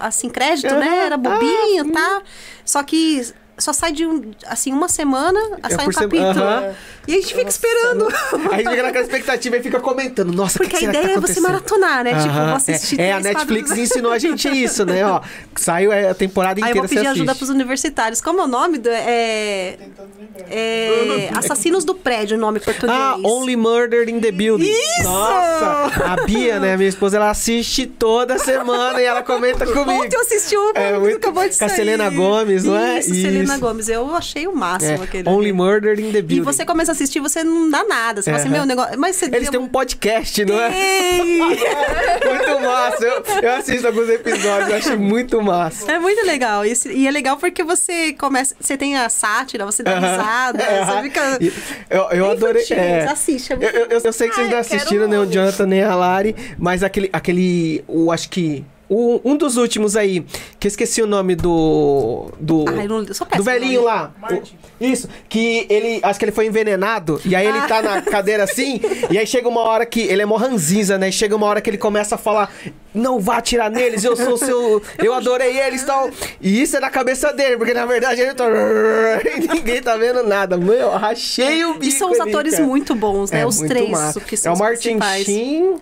assim crédito, Aham, né? Era bobinho, ah, tá? Só que só sai de um, assim uma semana, É sai um capítulo. Aham. E a gente fica esperando. Aí fica naquela expectativa e fica comentando. Nossa, Porque que a ideia que é tá você acontecendo? maratonar, né? Tipo, Aham, vou assistir é, é, a Netflix ensinou a gente isso, né? Ó, saiu a temporada Aí eu inteira, vou você pedir ajuda pros universitários. Como é o nome? Do, é, é, Assassinos do Prédio, o nome português. Ah, Only Murder in the Building. Isso! Nossa! A Bia, né, minha esposa, ela assiste toda semana e ela comenta comigo. Ontem eu assisti um É, muito- acabou de com a sair. Selena Gomes, não é? Isso, Selena Isso. Gomes. Eu achei o máximo É, aquele. Only. Murder in the Building. E você começa a assistir, você não dá nada. Você fala assim, meu negócio. Mas você Eles têm um podcast, não é? <laughs> Muito massa. Eu, eu assisto alguns episódios, eu achei muito massa. É muito legal. E, e é legal porque você começa. Você tem a sátira, você dá risada, É, você fica. Eu, eu É adorei. infantil, é. Assiste, é Eu, muito eu, eu- eu sei que vocês Ah, não eu assistiram, nem o Jonathan, nem a Lari, mas aquele, aquele o, acho que, o- um dos últimos aí, que eu esqueci o nome do, do, Ai, não- do velhinho no lá. Martin. Isso, que ele, acho que ele foi envenenado, e aí ele tá na cadeira assim, e aí chega uma hora que, ele é mó ranzinza, né, chega uma hora que ele começa a falar, não vá atirar neles, eu sou seu, <laughs> eu adorei eles e tal, e isso é na cabeça dele, porque na verdade ele tá, e <laughs> ninguém tá vendo nada, mano, eu rachei o bico E são os ali, atores cara. muito bons, né? É, os três que são É o os Martin principais. Sheen,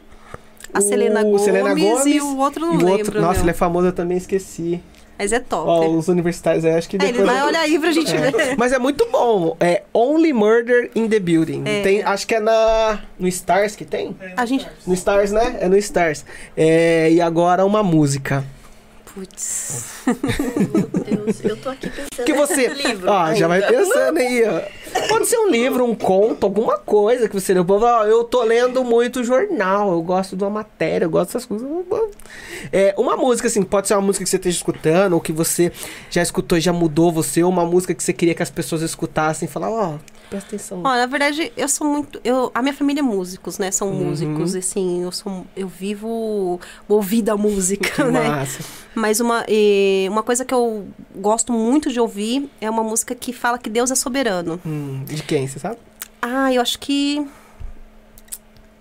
A Selena o Gomes, Selena Gomes e o outro não e o lembro. outro, nossa, meu. ele é famoso, eu também esqueci. Mas é top. Ó, os universitários aí, acho que É, depois... ele vai olhar aí pra gente É. ver. <laughs> Mas é muito bom. É Only Murder in the Building. É. Tem, acho que é na no Stars que tem. A gente. No Stars, né? É no Stars. É, e agora uma música. Putz. Meu Deus, eu tô aqui pensando Que você, nesse livro. ó, já vai ainda. pensando aí, ó. Pode ser um livro, um conto, alguma coisa que você leu. Ó, eu tô lendo muito jornal, eu gosto de uma matéria, eu gosto dessas coisas. É, uma música, assim, pode ser uma música que você esteja escutando, ou que você já escutou e já mudou você, ou uma música que você queria que as pessoas escutassem e falar, ó, presta atenção. Ó, na verdade, eu sou muito. Eu, a minha família é músicos, né? São Uhum. músicos, e assim, eu sou. Eu vivo ouvida a música, Que né? massa. Mas uma, eh, uma coisa que eu gosto muito de ouvir é uma música que fala que Deus é soberano. Hum, de quem, você sabe? Ah, eu acho que.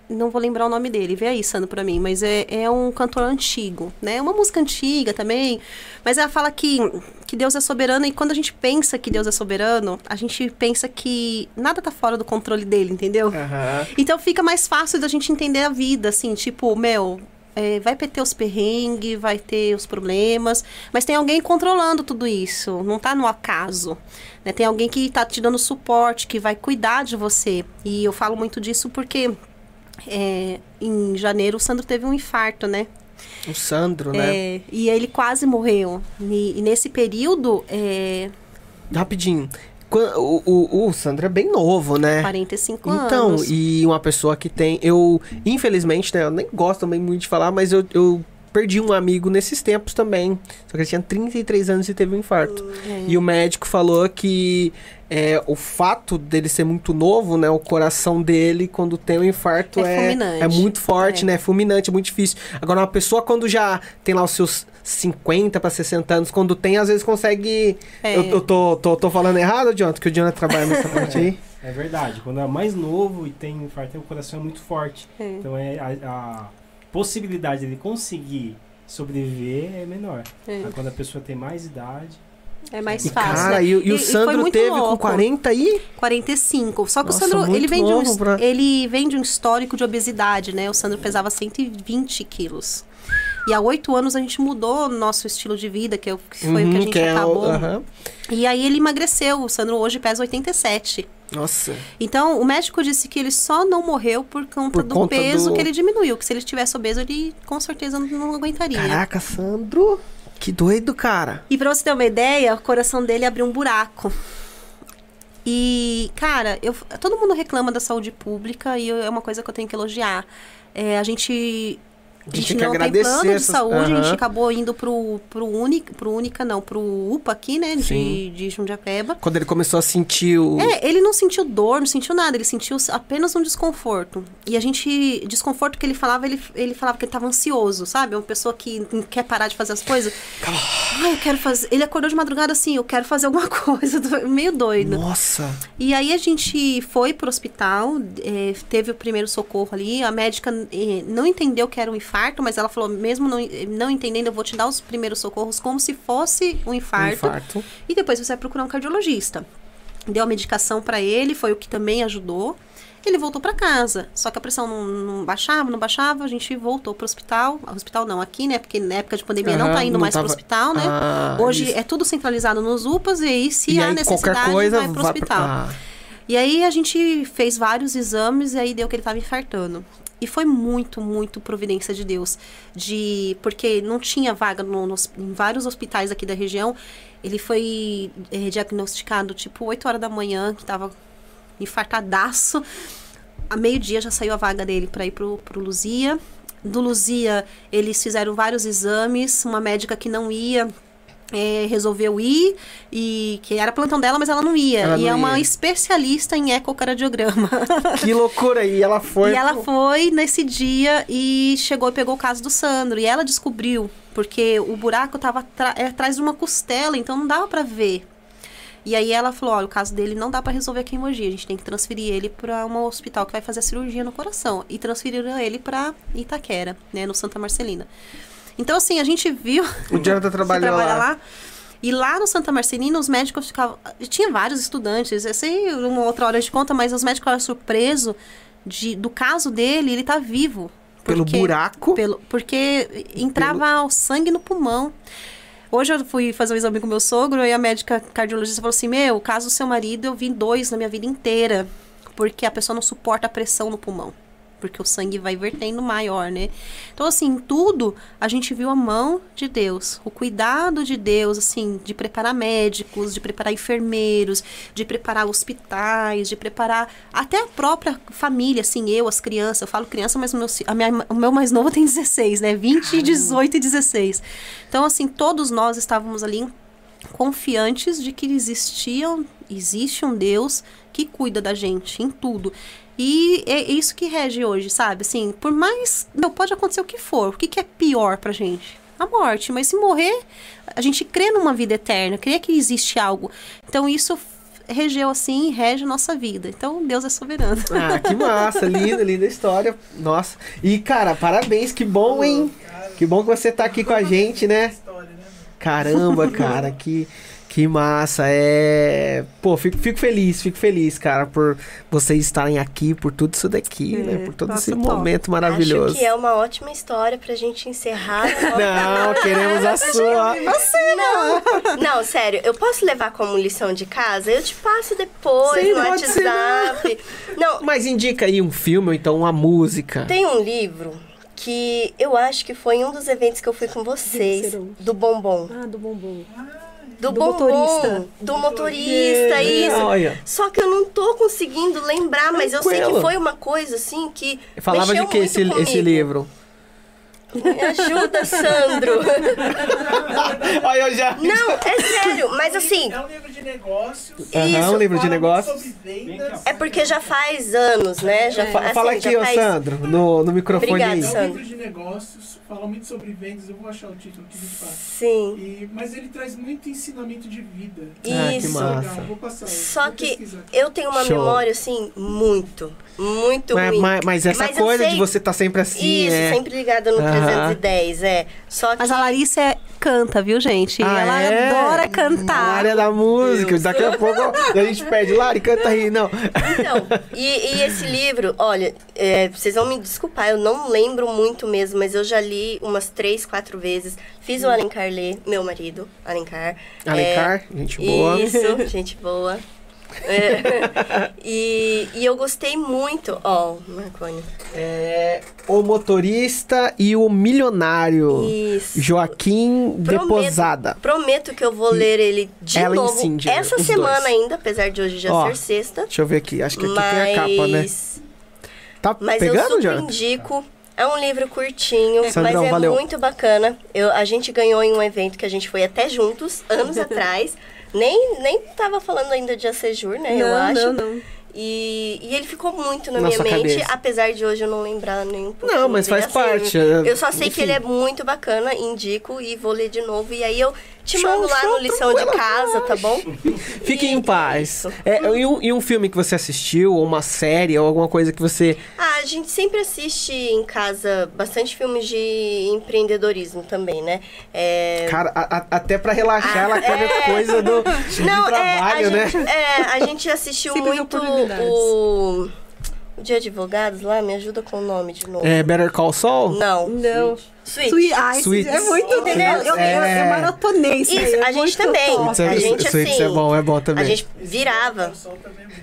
Não vou lembrar o nome dele, vê aí, Sandro, pra mim. Mas é, é um cantor antigo, né? É uma música antiga também. Mas ela fala que, que Deus é soberano e quando a gente pensa que Deus é soberano, a gente pensa que nada tá fora do controle dele, entendeu? Aham. Então fica mais fácil da gente entender a vida, assim, tipo, meu, é, vai ter os perrengues, vai ter os problemas, mas tem alguém controlando tudo isso, não tá no acaso. Né? Tem alguém que tá te dando suporte, que vai cuidar de você. E eu falo muito disso porque é, em janeiro o Sandro teve um infarto, né? O Sandro, né? É, e ele quase morreu. E, e nesse período, é, Rapidinho. O, o, o Sandro é bem novo, né? 45 Então, anos. e uma pessoa que tem. Eu, infelizmente, né? Eu nem gosto também muito de falar, mas eu, eu perdi um amigo nesses tempos também. Só que ele tinha 33 anos e teve um infarto. É. E o médico falou que é, o fato dele ser muito novo, né? O coração dele, quando tem um infarto, É é, é muito forte, É. né? É fulminante, é muito difícil. Agora, uma pessoa, quando já tem lá os seus 50 para 60 anos, quando tem, às vezes consegue. É. Eu, eu tô, tô, tô falando errado, Jonathan? Que o Jonathan trabalha nessa parte aí. <laughs> É verdade. Quando é mais novo e tem infarto, o coração é muito forte. É. Então é a, a possibilidade de conseguir sobreviver é menor. É. Quando a pessoa tem mais idade, É mais E, fácil. cara, né? e, e o Sandro teve com louco. 40 aí? 45. Só que Nossa, o Sandro, ele vem, de um, pra- ele vem de um histórico de obesidade, né? O Sandro pesava 120 quilos. E há oito anos a gente mudou o nosso estilo de vida, que, é o- que foi o que a Uhum, gente é o- acabou. aham. E aí ele emagreceu. O Sandro hoje pesa 87. Nossa. Então, o médico disse que ele só não morreu por conta Por do conta peso do- que ele diminuiu. Que se ele tivesse obeso, ele com certeza não, aguentaria. Caraca, Sandro. Que doido, cara. E pra você ter uma ideia, o coração dele abriu um buraco. E, cara, eu, todo mundo reclama da saúde pública e eu- é uma coisa que eu tenho que elogiar. É, a gente. A A gente gente tem que não tem agradecer plano de saúde, a Aham. gente acabou indo pro, pro, Única, pro Única, não, pro UPA aqui, né, de, Sim. de Jundiapeba. Quando ele começou a sentir o. É, ele não sentiu dor, não sentiu nada, ele sentiu apenas um desconforto. E a gente, desconforto que ele falava, ele, ele falava que ele estava ansioso, sabe? Uma pessoa que não quer parar de fazer as coisas. Ai, eu quero fazer. Ele acordou de madrugada assim, eu quero fazer alguma <laughs> coisa, meio doido. Nossa. E aí a gente foi pro hospital, eh, teve o primeiro socorro ali. A médica eh, não entendeu que era um infarto, mas ela falou, mesmo não, não entendendo, eu vou te dar os primeiros socorros como se fosse um Um infarto. infarto. E depois você vai procurar um cardiologista. Deu a medicação pra ele, foi o que também ajudou. Ele voltou pra casa. Só que a pressão não, não baixava, não baixava. A gente voltou pro hospital. Hospital não, aqui, né? Porque na época de pandemia não Aham, tá indo não mais tava- pro hospital, né? Ah, Hoje isso. é tudo centralizado nos UPAs e aí, se E há aí, necessidade, coisa vai pro vai hospital. pra... Ah, E aí a gente fez vários exames e aí deu que ele estava infartando. E foi muito, muito providência de Deus. De, porque não tinha vaga no- nos- em vários hospitais aqui da região. Ele foi eh, diagnosticado tipo 8 horas da manhã, que estava infartadaço. A meio-dia já saiu a vaga dele para ir pro, pro Luzia. Do Luzia, eles fizeram vários exames. Uma médica que não ia eh, resolveu ir e que era plantão dela, mas ela não ia. Ela e não é uma ia. especialista em ecocardiograma. <laughs> Que loucura. E ela foi. e ela foi nesse dia e chegou e pegou o caso do Sandro. E ela descobriu, porque o buraco estava atrás de uma costela, então não dava pra ver. E aí ela falou, olha, o caso dele não dá pra resolver aqui em Mogi, a gente tem que transferir ele para um hospital que vai fazer a cirurgia no coração. E transferiram ele pra Itaquera, né, no Santa Marcelina. Então, assim, a gente viu... O Jonathan <laughs> Você trabalhou trabalha lá. E lá no Santa Marcelina, os médicos ficavam. Tinha vários estudantes, eu sei, uma outra hora a gente conta, mas os médicos ficaram surpresos de, do caso dele, ele tá vivo. Pelo Porque- buraco? Pelo, porque entrava o sangue no pulmão. Hoje eu fui fazer um exame com meu sogro e a médica cardiologista falou assim: Meu, o caso do seu marido, eu vi dois na minha vida inteira. Porque a pessoa não suporta a pressão no pulmão. Porque o sangue vai vertendo maior, né? Então, assim, em tudo, a gente viu a mão de Deus. O cuidado de Deus, assim, de preparar médicos, de preparar enfermeiros, de preparar hospitais, de preparar até a própria família, assim, eu, as crianças. Eu falo criança, mas o meu, minha- o meu mais novo tem 16, né? 20, 18 e 16. Então, assim, todos nós estávamos ali confiantes de que existiam, existe um Deus que cuida da gente em tudo. E é isso que rege hoje, sabe? Assim, por mais. Não, pode acontecer o que for. O que, que é pior pra gente? A morte. Mas se morrer, a gente crê numa vida eterna, crê que existe algo. Então isso regeu assim, rege a nossa vida. Então Deus é soberano. Ah, que massa, linda, linda história. Nossa. E, cara, parabéns, que bom, hein? Que bom que você tá aqui com a gente, né? Né? Caramba, cara, que, que massa. É. Pô, fico, fico feliz, fico feliz, cara, por vocês estarem aqui, por tudo isso daqui, É, né? Por todo esse top. momento maravilhoso. Acho que é uma ótima história pra gente encerrar. <laughs> Não, queremos a <laughs> sua. Não, não, sério, eu posso levar como lição de casa? Eu te passo depois Sim, no pode ser, WhatsApp. Não, Mas indica aí um filme ou então uma música. tem um livro que eu acho que foi em um dos eventos que eu fui com vocês, do Bombom. Ah, do bombom. Do, Do Bombom, motorista. Do motorista, isso. Olha. Só que eu não tô conseguindo lembrar, mas eu sei Tranquilo. que foi uma coisa assim que. Falava de que esse, esse livro? Me ajuda, Sandro. <laughs> Olha, eu já. Não, é sério, mas assim, É um livro de negócios. Aham, isso, um livro de negócios. É porque já faz anos, né? Já Fa- fa- Fala assim, aqui, já faz- Sandro, no, no microfone Obrigada, aí. É um Sandro. livro de negócios, fala muito sobre vendas, eu vou achar o título que a gente. Sim. E, mas ele traz muito ensinamento de vida. Ah, que Isso. massa. Legal, vou passar. Só vou que pesquisar. eu tenho uma Show. memória, assim, muito, muito Mas, ruim. mas- mas essa Mas coisa sei- de você estar sempre assim, Isso, é. sempre ligada no Aham. 310, é. Só que Mas a Larissa é- canta, viu, gente? Ah, Ela é? adora Na cantar. área da música. Daqui a pouco a gente pede, Lari, canta aí. Não. Então, e, e esse livro, olha, é, vocês vão me desculpar, eu não lembro muito mesmo, mas eu já li umas três, quatro vezes. Fiz o Alencar ler, meu marido, Alencar. Alencar, É, gente boa. Isso, gente boa. É, <laughs> e, e eu gostei muito, ó, Marconi. É, o motorista e o milionário. Isso. Joaquim Prometo- Deposada. Prometo que eu vou ler ele de novo essa semana dois. ainda, apesar de hoje já Ó, ser sexta. Deixa eu ver aqui. Acho que aqui mas, tem a capa, né? Tá Mas eu pegando, super Jonathan? indico. É um livro curtinho, Sandrão, mas é valeu. muito bacana. Eu, a gente ganhou em um evento que a gente foi até juntos, anos <laughs> atrás. Nem, nem tava falando ainda de Acejur, né? eu Não, acho. não, não. E, e ele ficou muito na, Na minha mente, cabeça. apesar de hoje eu não lembrar nem um pouco. Não, mas faz parte, é, Eu só sei enfim. que ele é muito bacana, indico e vou ler de novo. E aí eu te Show, mando lá show, no lição de casa, tá bom? Fiquem E- em paz. É, e, um, e um filme que você assistiu, ou uma série, ou alguma coisa que você. Ah, a gente sempre assiste em casa bastante filmes de empreendedorismo também, né? É... Cara, a- a- até pra relaxar, Ah, ela quer ver é. coisa do, <laughs> do Não, trabalho, é, a né? gente, é, a gente assistiu muito o, o Dia de Advogados lá, me ajuda com o nome de novo. É Better Call Saul? Não. Não. Sweet. Sweet. Ai, Suítes. é muito Entendeu? Eu, eu, eu, É. eu maratonei isso. aí, Isso, é a gente também. top. É- A gente, isso assim, é bom, é bom também. A gente virava.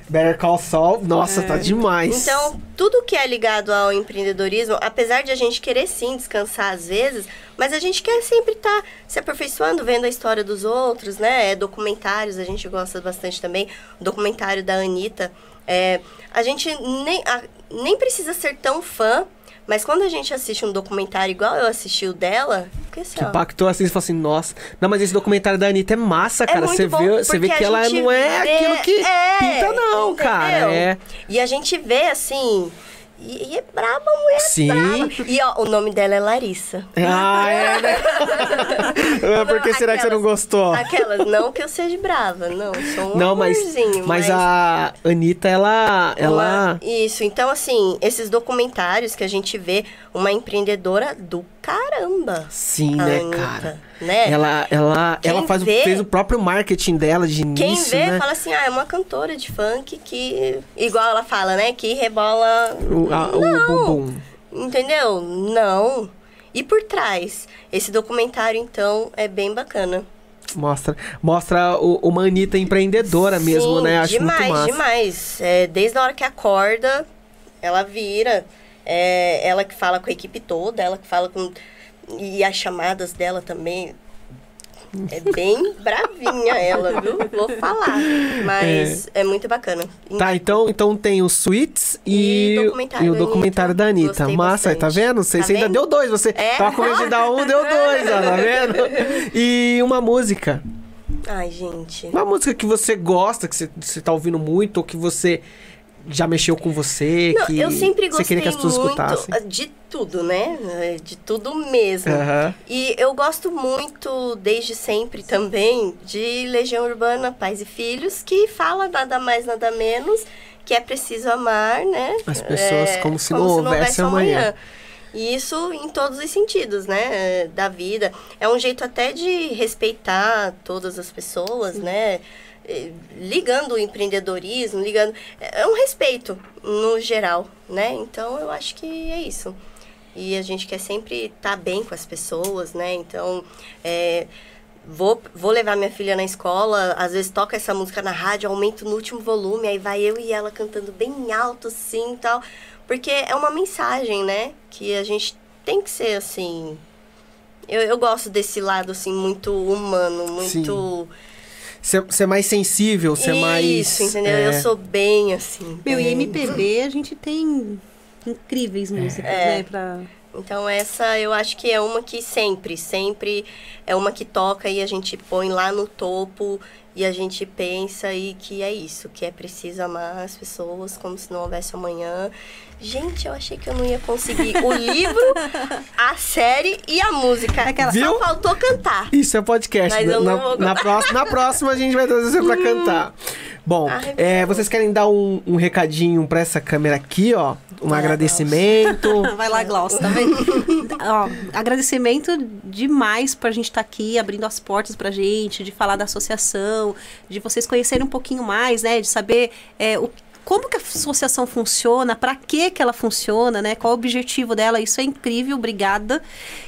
Better Call Saul, nossa, tá demais. Então, tudo que é ligado ao empreendedorismo, apesar de a gente querer sim descansar às vezes, mas a gente quer sempre estar se aperfeiçoando, vendo a história dos outros, né? É, documentários, a gente gosta bastante também. O documentário da Anitta. É, a gente nem, a- nem precisa ser tão fã, mas quando a gente assiste um documentário igual eu assisti o dela, porque assim, que ó, impactou assim, você fala assim, nossa. Não, mas esse documentário da Anitta é massa, cara. muito Você bom, vê, você vê que ela não é vê- aquilo que é, pinta, não, entendeu? cara. É. E a gente vê assim. E, e é braba, a mulher. é Sim. braba. E ó, o nome dela é Larissa. Ah, é, né? <laughs> Por que será que você não gostou? Aquelas, não que eu seja brava, não. Sou um Não, mas, amorzinho, mas a Anitta, ela. ela... Uma- Isso, então assim, esses documentários que a gente vê, uma empreendedora do caramba. Sim, né, Anitta, cara? Né? Ela, ela, Quem ela faz, vê- fez o próprio marketing dela de Quem início, vê né? fala assim, ah, é uma cantora de funk que, igual ela fala, né, que rebola O, a- o bumbum. Entendeu? Não. E por trás? Esse documentário, então, é bem bacana. Mostra, mostra o, uma Anitta empreendedora mesmo, Sim, né? Acho demais, muito massa. demais. É, desde a hora que acorda, ela vira. É, ela que fala com a equipe toda, ela que fala com. E as chamadas dela também. É bem bravinha ela, viu? Vou falar. Mas é, muito bacana. Tá, então, então tem os suítes e, E documentário e o documentário da Anitta. Gostei Massa, tá bastante. vendo? Você, Tá você ainda deu dois. Você É. tava com medo de dar um, deu dois, ó, tá vendo? <laughs> E uma música. Ai, gente. Uma música que você gosta, que você, você tá ouvindo muito, ou que você já mexeu com você, Não, que eu sempre você gostei queria que as pessoas muito escutassem. de tudo, né? De tudo mesmo. Aham. E eu gosto muito, desde sempre também, de Legião Urbana, Pais e Filhos, que fala nada mais, nada menos, que é preciso amar, né? As pessoas É, como se não houvesse amanhã. E isso em todos os sentidos, né? Da vida. É um jeito até de respeitar todas as pessoas, né? Eh, Ligando o empreendedorismo, ligando. É um respeito no geral, né? Então eu acho que é isso. E a gente quer sempre estar bem com as pessoas, né? Então, é, vou, vou levar minha filha na escola, às vezes toca essa música na rádio, aumento no último volume, aí vai eu e ela cantando bem alto assim e tal. Porque é uma mensagem, né? Que a gente tem que ser assim. Eu, eu gosto desse lado, assim, muito humano, muito. Ser, ser mais sensível, ser mais. Isso, entendeu? é, Eu sou bem assim. Meu, e bem- MPB a gente tem incríveis músicas, É. né? Pra... Então essa eu acho que é uma que sempre, sempre é uma que toca e a gente põe lá no topo e a gente pensa e que é isso, que é preciso amar as pessoas como se não houvesse amanhã. Gente, eu achei que eu não ia conseguir o <laughs> livro, a série e a música. Aquela- Viu? Só faltou cantar. Isso é podcast. Mas eu na, não vou- na, próxima, na próxima a gente vai trazer você pra cantar. Bom, Ai, é, vocês querem dar um, um recadinho pra essa câmera aqui, ó? um agradecimento. Vai lá, Glaucio, <laughs> tá vendo? <laughs> Ó, agradecimento demais pra gente estar aqui, abrindo as portas pra gente, de falar da associação, de vocês conhecerem um pouquinho mais, né? De saber é, o como que a associação funciona, para que que ela funciona, né? Qual o objetivo dela? Isso é incrível, obrigada.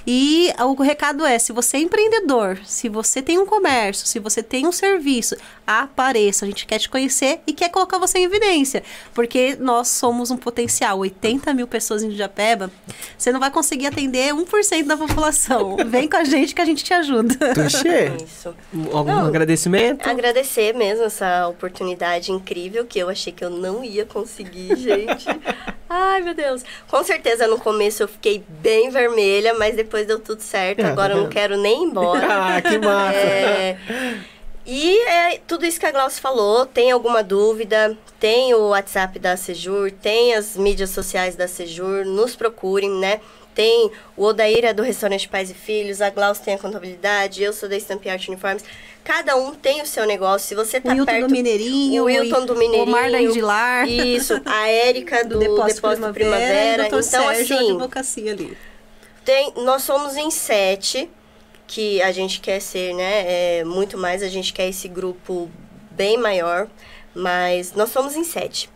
E o recado é, se você é empreendedor, se você tem um comércio, se você tem um serviço, apareça. A gente quer te conhecer e quer colocar você em evidência, porque nós somos um potencial. 80 mil pessoas em Japeba, você não vai conseguir atender 1% da população. <laughs> Vem com a gente que a gente te ajuda. Tuxê, Isso. algum Não. agradecimento? Agradecer mesmo essa oportunidade incrível que eu achei que eu não ia conseguir, gente. <laughs> Ai, meu Deus. Com certeza no começo eu fiquei bem vermelha, mas depois deu tudo certo. É, tá Agora eu não vendo? quero nem ir embora. <laughs> ah, que massa. É, e é tudo isso que a Glaucia falou. Tem alguma dúvida? Tem o WhatsApp da Sejur, tem as mídias sociais da Sejur. Nos procurem, né? Tem o Odair é do restaurante Pais e Filhos, a Glaucia tem a contabilidade, eu sou da Stamp Art Uniformes. Cada um tem o seu negócio. Se você O tá Wilton perto do Mineirinho, o Wilton do Mineirinho, o Mar da Indilar, Isso, a Érica do, Depósito, Primavera. e o Dr. Então, Sérgio, assim, advocacia ali. tem, nós somos em sete, que a gente quer ser, né? É, muito mais, a gente quer esse grupo bem maior, mas nós somos em sete.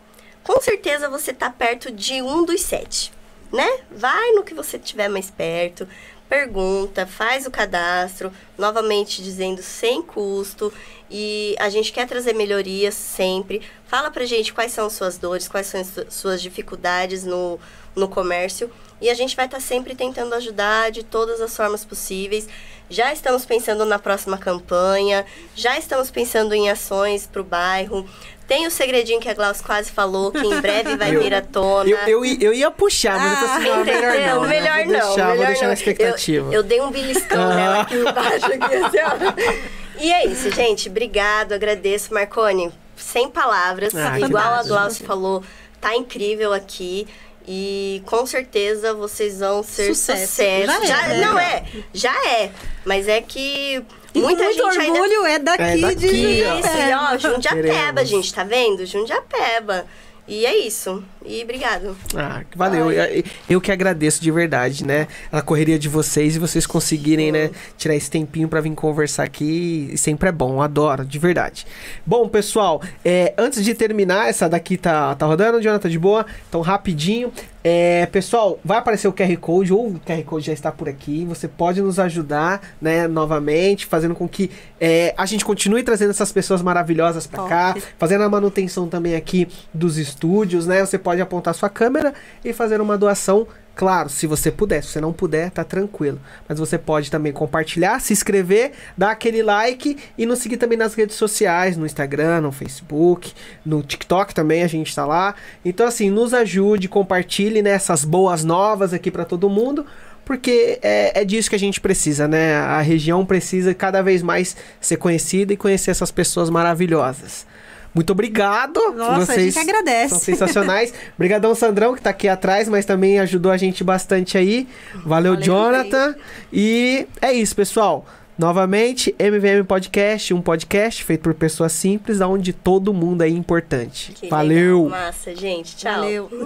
Com certeza você tá perto de um dos sete, né? Vai no que você tiver mais perto, pergunta, faz o cadastro, novamente dizendo sem custo. E a gente quer trazer melhorias sempre. Fala pra gente quais são as suas dores, quais são as su- suas dificuldades no, no comércio. E a gente vai estar sempre tentando ajudar de todas as formas possíveis. Já estamos pensando na próxima campanha, já estamos pensando em ações para o bairro. Tem o segredinho que a Glaucia quase falou, que em breve vai <laughs> Eu- vir à tona. Eu, eu, eu ia puxar, mas eu tô assim, não, melhor não. né? Melhor vou não. deixar, melhor vou deixar não. na expectativa. Eu, dei um beliscão Ah. nela aqui embaixo. <laughs> Aqui, assim, ó. E é isso, gente. Obrigado, agradeço. Marconi, sem palavras. Ah, Igual a massa. Glaucia falou, tá incrível aqui. E com certeza vocês vão ser Sucesso. sucesso. Já é, né? Não é, já é. Mas é que E muita muito gente ainda orgulho é daqui, É daqui, de ó. isso, e ó, Jundiapeba, Queremos. gente, tá vendo? Jundiapeba. E é isso. E obrigado. Ah, valeu. Eu, eu que agradeço de verdade, né? A correria de vocês e vocês conseguirem, né, tirar esse tempinho pra vir conversar aqui. e Sempre é bom, adoro, de verdade. Bom, pessoal, é, antes de terminar, essa daqui tá, tá rodando, Jonathan, de boa? Então, rapidinho. É, pessoal, vai aparecer o QR Code, ou o QR Code já está por aqui. Você pode nos ajudar, né, novamente, fazendo com que é, a gente continue trazendo essas pessoas maravilhosas pra Top. cá, fazendo a manutenção também aqui dos estúdios, né? Você pode apontar sua câmera e fazer uma doação. Claro, se você puder, se você não puder, tá tranquilo. Mas você pode também compartilhar, se inscrever, dar aquele like e nos seguir também nas redes sociais, no Instagram, no Facebook, no TikTok também a gente tá lá. Então assim, nos ajude, compartilhe né, essas boas novas aqui pra todo mundo. Porque é, é disso que a gente precisa, né? A região precisa cada vez mais ser conhecida e conhecer essas pessoas maravilhosas. Muito obrigado. Nossa, vocês a gente agradece. São sensacionais. Obrigadão, Sandrão, que tá aqui atrás, mas também ajudou a gente bastante aí. Valeu, Valeu Jonathan. E é isso, pessoal. Novamente, MVM Podcast, um podcast feito por pessoas simples, onde todo mundo é importante. Que Valeu! Legal, massa, gente. Tchau. Valeu. <laughs>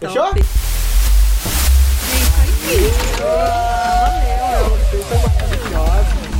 Então, Fechou? Gente, tá foi. Valeu.